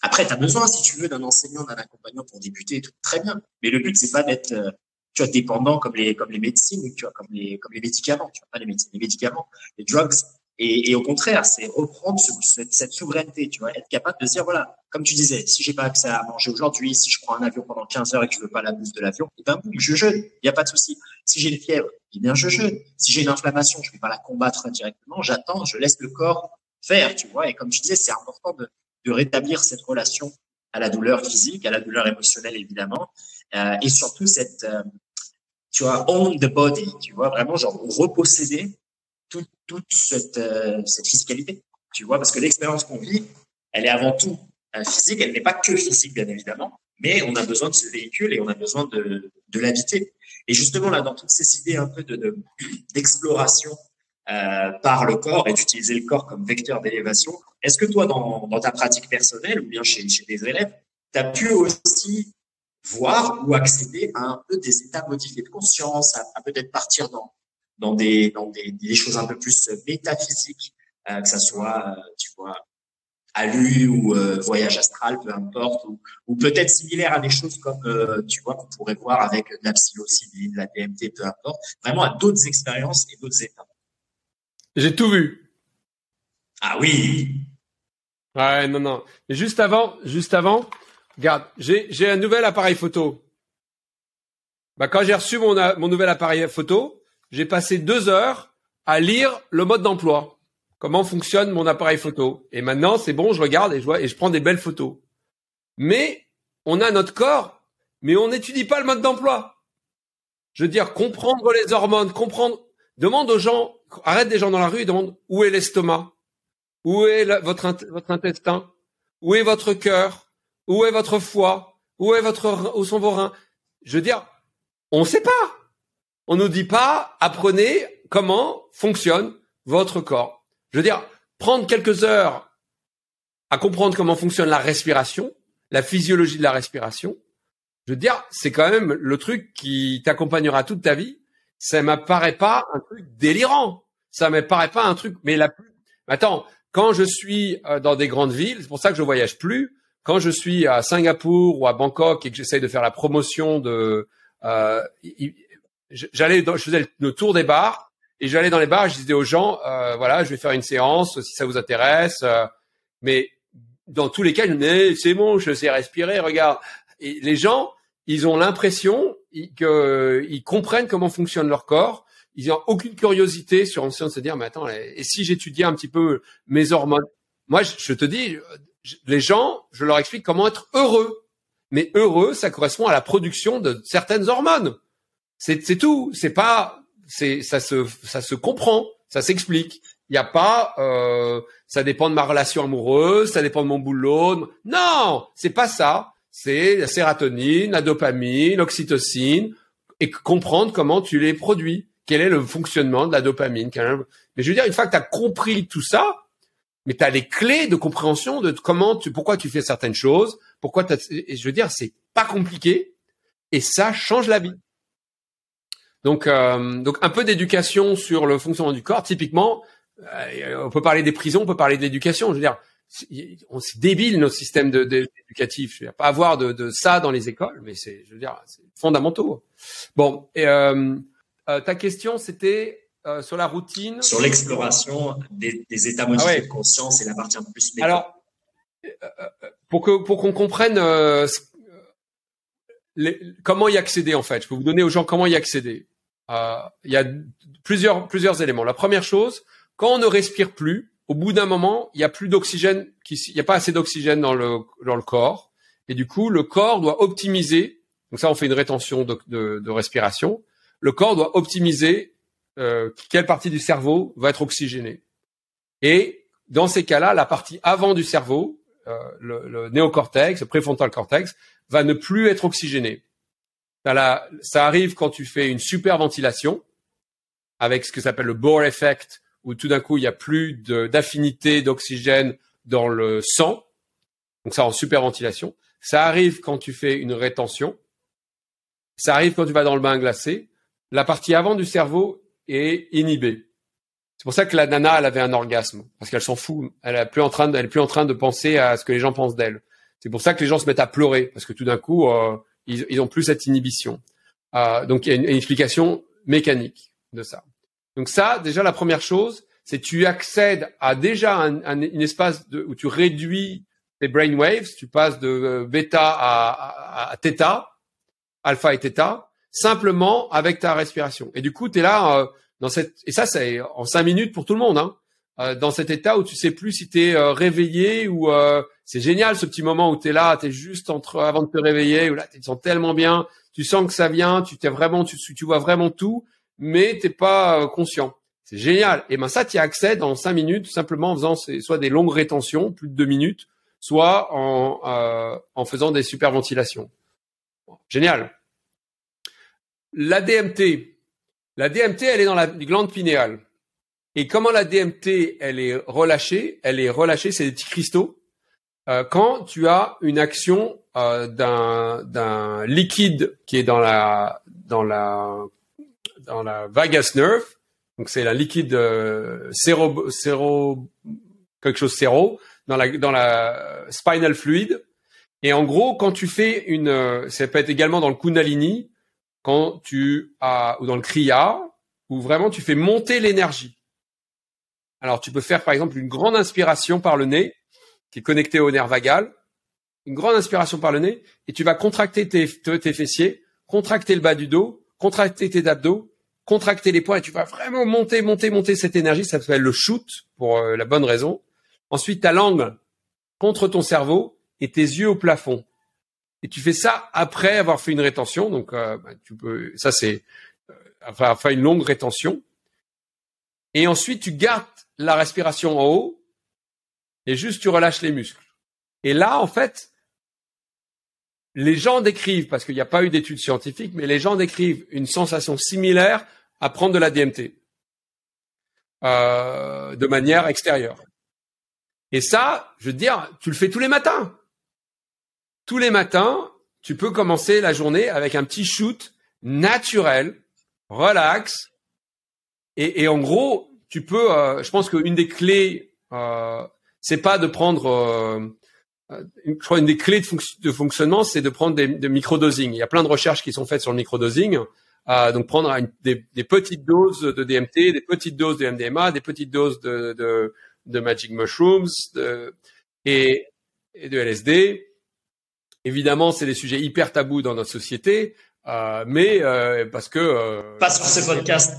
Après, tu as besoin, si tu veux, d'un enseignant, d'un accompagnant pour débuter, tout, très bien. Mais le but, c'est pas d'être, euh, tu vois, dépendant comme les, comme les médecines, tu vois, comme les, comme les médicaments, tu vois, pas les médecines, les médicaments, les drugs, et, et, au contraire, c'est reprendre cette, cette, souveraineté, tu vois, être capable de dire, voilà, comme tu disais, si j'ai pas accès à manger aujourd'hui, si je prends un avion pendant 15 heures et que je veux pas la bouffe de l'avion, eh ben boum, je jeûne, il n'y a pas de souci. Si j'ai une fièvre, eh bien je jeûne. Si j'ai une inflammation, je vais pas la combattre directement, j'attends, je laisse le corps faire, tu vois. Et comme tu disais, c'est important de, de, rétablir cette relation à la douleur physique, à la douleur émotionnelle évidemment, euh, et surtout cette, euh, tu vois, own the body, tu vois, vraiment genre reposséder toute, cette, euh. Tu vois, parce que l'expérience qu'on vit, elle est avant tout physique, elle n'est pas que physique, bien évidemment, mais on a besoin de ce véhicule et on a besoin de, de l'habiter. Et justement, là, dans toutes ces idées un peu de d'exploration euh, par le corps et d'utiliser le corps comme vecteur d'élévation, est-ce que toi, dans, dans ta pratique personnelle ou bien chez, chez des élèves, tu as pu aussi voir ou accéder à un peu des états modifiés de conscience, à, peut-être partir dans, dans, des, dans des, des, choses un peu plus métaphysiques, euh, que ça soit, euh, tu vois, alu ou euh, voyage astral, peu importe, ou, ou peut-être similaire à des choses comme, euh, tu vois, qu'on pourrait voir avec de la psilocybine, de la DMT, peu importe, vraiment à d'autres expériences et d'autres états. J'ai tout vu. Ah oui. Ouais, non, non. Mais juste avant, juste avant, regarde, j'ai, j'ai un nouvel appareil photo. Bah, quand j'ai reçu mon, mon nouvel appareil photo, j'ai passé deux heures à lire le mode d'emploi comment fonctionne mon appareil photo. Et maintenant, c'est bon, je regarde et je vois et je prends des belles photos. Mais on a notre corps, mais on n'étudie pas le mode d'emploi. Je veux dire, comprendre les hormones, comprendre. Demande aux gens, arrête des gens dans la rue et demande où est l'estomac, où est votre votre intestin, où est votre cœur, où est votre foie, où est votre où sont vos reins? Je veux dire, on ne sait pas. On nous dit pas, apprenez comment fonctionne votre corps. Je veux dire, prendre quelques heures à comprendre comment fonctionne la respiration, la physiologie de la respiration, je veux dire, c'est quand même le truc qui t'accompagnera toute ta vie. Ça m'apparaît pas un truc délirant. Ça m'apparaît pas un truc, mais la plus, attends, quand je suis euh, dans des grandes villes, c'est pour ça que je voyage plus. Quand je suis à Singapour ou à Bangkok et que j'essaye de faire la promotion de, euh, j'allais, je faisais le tour des bars et j'allais dans les bars, je disais aux gens, euh, voilà, je vais faire une séance si ça vous intéresse. Euh, mais dans tous les cas, ils me c'est bon, je sais respirer, regarde. Et les gens, ils ont l'impression qu'ils comprennent comment fonctionne leur corps. Ils n'ont aucune curiosité sur en de se dire, mais attends, et si j'étudiais un petit peu mes hormones? Moi, je te dis, les gens, je leur explique comment être heureux. Mais heureux, ça correspond à la production de certaines hormones. C'est tout. C'est pas c'est ça se ça se comprend, ça s'explique. Il n'y a pas euh, ça dépend de ma relation amoureuse, ça dépend de mon boulot. Non, c'est pas ça. C'est la sérotonine, la dopamine, l'oxytocine et comprendre comment tu les produis. Quel est le fonctionnement de la dopamine Mais je veux dire, une fois que tu as compris tout ça, mais tu as les clés de compréhension de comment tu, pourquoi tu fais certaines choses, pourquoi et je veux dire, c'est pas compliqué et ça change la vie. Donc, euh, donc un peu d'éducation sur le fonctionnement du corps. Typiquement, euh, on peut parler des prisons, on peut parler de l'éducation. Je veux dire, c'est débile nos systèmes de, de, éducatifs. Je veux dire, pas avoir de, de, ça dans les écoles, mais c'est, je veux dire, c'est fondamentaux. Bon, et, euh, euh ta question, c'était euh, sur la routine. Sur l'exploration des, des, états modifiés ah de conscience et la partie un peu plus. Alors, pour que pour qu'on comprenne les, comment y accéder en fait, je peux vous donner aux gens comment y accéder. Euh, il y a plusieurs, plusieurs éléments. La première chose, quand on ne respire plus, au bout d'un moment, il n'y a plus d'oxygène, il n'y a pas assez d'oxygène dans le, dans le corps. Et du coup, le corps doit optimiser. Donc ça, on fait une rétention de, de, de respiration. Le corps doit optimiser euh, quelle partie du cerveau va être oxygénée. Et dans ces cas-là, la partie avant du cerveau, euh, le, le, néocortex, le préfrontal cortex, va ne plus être ça arrive quand tu fais une superventilation avec ce que s'appelle le Bohr effect, où tout d'un coup il y a plus d'affinité d'oxygène dans le sang. Donc ça en superventilation. Ça arrive quand tu fais une rétention. Ça arrive quand tu vas dans le bain glacé. La partie avant du cerveau est inhibée. C'est pour ça que la nana, elle avait un orgasme, parce qu'elle s'en fout. Elle est plus en train, de, elle est plus en train de penser à ce que les gens pensent d'elle. C'est pour ça que les gens se mettent à pleurer, parce que tout d'un coup, euh, ils, ils ont plus cette inhibition. Euh, donc il y a une, explication mécanique de ça. Donc ça, déjà la première chose, c'est tu accèdes à déjà un, un, espace de, où tu réduis tes brain waves, tu passes de euh, bêta à, à, à theta, alpha et theta, simplement avec ta respiration. Et du coup, tu es là euh, dans cette et ça c'est en cinq minutes pour tout le monde, hein, euh, dans cet état où tu sais plus si tu es euh, réveillé ou c'est génial ce petit moment où tu es là, tu es juste entre avant de te réveiller, où là tu te sens tellement bien, tu sens que ça vient, tu t'es vraiment, tu, tu vois vraiment tout, mais t'es pas euh, conscient. C'est génial. Et ben ça, tu y accèdes en cinq minutes, simplement en faisant soit des longues rétentions, plus de deux minutes, soit en, euh, en faisant des superventilations. Génial. la DMT, la DMT, elle est dans la glande pinéale. Et comment la DMT, elle est relâchée Elle est relâchée, c'est des petits cristaux. Euh, quand tu as une action euh, d'un liquide qui est dans la dans la dans la vagus nerve, donc c'est la liquide euh, séro, séro quelque chose séro dans la dans la spinal fluid. Et en gros, quand tu fais une, euh, ça peut être également dans le kundalini, quand tu as ou dans le kriya, où vraiment tu fais monter l'énergie. Alors tu peux faire par exemple une grande inspiration par le nez, qui est connectée au nerf vagal, une grande inspiration par le nez, et tu vas contracter tes, fessiers, contracter le bas du dos, contracter tes abdos, contracter les poings, et tu vas vraiment monter, monter, monter cette énergie. Ça s'appelle le shoot pour euh, la bonne raison. Ensuite, ta langue contre ton cerveau et tes yeux au plafond. Et tu fais ça après avoir fait une rétention. Donc, euh, bah, tu peux, ça c'est euh, enfin, une longue rétention. Et ensuite, tu gardes la respiration en haut et juste tu relâches les muscles. Et là, en fait, les gens décrivent, parce qu'il n'y a pas eu d'études scientifiques, mais les gens décrivent une sensation similaire à prendre de la DMT euh, de manière extérieure. Et ça, je veux dire, tu le fais tous les matins. Tous les matins, tu peux commencer la journée avec un petit shoot naturel, relax, et, et en gros, tu peux. Euh, je pense qu'une des clés, euh, c'est pas de prendre. Euh, je crois une des clés de, fonctionnement, c'est de prendre des, des microdosing. Il y a plein de recherches qui sont faites sur le microdosing. Euh, donc prendre une, des, des, petites doses de DMT, des petites doses de MDMA, des petites doses de, de, de Magic Mushrooms de, et, et, de LSD. Évidemment, c'est des sujets hyper tabous dans notre société, euh, mais euh, parce que euh, pas sur ce podcast.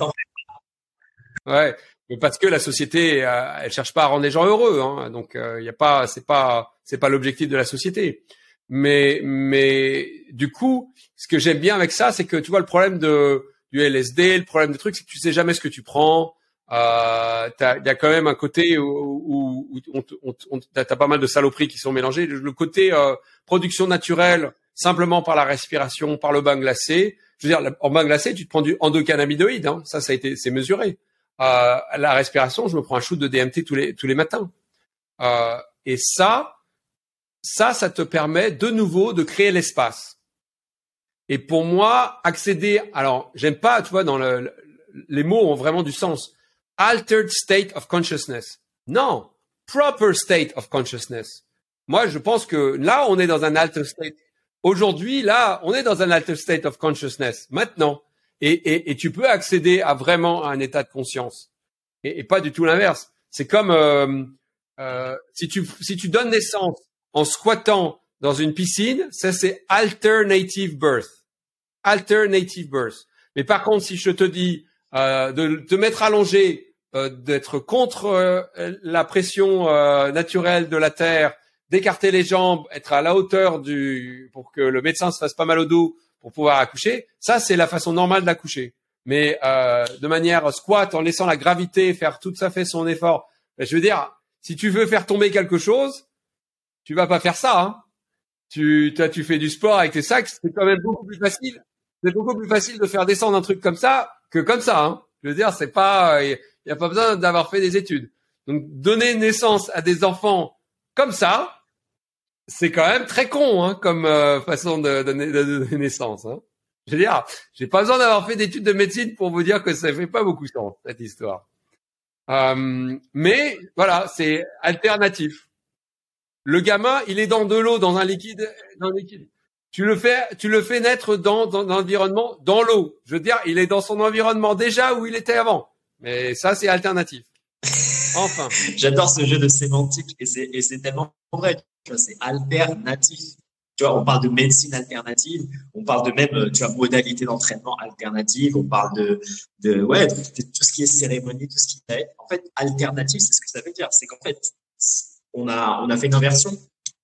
Ouais, parce que la société, euh, elle cherche pas à rendre les gens heureux, hein, donc il euh, y a pas, c'est pas, c'est pas l'objectif de la société. Mais, mais du coup, ce que j'aime bien avec ça, c'est que tu vois le problème de du LSD, le problème des trucs, c'est que tu sais jamais ce que tu prends. Euh, il y a quand même un côté où, où, où on, t'as pas mal de saloperies qui sont mélangées. Le, côté euh, production naturelle, simplement par la respiration, par le bain glacé. Je veux dire, en bain glacé, tu te prends du endocannabinoïde. Hein, ça, ça a été, c'est mesuré. Euh, la respiration, je me prends un shoot de DMT tous les tous les matins. Euh, et ça, ça, ça te permet de nouveau de créer l'espace. Et pour moi, accéder, alors j'aime pas, tu vois, dans le, les mots ont vraiment du sens. Altered state of consciousness. Non, proper state of consciousness. Moi, je pense que là, on est dans un altered state. Aujourd'hui, là, on est dans un altered state of consciousness. Maintenant, et, et, et, tu peux accéder à vraiment un état de conscience et, et pas du tout l'inverse. C'est comme euh, euh, si tu si tu donnes naissance en squattant dans une piscine, ça c'est alternative birth, alternative birth. Mais par contre, si je te dis euh, de te mettre allongé, euh, d'être contre euh, la pression naturelle de la terre, d'écarter les jambes, être à la hauteur du pour que le médecin se fasse pas mal au dos pour pouvoir accoucher, ça c'est la façon normale d'accoucher. Mais de manière squat, en laissant la gravité faire tout ça fait son effort. Ben, je veux dire, si tu veux faire tomber quelque chose, tu vas pas faire ça. Hein. Tu, tu fais du sport avec tes sacs, c'est quand même beaucoup plus facile. C'est beaucoup plus facile de faire descendre un truc comme ça que comme ça. Hein. Je veux dire, c'est pas, il n'y a pas besoin d'avoir fait des études. Donc, donner naissance à des enfants comme ça, c'est quand même très con, hein, comme euh, façon de donner, de naissance. Hein. Je veux dire, j'ai pas besoin d'avoir fait d'études de médecine pour vous dire que ça fait pas beaucoup de sens cette histoire. Euh, mais voilà, c'est alternatif. Le gamin, il est dans de l'eau, dans un liquide, dans un liquide. Tu le fais, tu le fais naître dans, dans, dans l'environnement, dans l'eau. Je veux dire, il est dans son environnement déjà où il était avant. Mais ça, c'est alternatif. Enfin. J'adore ce jeu de sémantique et c'est, tellement vrai. C'est alternatif. Tu vois, on parle de médecine alternative, on parle de même, tu vois, modalité d'entraînement alternative, on parle de, ouais, tout ce qui est cérémonie, tout ce qui est, en fait, alternative, c'est ce que ça veut dire. C'est qu'en fait, on a, on a fait une inversion,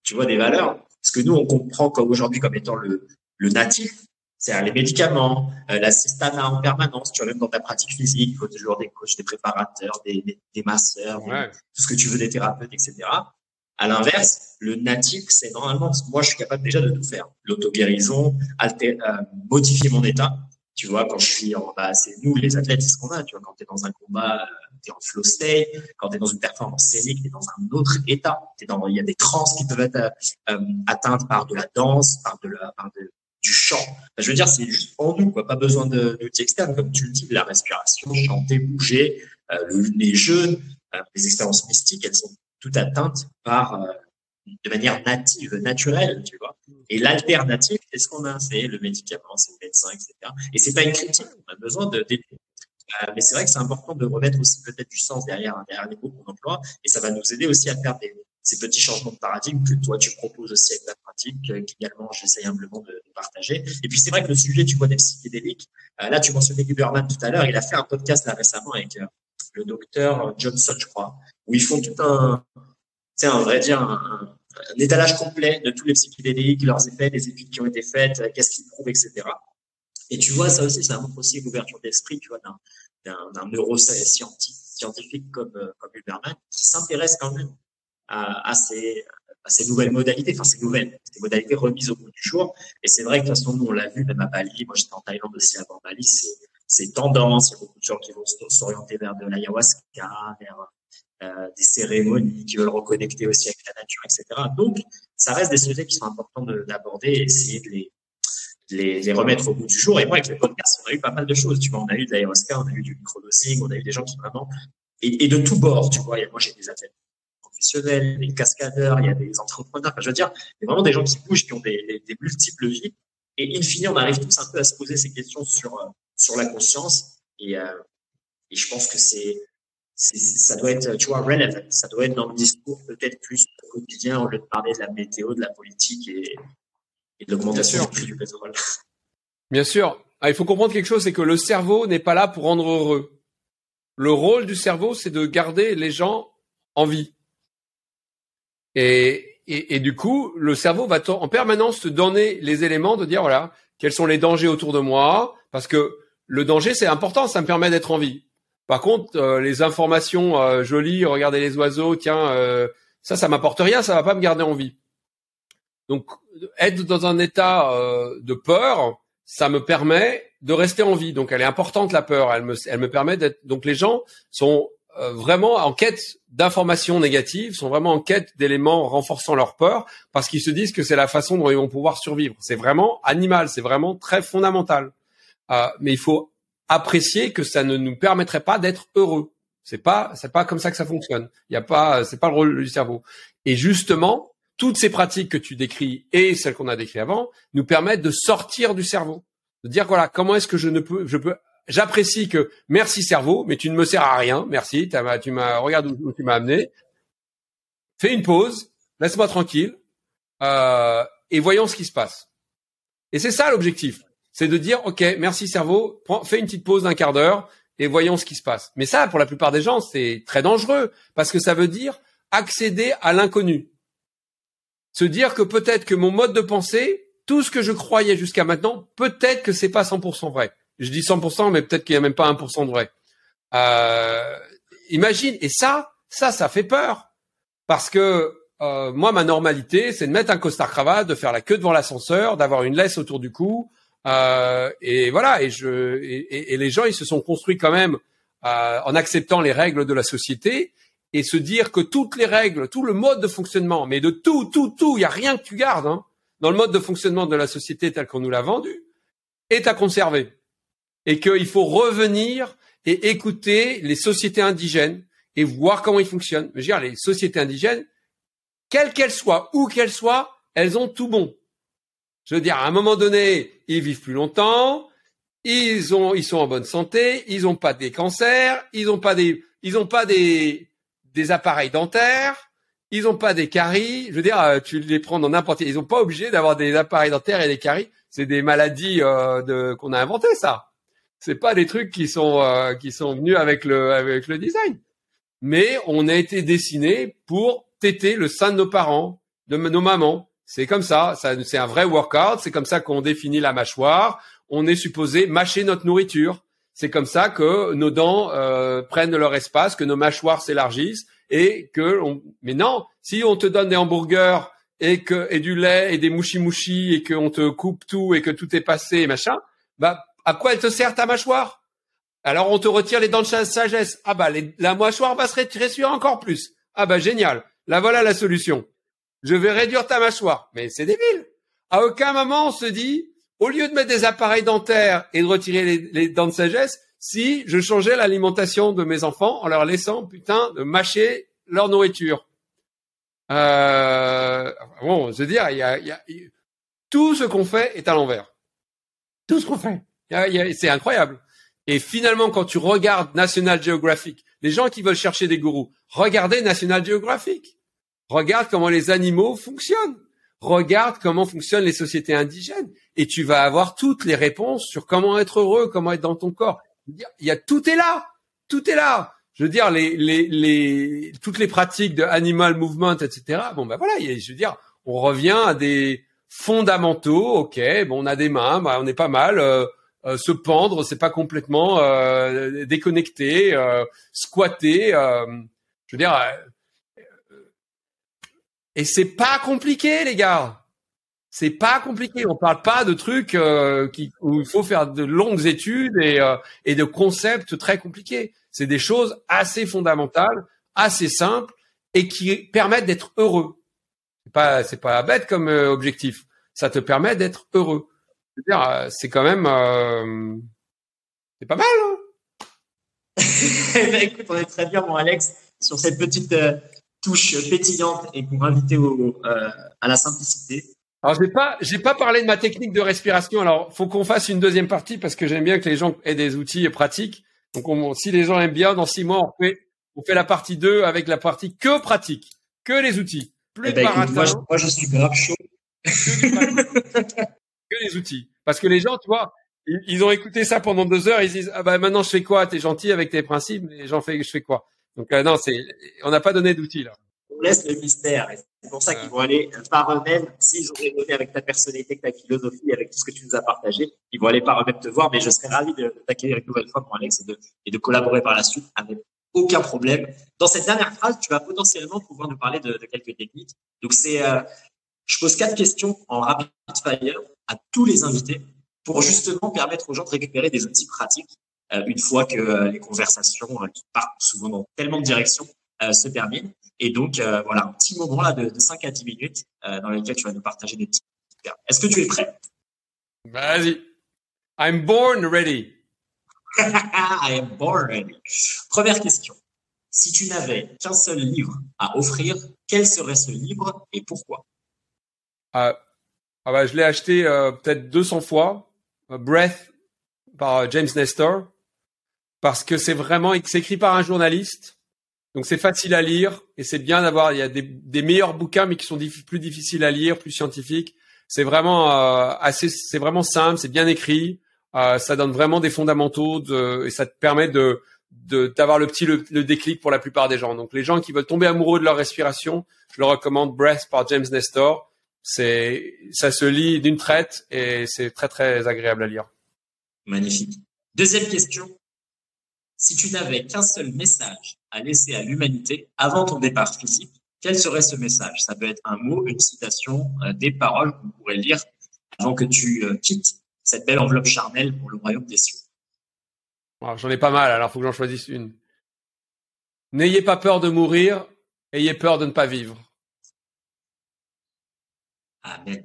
tu vois, des valeurs. Ce que nous, on comprend comme aujourd'hui comme étant le, le natif, c'est-à-dire les médicaments, euh, l'assistanat en permanence. Tu vois, même dans ta pratique physique, il faut toujours des coachs, des préparateurs, des, des, des masseurs, tout ce que tu veux, des thérapeutes, etc. À l'inverse, le natif, c'est normalement, moi, je suis capable déjà de tout faire. L'auto-guérison, euh, modifier mon état. Tu vois, quand je suis en, bah, c'est nous, les athlètes, c'est ce qu'on a. Tu vois, quand tu es dans un combat, euh, tu es en flow state. Quand tu es dans une performance scénique, tu es dans un autre état. T'es dans, il y a des trans qui peuvent être euh, atteintes par de la danse, par de la, par de, du chant. je veux dire, c'est juste en nous, quoi. Pas besoin d'outils externes, comme tu le dis, la respiration, chanter, bouger, euh, le, les jeux, euh, les expériences mystiques, elles sont toutes atteintes par euh, de manière native, naturelle, tu vois. Et l'alternative, qu'est-ce qu'on a? C'est le médicament, c'est le médecin, etc. Et c'est pas une critique, on a besoin de euh, mais c'est vrai que c'est important de remettre aussi peut-être du sens derrière, derrière les mots qu'on emploie, et ça va nous aider aussi à faire des, ces petits changements de paradigme que toi tu proposes aussi avec ta pratique, euh, qu'également j'essaie humblement de, partager. Et puis c'est vrai que le sujet, tu vois, des psychédéliques, euh, là tu mentionnais Guberman tout à l'heure, il a fait un podcast là récemment avec euh, le docteur Johnson, je crois, où ils font tout un, c'est un vrai dire, un, étalage complet de tous les psychédéliques, leurs effets, les études qui ont été faites, qu'est-ce qu'ils prouvent, etc. Et tu vois, ça aussi, ça montre aussi l'ouverture d'esprit, d'un neuroscientifique scientifique comme, comme Huberman, qui s'intéresse quand même à, ces, nouvelles modalités, enfin ces nouvelles, modalités remises au bout du jour. Et c'est vrai que de toute façon, nous, on l'a vu même à Bali, moi j'étais en Thaïlande aussi avant Bali, c'est tendance, il y a beaucoup de gens qui vont s'orienter vers de l'ayahuasca, vers euh, des cérémonies, qui veulent reconnecter aussi avec la nature, etc. Donc, ça reste des sujets qui sont importants d'aborder et essayer de les, remettre au bout du jour. Et moi, avec les podcasts, on a eu pas mal de choses. Tu vois, on a eu de l'ayahuasca, on a eu du microdosing, on a eu des gens qui vraiment et, et de tous bords. Tu vois, et moi, j'ai des athlètes professionnels, des cascadeurs, il y a des entrepreneurs. Enfin, je veux dire, il y a vraiment des gens qui bougent, qui ont des, des, des multiples vies. Et in fine, on arrive tous un peu à se poser ces questions sur euh, sur la conscience. Et, euh, et je pense que c'est ça doit être, tu vois, relevant. Ça doit être dans le discours peut-être plus quotidien au lieu de parler de la météo, de la politique et, et de l'augmentation du prix du pétrole. Bien sûr. Ah, il faut comprendre quelque chose, c'est que le cerveau n'est pas là pour rendre heureux. Le rôle du cerveau, c'est de garder les gens en vie. Et, et, et, du coup, le cerveau va en permanence te donner les éléments de dire, voilà, quels sont les dangers autour de moi, parce que le danger, c'est important, ça me permet d'être en vie. Par contre, euh, les informations euh, jolies, regardez les oiseaux, tiens, euh, ça, ça m'apporte rien, ça va pas me garder en vie. Donc, être dans un état de peur, ça me permet de rester en vie. Donc, elle est importante la peur. Elle me, elle me permet d'être. Donc, les gens sont vraiment en quête d'informations négatives, sont vraiment en quête d'éléments renforçant leur peur, parce qu'ils se disent que c'est la façon dont ils vont pouvoir survivre. C'est vraiment animal, c'est vraiment très fondamental. mais il faut apprécier que ça ne nous permettrait pas d'être heureux. C'est pas, c'est pas comme ça que ça fonctionne. Il y a pas, c'est pas le rôle du cerveau. Et justement, toutes ces pratiques que tu décris et celles qu'on a décrites avant nous permettent de sortir du cerveau, de dire voilà comment est-ce que je ne peux, je peux, j'apprécie que merci cerveau, mais tu ne me sers à rien, merci, tu m'as, regarde où, tu m'as amené. Fais une pause, laisse-moi tranquille euh, et voyons ce qui se passe. Et c'est ça l'objectif c'est de dire, OK, merci cerveau, prends, fais une petite pause d'un quart d'heure et voyons ce qui se passe. Mais ça, pour la plupart des gens, c'est très dangereux parce que ça veut dire accéder à l'inconnu. Se dire que peut-être que mon mode de pensée, tout ce que je croyais jusqu'à maintenant, peut-être que c'est pas 100% vrai. Je dis 100%, mais peut-être qu'il y a même pas 1% de vrai. Euh, imagine, et ça, ça, ça fait peur. Parce que euh, moi, ma normalité, c'est de mettre un costard cravate, de faire la queue devant l'ascenseur, d'avoir une laisse autour du cou, euh, et voilà, et, je, et, les gens, ils se sont construits quand même euh, en acceptant les règles de la société et se dire que toutes les règles, tout le mode de fonctionnement, mais de tout, tout, tout, il y a rien que tu gardes hein, dans le mode de fonctionnement de la société tel qu'on nous l'a vendu, est à conserver. Et qu'il faut revenir et écouter les sociétés indigènes et voir comment ils fonctionnent. Je veux dire, les sociétés indigènes, quelles qu'elles soient, où qu'elles soient, elles ont tout bon. Je veux dire, à un moment donné, ils vivent plus longtemps, ils ont, ils sont en bonne santé, ils n'ont pas des cancers, ils n'ont pas des, ils ont pas des, des appareils dentaires, ils n'ont pas des caries. Je veux dire, euh, tu les prends dans n'importe ils n'ont pas obligé d'avoir des appareils dentaires et des caries. C'est des maladies euh, de, qu'on a inventées, ça. C'est pas des trucs qui sont, euh, qui sont venus avec le, avec le design. Mais on a été dessiné pour téter le sein de nos parents, de nos mamans. C'est comme ça, ça c'est un vrai workout, c'est comme ça qu'on définit la mâchoire. On est supposé mâcher notre nourriture. C'est comme ça que nos dents euh, prennent leur espace, que nos mâchoires s'élargissent et que mais non, si on te donne des hamburgers et que et du lait et des mouchi mouchi et qu'on te coupe tout et que tout est passé et machin, bah à quoi elle te sert ta mâchoire? Alors on te retire les dents de sagesse. Ah bah la mâchoire va se rétrécir encore plus. Ah bah génial. Là voilà la solution. Je vais réduire ta mâchoire. Mais c'est débile. À aucun moment on se dit, au lieu de mettre des appareils dentaires et de retirer les, dents de sagesse, si je changeais l'alimentation de mes enfants en leur laissant putain de mâcher leur nourriture. Euh, bon, je veux dire, y a, y tout ce qu'on fait est à l'envers. Tout ce qu'on fait, c'est incroyable. Et finalement, quand tu regardes National Geographic, les gens qui veulent chercher des gourous, regardez National Geographic. Regarde comment les animaux fonctionnent. Regarde comment fonctionnent les sociétés indigènes. Et tu vas avoir toutes les réponses sur comment être heureux, comment être dans ton corps. Il y a tout est là. Tout est là je veux dire, les, les, les, toutes les pratiques de animal movement, etc. Bon, ben voilà, je veux dire, on revient à des fondamentaux. Ok, bon, on a des mains, bah, on est pas mal. Euh, euh, se pendre, c'est pas complètement euh, déconnecté, euh, squatter. Euh, je veux dire, et c'est pas compliqué, les gars. C'est pas compliqué. On parle pas de trucs qui, où il faut faire de longues études et, et de concepts très compliqués. C'est des choses assez fondamentales, assez simples et qui permettent d'être heureux. C'est pas, c'est pas bête comme euh, objectif. Ça te permet d'être heureux. Euh, c'est quand même, euh, c'est pas mal. Hein ben, écoute, on est très bien, mon Alex, sur cette petite touche pétillante et pour inviter au, à la simplicité. Alors j'ai pas, j'ai pas parlé de ma technique de respiration. Alors faut qu'on fasse une deuxième partie parce que j'aime bien que les gens aient des outils pratiques. Donc, on, si les gens aiment bien, dans six mois, on fait, on fait la partie 2 avec la partie que pratique, que les outils. Plus eh ben, de moi, moi, je suis grave chaud. Que, les outils. Parce que les gens, tu vois, ils, ont écouté ça pendant deux heures, ils disent, ah bah maintenant je fais quoi? T'es gentil avec tes principes, mais j'en fais, je fais quoi? Donc, euh, non, c'est, on n'a pas donné d'outils, là on laisse le mystère. C'est pour ça qu'ils vont aller par eux-mêmes, s'ils ont donné avec ta personnalité, avec ta philosophie, avec tout ce que tu nous as partagé, ils vont aller par eux-mêmes te voir. Mais je serais ravi de, t'accueillir une nouvelle fois, pour Alex, et de, et de collaborer par la suite avec aucun problème. Dans cette dernière phrase, tu vas potentiellement pouvoir nous parler de, de quelques techniques. Donc c'est, euh, je pose quatre questions en rapid fire à tous les invités pour justement permettre aux gens de récupérer des outils pratiques euh, une fois que euh, les conversations qui partent souvent dans tellement de directions se terminent. Et donc, euh, voilà, un petit moment là de, de 5 à 10 minutes euh, dans lequel tu vas nous partager des petits. Est-ce que tu es prêt? Vas-y. I'm born ready. I am born ready. Première question. Si tu n'avais qu'un seul livre à offrir, quel serait ce livre et pourquoi? Ah bah, Je l'ai acheté euh, peut-être 200 fois. Breath par James Nestor. Parce que c'est vraiment, c'est écrit par un journaliste donc c'est facile à lire et c'est bien d'avoir. Il y a des, des, meilleurs bouquins mais qui sont plus difficiles à lire, plus scientifiques. C'est vraiment euh, assez, c'est vraiment simple, c'est bien écrit. Euh, ça donne vraiment des fondamentaux de, et ça te permet de d'avoir le petit le, déclic pour la plupart des gens. Donc les gens qui veulent tomber amoureux de leur respiration, je leur recommande Breath par James Nestor. C'est ça se lit d'une traite et c'est très très agréable à lire. Magnifique. Deuxième question. Si tu n'avais qu'un seul message à laisser à l'humanité avant ton départ physique, quel serait ce message? Ça peut être un mot, une citation, euh, des paroles qu'on pourrait lire avant que tu euh, quittes cette belle enveloppe charnelle pour le royaume des cieux. J'en ai pas mal, alors il faut que j'en choisisse une. N'ayez pas peur de mourir, ayez peur de ne pas vivre. Amen.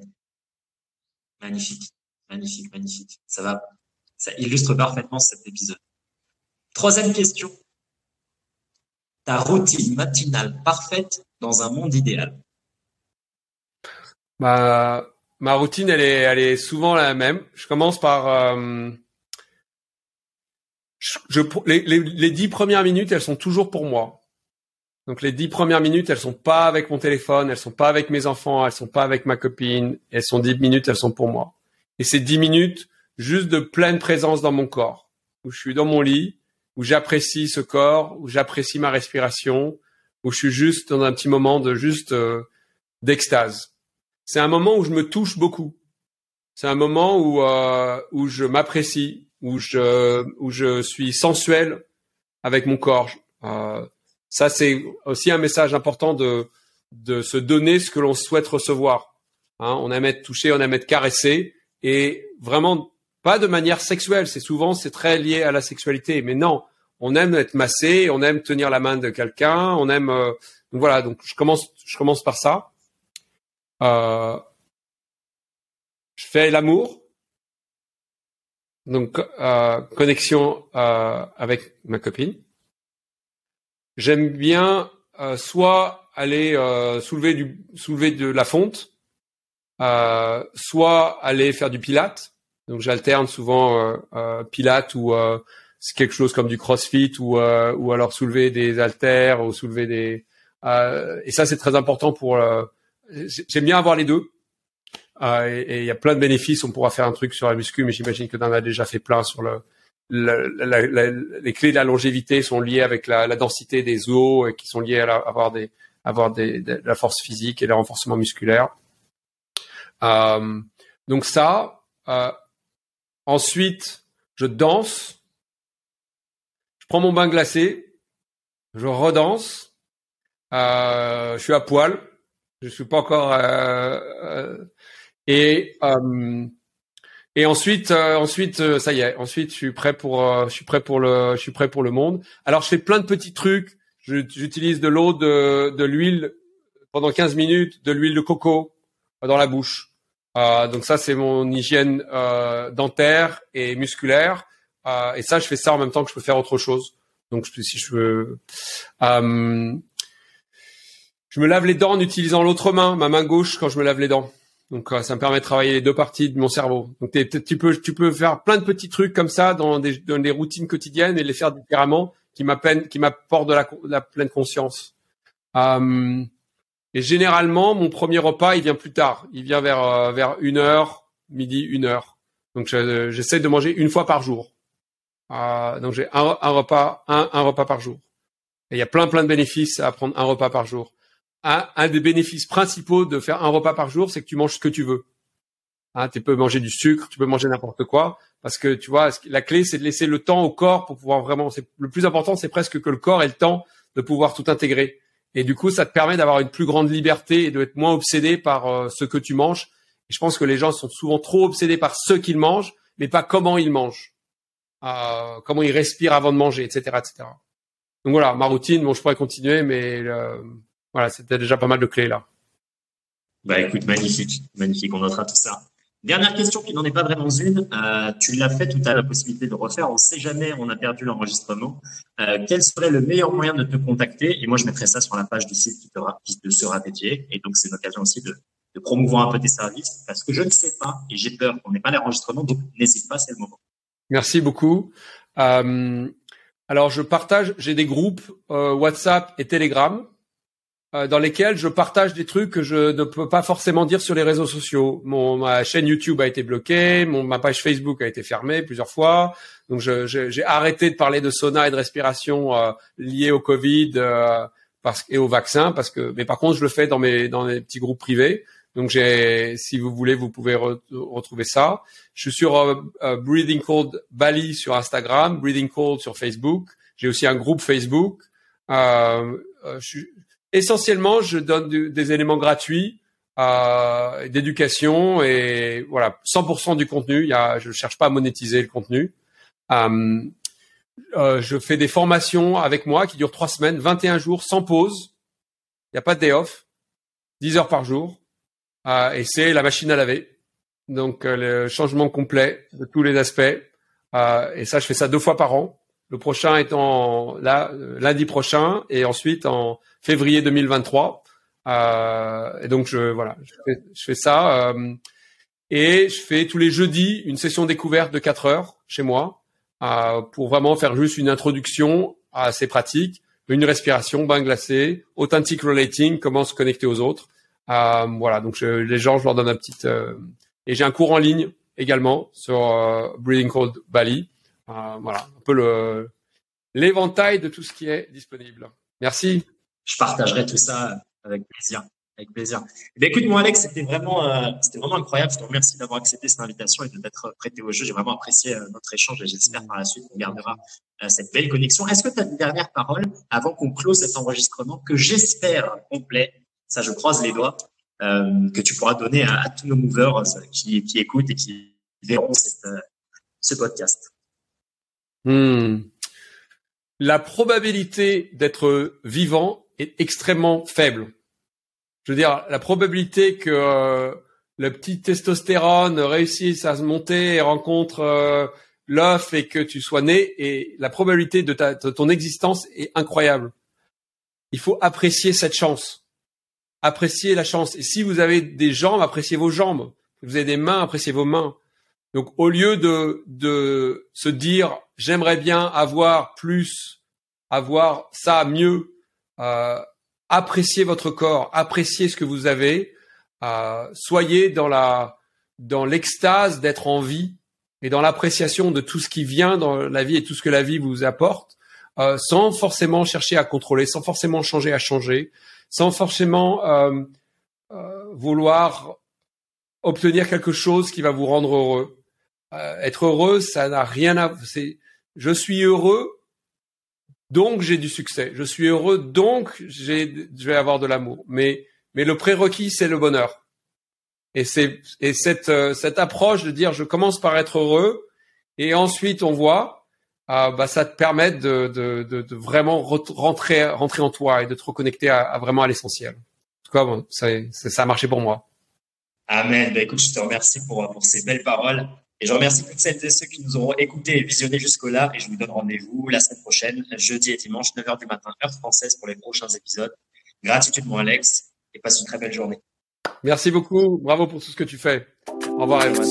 Magnifique, magnifique, magnifique. Ça va, ça illustre parfaitement cet épisode. Troisième question. Ta routine matinale parfaite dans un monde idéal Ma, ma routine, elle est, elle est souvent la même. Je commence par... Euh, je, les, les, dix premières minutes, elles sont toujours pour moi. Donc les dix premières minutes, elles sont pas avec mon téléphone, elles sont pas avec mes enfants, elles sont pas avec ma copine. Elles sont dix minutes, elles sont pour moi. Et c'est dix minutes juste de pleine présence dans mon corps, où je suis dans mon lit, où j'apprécie ce corps, où j'apprécie ma respiration, où je suis juste dans un petit moment de juste euh, d'extase. C'est un moment où je me touche beaucoup. C'est un moment où euh, où je m'apprécie, où je où je suis sensuel avec mon corps. Euh, ça c'est aussi un message important de de se donner ce que l'on souhaite recevoir. Hein, on aime être touché, on aime être caressé, et vraiment pas de manière sexuelle. C'est souvent c'est très lié à la sexualité, mais non, on aime être massé, on aime tenir la main de quelqu'un, on aime. Euh, voilà, donc je commence, je commence par ça. Euh, je fais l'amour, donc euh, connexion euh, avec ma copine. J'aime bien euh, soit aller euh, soulever du soulever de la fonte, soit aller faire du pilate. Donc j'alterne souvent pilate ou c'est quelque chose comme du crossfit ou ou alors soulever des haltères ou soulever des et ça c'est très important pour j'aime bien avoir les deux euh, et il y a plein de bénéfices. On pourra faire un truc sur la muscu, mais j'imagine que en a déjà fait plein sur le, les clés de la longévité sont liées avec la, densité des os et qui sont liées à avoir des avoir des, de la force physique et le renforcement musculaire. Euh, donc ça. Euh, ensuite, je danse. Je prends mon bain glacé. Je redanse. Euh, je suis à poil. Je suis pas encore et euh, et ensuite, euh, ensuite, euh, ça y est. Ensuite, je suis prêt pour, je suis prêt pour le, je suis prêt pour le monde. Alors, je fais plein de petits trucs. J'utilise de l'eau, de, de l'huile pendant 15 minutes, de l'huile de coco dans la bouche. Euh, donc ça, c'est mon hygiène euh, dentaire et musculaire. Euh, et ça, je fais ça en même temps que je peux faire autre chose. Donc si je veux, je me lave les dents en utilisant l'autre main, ma main gauche, quand je me lave les dents. Donc euh, ça me permet de travailler les deux parties de mon cerveau. Donc tu peux tu peux faire plein de petits trucs comme ça dans des, dans des routines quotidiennes et les faire différemment qui m'apportent qui m'apportent de la, la, pleine conscience. Euh, et généralement mon premier repas il vient plus tard. Il vient vers euh, vers une heure midi une heure. Donc j'essaie de manger une fois par jour. Euh, donc j'ai un, un, repas un, un repas par jour. Et il y a plein plein de bénéfices à prendre un repas par jour un, des bénéfices principaux de faire un repas par jour, c'est que tu manges ce que tu veux. Hein, tu peux manger du sucre, tu peux manger n'importe quoi, parce que tu vois, la clé c'est de laisser le temps au corps pour pouvoir vraiment. Le plus important, c'est presque que le corps ait le temps de pouvoir tout intégrer. Et du coup, ça te permet d'avoir une plus grande liberté et d'être moins obsédé par euh, ce que tu manges. Et je pense que les gens sont souvent trop obsédés par ce qu'ils mangent, mais pas comment ils mangent, euh, comment ils respirent avant de manger, etc., etc. Donc voilà, ma routine. Bon, je pourrais continuer, mais voilà, c'était déjà pas mal de clés là. Bah écoute, magnifique, magnifique, on notera tout ça. Dernière question qui n'en est pas vraiment une. Euh, tu l'as fait tout à la possibilité de refaire. On ne sait jamais, on a perdu l'enregistrement. Euh, quel serait le meilleur moyen de te contacter? Et moi, je mettrai ça sur la page du site qui te, qui te sera dédié. Et donc, c'est l'occasion aussi de, de, promouvoir un peu tes services parce que je ne sais pas et j'ai peur qu'on n'ait pas l'enregistrement. Donc, n'hésite pas, c'est le moment. Merci beaucoup. Euh, alors, je partage, j'ai des groupes WhatsApp et Telegram euh, dans lesquels je partage des trucs que je ne peux pas forcément dire sur les réseaux sociaux. Mon ma chaîne YouTube a été bloquée, mon ma page Facebook a été fermée plusieurs fois. Donc j'ai arrêté de parler de sauna et de respiration euh, liées au Covid euh, parce, et au vaccin parce que mais par contre je le fais dans mes dans mes petits groupes privés. Donc si vous voulez vous pouvez retrouver ça. Je suis sur euh, Breathing Cold Bali sur Instagram, Breathing Cold sur Facebook. J'ai aussi un groupe Facebook. je suis essentiellement, je donne des éléments gratuits euh, d'éducation et voilà, 100% du contenu. Je ne cherche pas à monétiser le contenu. Euh, euh, je fais des formations avec moi qui durent trois semaines, 21 jours sans pause. Il n'y a pas de day off, 10 heures par jour. Et c'est la machine à laver. Donc le changement complet de tous les aspects. Et ça, je fais ça deux fois par an. Le prochain étant là, lundi prochain et ensuite en février 2023. Euh, et donc je voilà, je fais, ça euh, et je fais tous les jeudis une session découverte de 4 heures chez moi euh, pour vraiment faire juste une introduction à ces pratiques, une respiration, bain glacé, authentic relating, comment se connecter aux autres. Euh, voilà, donc je, les gens, je leur donne un petit euh, et j'ai un cours en ligne également sur euh, Breathing Cold Bali. Voilà, un peu le l'éventail de tout ce qui est disponible. Merci je partagerai tout ça avec plaisir. Avec plaisir. Eh écoute, moi, Alex, c'était vraiment, euh, c'était vraiment incroyable. Je te remercie d'avoir accepté cette invitation et de t'être prêté au jeu. J'ai vraiment apprécié euh, notre échange et j'espère par la suite qu'on gardera euh, cette belle connexion. Est-ce que tu as une dernière parole avant qu'on close cet enregistrement que j'espère complet Ça, je croise les doigts que tu pourras donner à, tous nos movers qui, écoutent et qui verront ce podcast? Hmm. La probabilité d'être vivant est extrêmement faible. Je veux dire, la probabilité que euh, le petit testostérone réussisse à se monter et rencontre euh, l'œuf et que tu sois né, et la probabilité de, de ton existence est incroyable. Il faut apprécier cette chance. Apprécier la chance. Et si vous avez des jambes, appréciez vos jambes. Si vous avez des mains, appréciez vos mains. Donc au lieu de, de se dire j'aimerais bien avoir plus, avoir ça mieux, euh, appréciez votre corps, appréciez ce que vous avez, euh, soyez dans la dans l'extase d'être en vie et dans l'appréciation de tout ce qui vient dans la vie et tout ce que la vie vous apporte, euh, sans forcément chercher à contrôler, sans forcément changer à changer, sans forcément euh, euh vouloir obtenir quelque chose qui va vous rendre heureux. Euh, être heureux, ça n'a rien à. C'est je suis heureux, donc j'ai du succès. Je suis heureux, donc j'ai, je vais avoir de l'amour. Mais mais le prérequis, c'est le bonheur. Et c'est et cette euh, cette approche de dire je commence par être heureux et ensuite on voit, euh, bah ça te permet de, de, de, vraiment rentrer rentrer en toi et de te reconnecter à, à vraiment à l'essentiel. En tout cas, bon, ça, ça a marché pour moi. Amen. Ben, écoute, je te remercie pour, pour ces belles paroles. Et je remercie toutes celles et ceux qui nous auront écoutés et visionnés jusqu'au-là. Et je vous donne rendez-vous la semaine prochaine, jeudi et dimanche, 9h du matin, heure française, pour les prochains épisodes. Gratitude, mon Alex et passe une très belle journée. Merci beaucoup. Bravo pour tout ce que tu fais. Au revoir, Evan.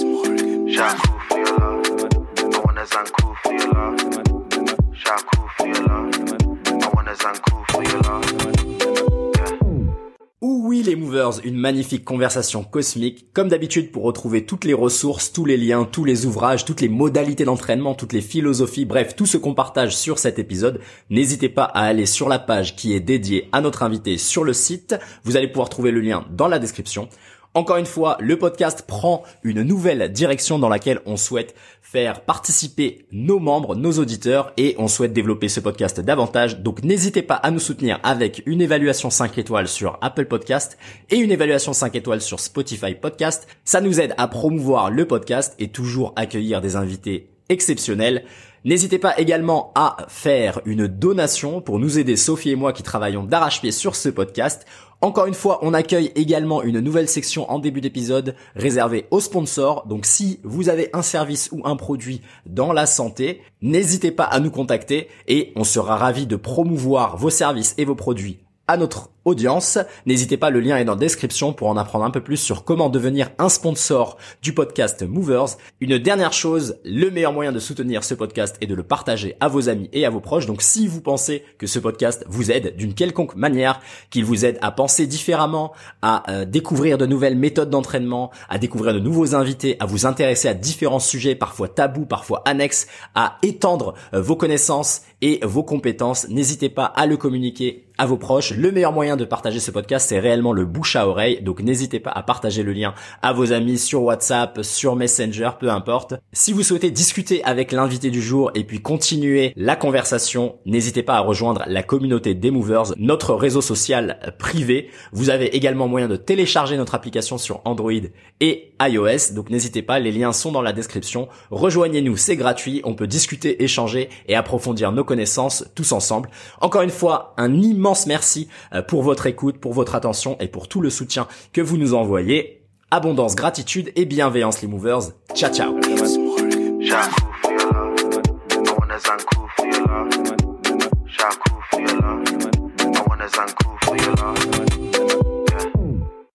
Oui les movers, une magnifique conversation cosmique. Comme d'habitude pour retrouver toutes les ressources, tous les liens, tous les ouvrages, toutes les modalités d'entraînement, toutes les philosophies, bref, tout ce qu'on partage sur cet épisode, n'hésitez pas à aller sur la page qui est dédiée à notre invité sur le site. Vous allez pouvoir trouver le lien dans la description. Encore une fois, le podcast prend une nouvelle direction dans laquelle on souhaite faire participer nos membres, nos auditeurs et on souhaite développer ce podcast davantage. Donc n'hésitez pas à nous soutenir avec une évaluation 5 étoiles sur Apple Podcast et une évaluation 5 étoiles sur Spotify Podcast. Ça nous aide à promouvoir le podcast et toujours accueillir des invités exceptionnels. N'hésitez pas également à faire une donation pour nous aider, Sophie et moi qui travaillons d'arrache-pied sur ce podcast. Encore une fois, on accueille également une nouvelle section en début d'épisode réservée aux sponsors. Donc si vous avez un service ou un produit dans la santé, n'hésitez pas à nous contacter et on sera ravi de promouvoir vos services et vos produits à notre audience. N'hésitez pas, le lien est dans la description pour en apprendre un peu plus sur comment devenir un sponsor du podcast Movers. Une dernière chose, le meilleur moyen de soutenir ce podcast est de le partager à vos amis et à vos proches. Donc si vous pensez que ce podcast vous aide d'une quelconque manière, qu'il vous aide à penser différemment, à euh, découvrir de nouvelles méthodes d'entraînement, à découvrir de nouveaux invités, à vous intéresser à différents sujets, parfois tabous, parfois annexes, à étendre euh, vos connaissances et vos compétences, n'hésitez pas à le communiquer à vos proches. Le meilleur moyen de partager ce podcast, c'est réellement le bouche à oreille. Donc n'hésitez pas à partager le lien à vos amis sur WhatsApp, sur Messenger, peu importe. Si vous souhaitez discuter avec l'invité du jour et puis continuer la conversation, n'hésitez pas à rejoindre la communauté des Movers, notre réseau social privé. Vous avez également moyen de télécharger notre application sur Android et iOS. Donc n'hésitez pas, les liens sont dans la description. Rejoignez-nous, c'est gratuit. On peut discuter, échanger et approfondir nos connaissances tous ensemble. Encore une fois, un immense merci euh, pour votre écoute, pour votre attention et pour tout le soutien que vous nous envoyez. Abondance, gratitude et bienveillance les movers. Ciao ciao.